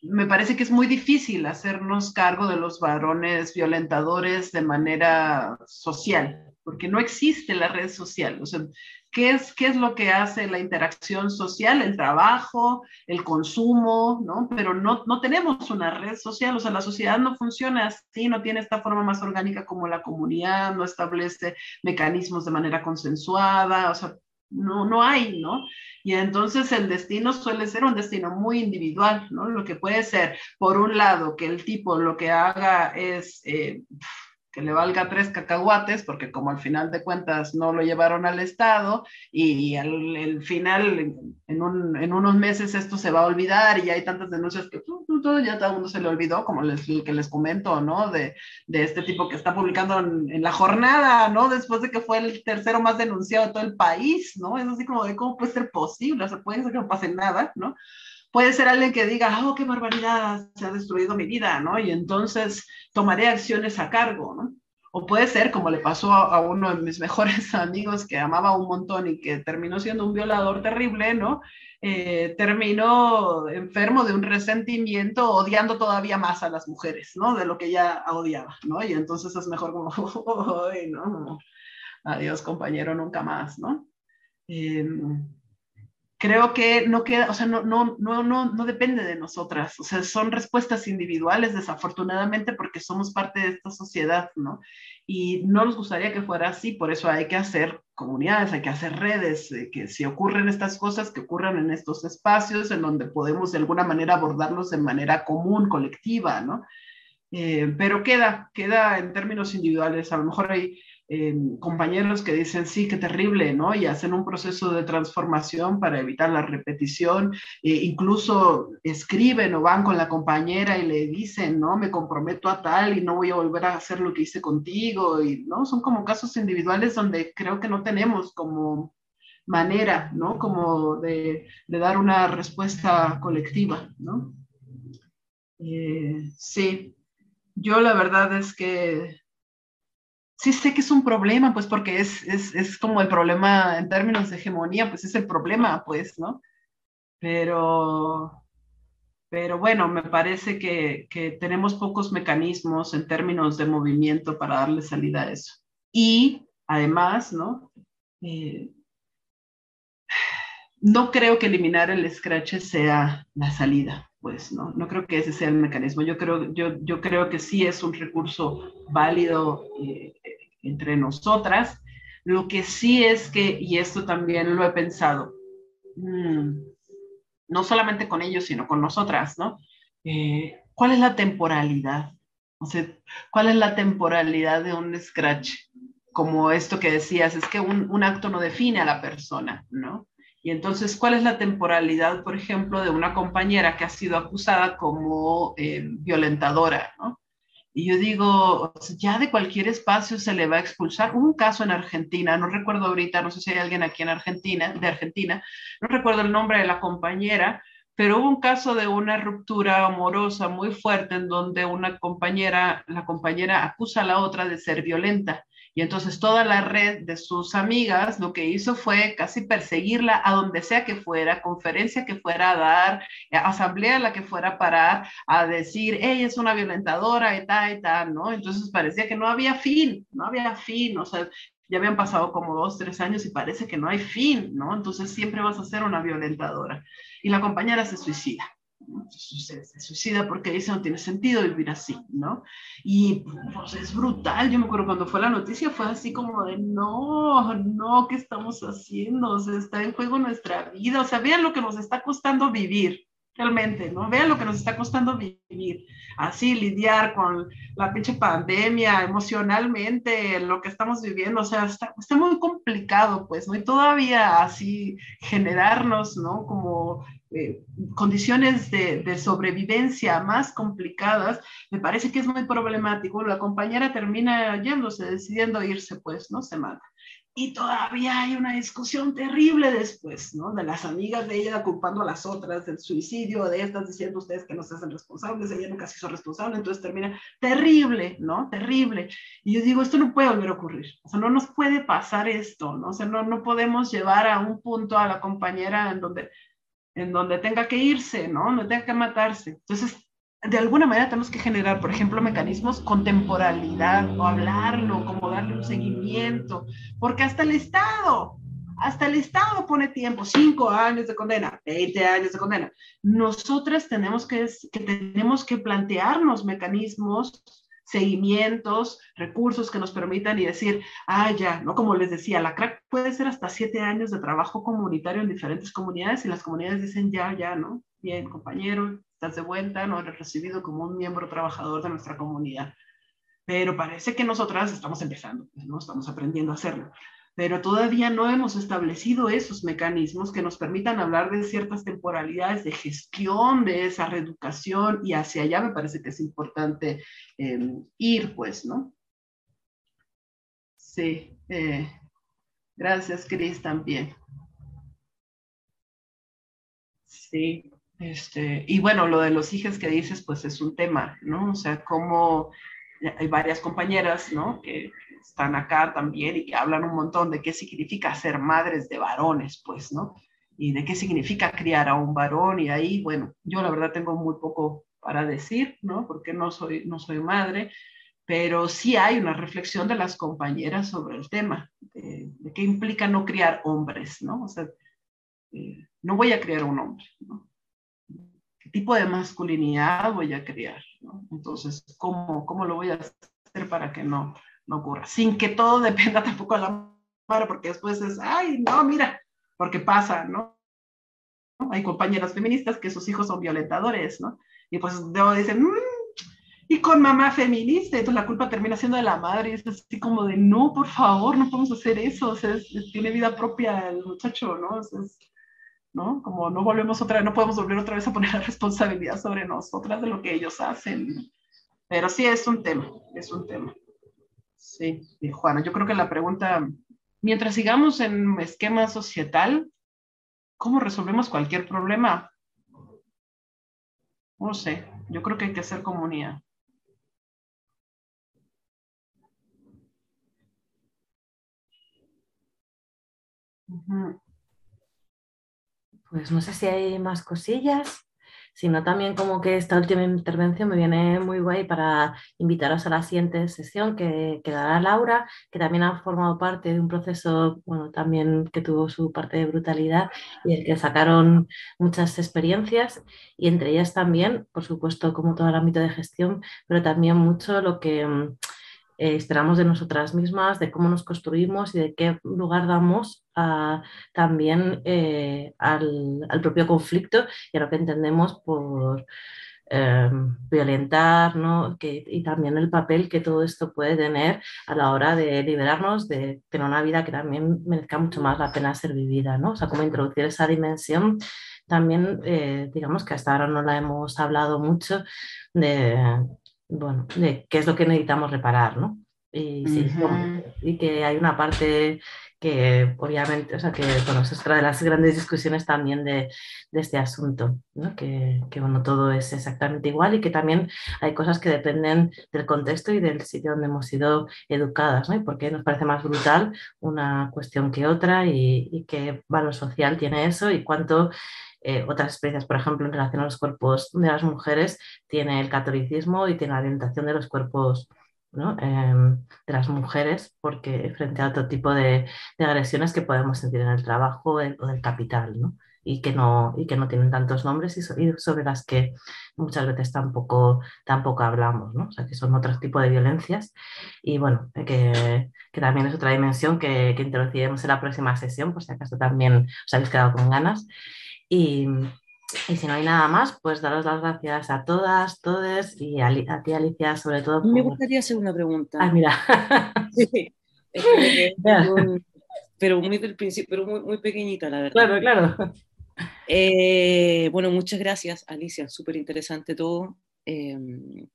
Me parece que es muy difícil hacernos cargo de los varones violentadores de manera social, porque no existe la red social. O sea, ¿qué es, qué es lo que hace la interacción social? El trabajo, el consumo, ¿no? Pero no, no tenemos una red social, o sea, la sociedad no funciona así, no tiene esta forma más orgánica como la comunidad, no establece mecanismos de manera consensuada, o sea, no, no hay, ¿no? Y entonces el destino suele ser un destino muy individual, ¿no? Lo que puede ser, por un lado, que el tipo lo que haga es... Eh, que le valga tres cacahuates, porque como al final de cuentas no lo llevaron al Estado y al final, en, unos meses esto se va a olvidar y hay tantas denuncias que todo, ya todo el mundo se le olvidó, como les, que les comento, ¿no? De, este tipo que está publicando en, la jornada, ¿no? Después de que fue el tercero más denunciado de todo el país, ¿no? Es así como de cómo puede ser posible, o sea, puede ser que no pase nada, ¿no? Puede ser alguien que diga, oh, qué barbaridad, se ha destruido mi vida, ¿no? Y entonces tomaré acciones a cargo, ¿no? O puede ser, como le pasó a, uno de mis [laughs] mejores amigos que amaba un montón y que terminó siendo un violador terrible, ¿no? Eh, terminó enfermo de un resentimiento, odiando todavía más a las mujeres, ¿no? De lo que ya odiaba, ¿no? Y entonces es mejor como, [laughs] ¿no? Adiós, compañero, nunca más, ¿no? Em, creo que no queda, o sea, no, no, no, no, no depende de nosotras, o sea, son respuestas individuales, desafortunadamente, porque somos parte de esta sociedad, ¿no? Y no nos gustaría que fuera así, por eso hay que hacer comunidades, hay que hacer redes, eh, que si ocurren estas cosas, que ocurran en estos espacios en donde podemos de alguna manera abordarlos de manera común, colectiva, ¿no? Eh, pero queda, queda en términos individuales, a lo mejor hay compañeros que dicen, sí, qué terrible, ¿no? Y hacen un proceso de transformación para evitar la repetición, e incluso escriben o van con la compañera y le dicen, ¿no? Me comprometo a tal y no voy a volver a hacer lo que hice contigo, y, ¿no? Son como casos individuales donde creo que no tenemos como manera, ¿no? Como de, de dar una respuesta colectiva, ¿no? Eh, sí, yo la verdad es que sí sé que es un problema, pues porque es, es, es, como el problema en términos de hegemonía, pues es el problema, pues, ¿no? Pero, pero bueno, me parece que, que tenemos pocos mecanismos en términos de movimiento para darle salida a eso. Y además, ¿no? Eh, no creo que eliminar el scratch sea la salida, pues, ¿no? No creo que ese sea el mecanismo. Yo creo, yo, yo creo que sí es un recurso válido eh, entre nosotras. Lo que sí es que, y esto también lo he pensado, mm, no solamente con ellos, sino con nosotras, ¿no? Eh, ¿Cuál es la temporalidad? O sea, ¿cuál es la temporalidad de un scratch? Como esto que decías, es que un, acto no define a la persona, ¿no? Y entonces, ¿cuál es la temporalidad, por ejemplo, de una compañera que ha sido acusada como eh, violentadora, ¿no? Y yo digo, ya de cualquier espacio se le va a expulsar. Hubo un caso en Argentina, no recuerdo ahorita, no sé si hay alguien aquí en Argentina, de Argentina, no recuerdo el nombre de la compañera, pero hubo un caso de una ruptura amorosa muy fuerte en donde una compañera, la compañera acusa a la otra de ser violenta. Y entonces toda la red de sus amigas lo que hizo fue casi perseguirla a donde sea que fuera, conferencia que fuera a dar, eh, asamblea a la que fuera a parar, a decir, ella es una violentadora y tal y tal, ¿no? Entonces parecía que no había fin, no había fin, o sea, ya habían pasado como dos, tres años y parece que no hay fin, ¿no? Entonces siempre vas a ser una violentadora. Y la compañera se suicida se, se, suicida porque dice no tiene sentido vivir así, ¿no? Y pues, es brutal, yo me acuerdo cuando fue la noticia, fue así como de, no, no, ¿qué estamos haciendo? O sea, está en juego nuestra vida, o sea, vean lo que nos está costando vivir, realmente, ¿no? Vean lo que nos está costando vivir, así lidiar con la pinche pandemia emocionalmente, lo que estamos viviendo, o sea, está, está muy complicado, pues, ¿no? Y todavía así generarnos, ¿no? Como eh, condiciones de, de, sobrevivencia más complicadas, me parece que es muy problemático. La compañera termina yéndose, decidiendo irse, pues, ¿no? Se mata. Y todavía hay una discusión terrible después, ¿no? De las amigas de ella culpando a las otras del suicidio, de estas diciendo ustedes que no se hacen responsables, ella nunca se hizo responsable, entonces termina terrible, ¿no? Terrible. Y yo digo, esto no puede volver a ocurrir, o sea, no nos puede pasar esto, ¿no? O sea, no, no podemos llevar a un punto a la compañera en donde en donde tenga que irse, ¿no? No tenga que matarse. Entonces, de alguna manera tenemos que generar, por ejemplo, mecanismos con temporalidad o hablarlo, como darle un seguimiento, porque hasta el Estado, hasta el Estado pone tiempo, cinco años de condena, 20 años de condena. Nosotras tenemos que, que, tenemos que plantearnos mecanismos seguimientos, recursos que nos permitan y decir, ah, ya, ¿no? Como les decía, la crack puede ser hasta siete años de trabajo comunitario en diferentes comunidades y las comunidades dicen, ya, ya, ¿no? Bien, compañero, estás de vuelta, no eres recibido como un miembro trabajador de nuestra comunidad. Pero parece que nosotras estamos empezando, pues, ¿no? Estamos aprendiendo a hacerlo pero todavía no hemos establecido esos mecanismos que nos permitan hablar de ciertas temporalidades de gestión de esa reeducación y hacia allá me parece que es importante eh, ir, pues, ¿no? Sí, eh, gracias, Cris, también. Sí, este, y bueno, lo de los hijos que dices, pues es un tema, ¿no? O sea, como hay varias compañeras, ¿no? Que están acá también y que hablan un montón de qué significa ser madres de varones, pues, ¿no? Y de qué significa criar a un varón y ahí, bueno, yo la verdad tengo muy poco para decir, ¿no? Porque no soy, no soy madre, pero sí hay una reflexión de las compañeras sobre el tema, de, qué implica no criar hombres, ¿no? O sea, eh, no voy a criar un hombre, ¿no? ¿Qué tipo de masculinidad voy a criar? ¿no? Entonces, ¿cómo, ¿cómo lo voy a hacer para que no, no ocurra? Sin que todo [laughs] dependa tampoco a la madre, porque después es, ay, no, mira, porque pasa, ¿no? Hay compañeras feministas que sus hijos son violentadores, ¿no? Y pues luego dicen, mmm, y con mamá feminista, entonces la culpa termina siendo de la madre, y es así como de, no, por favor, no podemos hacer eso, o sea, tiene vida propia el muchacho, ¿no? ¿no? Como no volvemos otra no podemos volver otra vez a poner la [laughs] responsabilidad sobre nosotras de lo que ellos hacen. Pero sí es un tema, es un tema. Sí, Juana, yo creo que la pregunta, mientras sigamos en esquema societal, ¿cómo resolvemos cualquier problema? No sé, yo creo que hay que hacer comunidad. Pues no sé si hay más cosillas, sino también como que esta última intervención me viene muy guay para invitaros a la siguiente sesión que, dará Laura, que también ha formado parte de un proceso, bueno, también que tuvo su parte de brutalidad y el que sacaron muchas experiencias y entre ellas también, por supuesto, como todo el ámbito de gestión, pero también mucho lo que eh, esperamos de nosotras mismas, de cómo nos construimos y de qué lugar damos también eh, al, propio conflicto y a lo que entendemos por eh, violentar ¿no? y también el papel que todo esto puede tener a la hora de liberarnos, de tener una vida que también merezca mucho más la pena ser vivida. ¿no? O sea, cómo introducir esa dimensión también, digamos que hasta ahora no la hemos hablado mucho de bueno, de qué es lo que necesitamos reparar, ¿no? Y, y que hay una parte que obviamente, o sea, que bueno, es otra de las grandes discusiones también de, de este asunto, ¿no? que, que, bueno, todo es exactamente igual y que también hay cosas que dependen del contexto y del sitio donde hemos sido educadas, ¿no? y por qué nos parece más brutal una cuestión que otra y, y qué valor social tiene eso y cuánto eh, otras experiencias, por ejemplo, en relación a los cuerpos de las mujeres, tiene el catolicismo y tiene la orientación de los cuerpos em, de las mujeres, porque frente a otro tipo de, agresiones que podemos sentir en el trabajo o del capital, ¿no? y que no, y que no tienen tantos nombres y, sobre las que muchas veces tampoco, tampoco hablamos, ¿no? O sea, que son otros tipos de violencias y bueno, que, que también es otra dimensión que, que, introduciremos en la próxima sesión, por si acaso también os habéis quedado con ganas. Y, y, si no hay nada más, pues daros las gracias a todas, todos y a, ti, Alicia, sobre todo. Me gustaría hacer una pregunta. Ah, mira. [laughs] sí, pero muy del principio, pero muy, muy pequeñita, la verdad. Claro, claro. Eh, bueno, muchas gracias, Alicia, súper interesante todo. Em,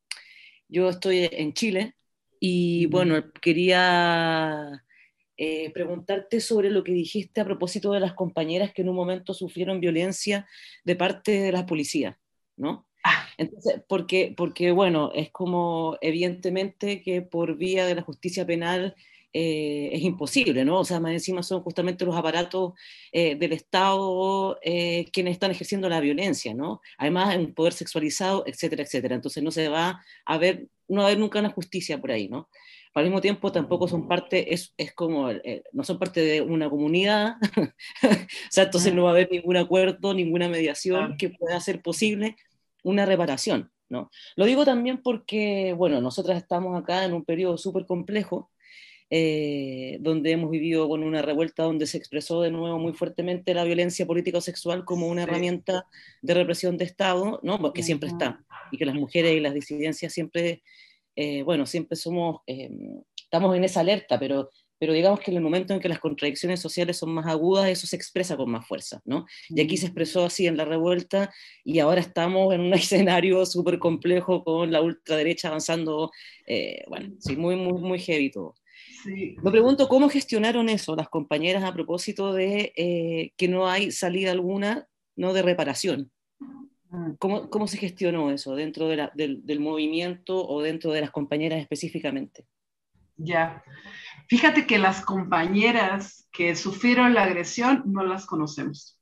yo estoy en Chile y bueno, quería eh, preguntarte sobre lo que dijiste a propósito de las compañeras que en un momento sufrieron violencia de parte de la policía, ¿no? Ah. Entonces, porque, porque, bueno, es como evidentemente que por vía de la justicia penal eh, es imposible, ¿no? O sea, más encima son justamente los aparatos eh, del Estado quienes están ejerciendo la violencia, ¿no? Además, un poder sexualizado, etcétera, etcétera. Entonces no se va a ver, no va a haber nunca una justicia por ahí, ¿no? Al mismo tiempo tampoco son parte, es, es como, eh, no son parte de una comunidad, [laughs] o sea, entonces no va a haber ningún acuerdo, ninguna mediación que pueda hacer posible una reparación, ¿no? Lo digo también porque, bueno, nosotras estamos acá en un periodo súper complejo, eh, donde hemos vivido con una revuelta donde se expresó de nuevo muy fuertemente la violencia político-sexual como una herramienta de represión de Estado, ¿no? que siempre está, y que las mujeres y las disidencias siempre eh, bueno, siempre somos, eh, estamos en esa alerta, pero, pero digamos que en el momento en que las contradicciones sociales son más agudas, eso se expresa con más fuerza, ¿no? Y aquí se expresó así en la revuelta y ahora estamos en un [laughs] escenario súper complejo con la ultraderecha avanzando, eh, bueno, sí, muy, muy, muy heavy todo. Sí. Me pregunto cómo gestionaron eso las compañeras a propósito de que no hay salida alguna ¿no? de reparación. Mm. ¿Cómo, ¿Cómo, se gestionó eso dentro de la, del, del, movimiento o dentro de las compañeras específicamente? Ya, fíjate que las compañeras que sufrieron la agresión no las conocemos.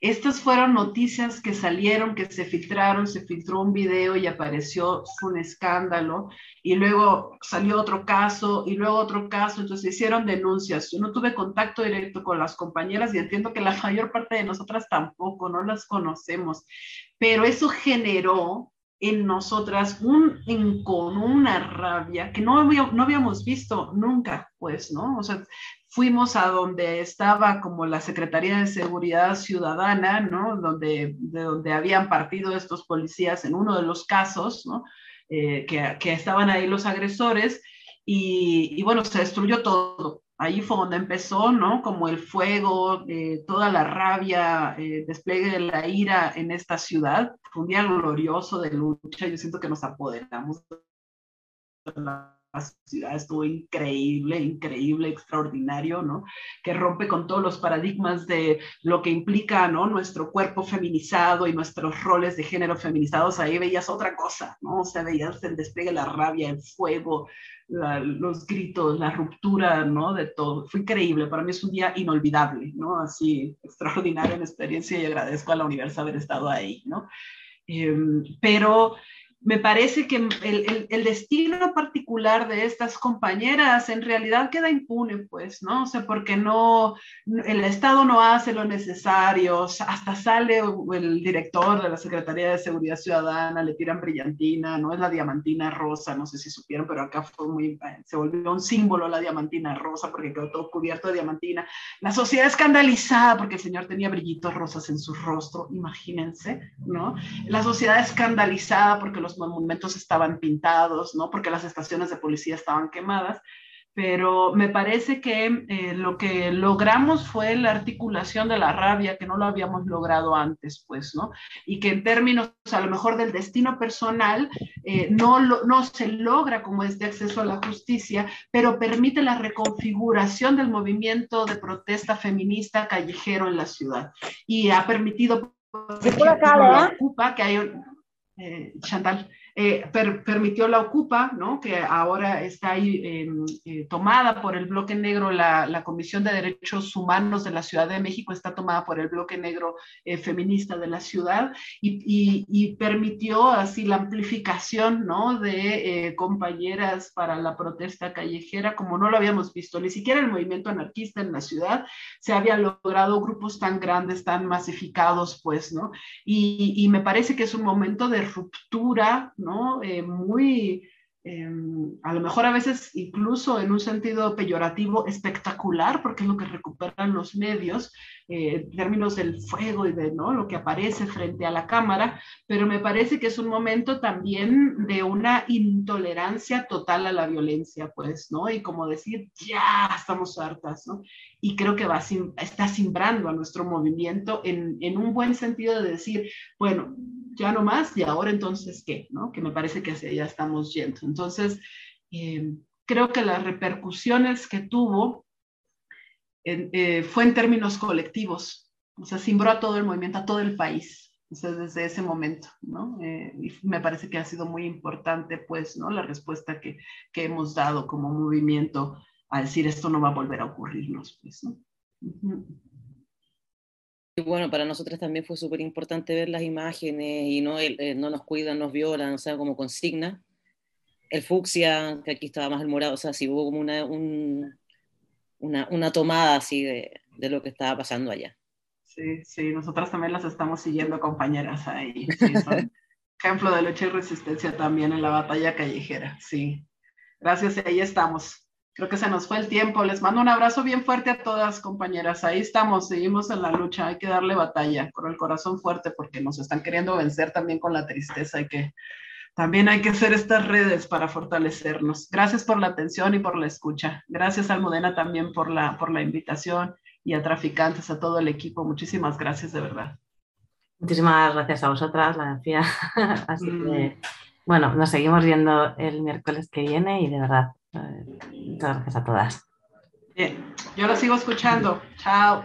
Estas fueron noticias que salieron, que se filtraron, se filtró un video y apareció un escándalo, y luego salió otro caso, y luego otro caso, entonces hicieron denuncias. Yo no tuve contacto directo con las compañeras y entiendo que la [laughs] mayor parte de nosotras tampoco, no las conocemos, pero eso generó en nosotras un con una rabia que no, no habíamos visto nunca, pues, ¿no? O sea, fuimos a donde estaba como la Secretaría de Seguridad Ciudadana, ¿no? Donde, de donde habían partido estos policías en uno de los casos, ¿no? Eh, que, que, estaban ahí los agresores y, bueno, se destruyó todo. Ahí fue donde empezó, ¿no? Como el fuego, eh, toda la rabia, eh, despliegue de la ira en esta ciudad. Fue un día glorioso de lucha. Yo siento que nos apoderamos de la ciudad estuvo increíble, increíble, extraordinario, ¿no? Que rompe con todos los paradigmas de lo que implica, ¿no? Nuestro cuerpo feminizado y nuestros roles de género feminizados. Ahí veías otra cosa, ¿no? O sea, veías el despliegue, la rabia, el fuego, la, los gritos, la ruptura, ¿no? De todo. Fue increíble. Para mí es un día inolvidable, ¿no? Así, extraordinario en experiencia y agradezco a la universidad haber estado ahí, ¿no? Eh, pero me parece que el, el, destino particular de estas compañeras en realidad queda impune, pues, ¿no? O sea, porque no, el Estado no hace lo necesario, hasta sale el director de la Secretaría de Seguridad Ciudadana, le tiran brillantina, no es la diamantina rosa, no sé si supieron, pero acá fue muy, se volvió un símbolo la diamantina rosa porque quedó todo cubierto de diamantina. La sociedad escandalizada porque el señor tenía brillitos rosas en su rostro, imagínense, ¿no? La sociedad escandalizada porque los monumentos estaban pintados, ¿no? Porque las estaciones de policía estaban quemadas, pero me parece que eh, lo que logramos fue la articulación de la rabia, que no lo habíamos logrado antes, pues, ¿no? Y que en términos a lo mejor del destino personal, eh, no, lo, no se logra como este acceso a la justicia, pero permite la reconfiguración del movimiento de protesta feminista callejero en la ciudad. Y ha permitido... la ocupa, que hay eh, Chantal, eh, permitió la Ocupa, ¿no? que ahora está ahí em, eh, tomada por el bloque negro, la, Comisión de Derechos Humanos de la Ciudad de México está tomada por el bloque negro eh, feminista de la ciudad y, permitió así la amplificación ¿no? de compañeras para la protesta callejera como no lo habíamos visto, ni siquiera el movimiento anarquista en la ciudad se había logrado grupos tan grandes, tan masificados, pues, ¿no? Y, y me parece que es un momento de ruptura, ¿no? Eh, muy, eh, a lo mejor a veces incluso en un sentido peyorativo, espectacular, porque es lo que recuperan los medios, eh, en términos del fuego y de ¿no? lo que aparece frente a la cámara, pero me parece que es un momento también de una intolerancia total a la violencia, pues, ¿no? Y como decir, ya estamos hartas, ¿no? Y creo que va, está simbrando a nuestro movimiento en, en un buen sentido de decir, bueno, ya no más, y ahora entonces qué, ¿no? Que me parece que hacia allá estamos yendo. Entonces, eh, creo que las repercusiones que tuvo eh, fue en términos colectivos, o sea, simbró a todo el movimiento, a todo el país, o sea, desde ese momento, ¿no? Eh, y me parece que ha sido muy importante, pues, ¿no? La respuesta que, que, hemos dado como movimiento a decir esto no va a volver a ocurrirnos, pues, ¿no? Uh -huh bueno, para nosotros también fue súper importante ver las imágenes y no, eh, no nos cuidan, nos violan, o sea, como consigna. El fucsia, que aquí estaba más el morado, o sea, sí hubo como una, un, una, una, tomada así de, de, lo que estaba pasando allá. Sí, sí, nosotras también las estamos siguiendo, compañeras, ahí. [laughs] Sí, son ejemplo de lucha y resistencia también en la batalla callejera, sí. Gracias, ahí estamos. Creo que se nos fue el tiempo. Les mando un abrazo bien fuerte a todas, compañeras. Ahí estamos, seguimos en la lucha. Hay que darle batalla con el corazón fuerte porque nos están queriendo vencer también con la tristeza. Hay que, también hay que hacer estas redes para fortalecernos. Gracias por la atención y por la escucha. Gracias, Almudena, también por la, por la invitación y a Traficantes, a todo el equipo. Muchísimas gracias, de verdad. Muchísimas gracias a vosotras, la decía. [laughs] Así que, bueno, nos seguimos viendo el miércoles que viene y de verdad Muchas gracias a todas. Bien, yo lo sigo escuchando. Chao.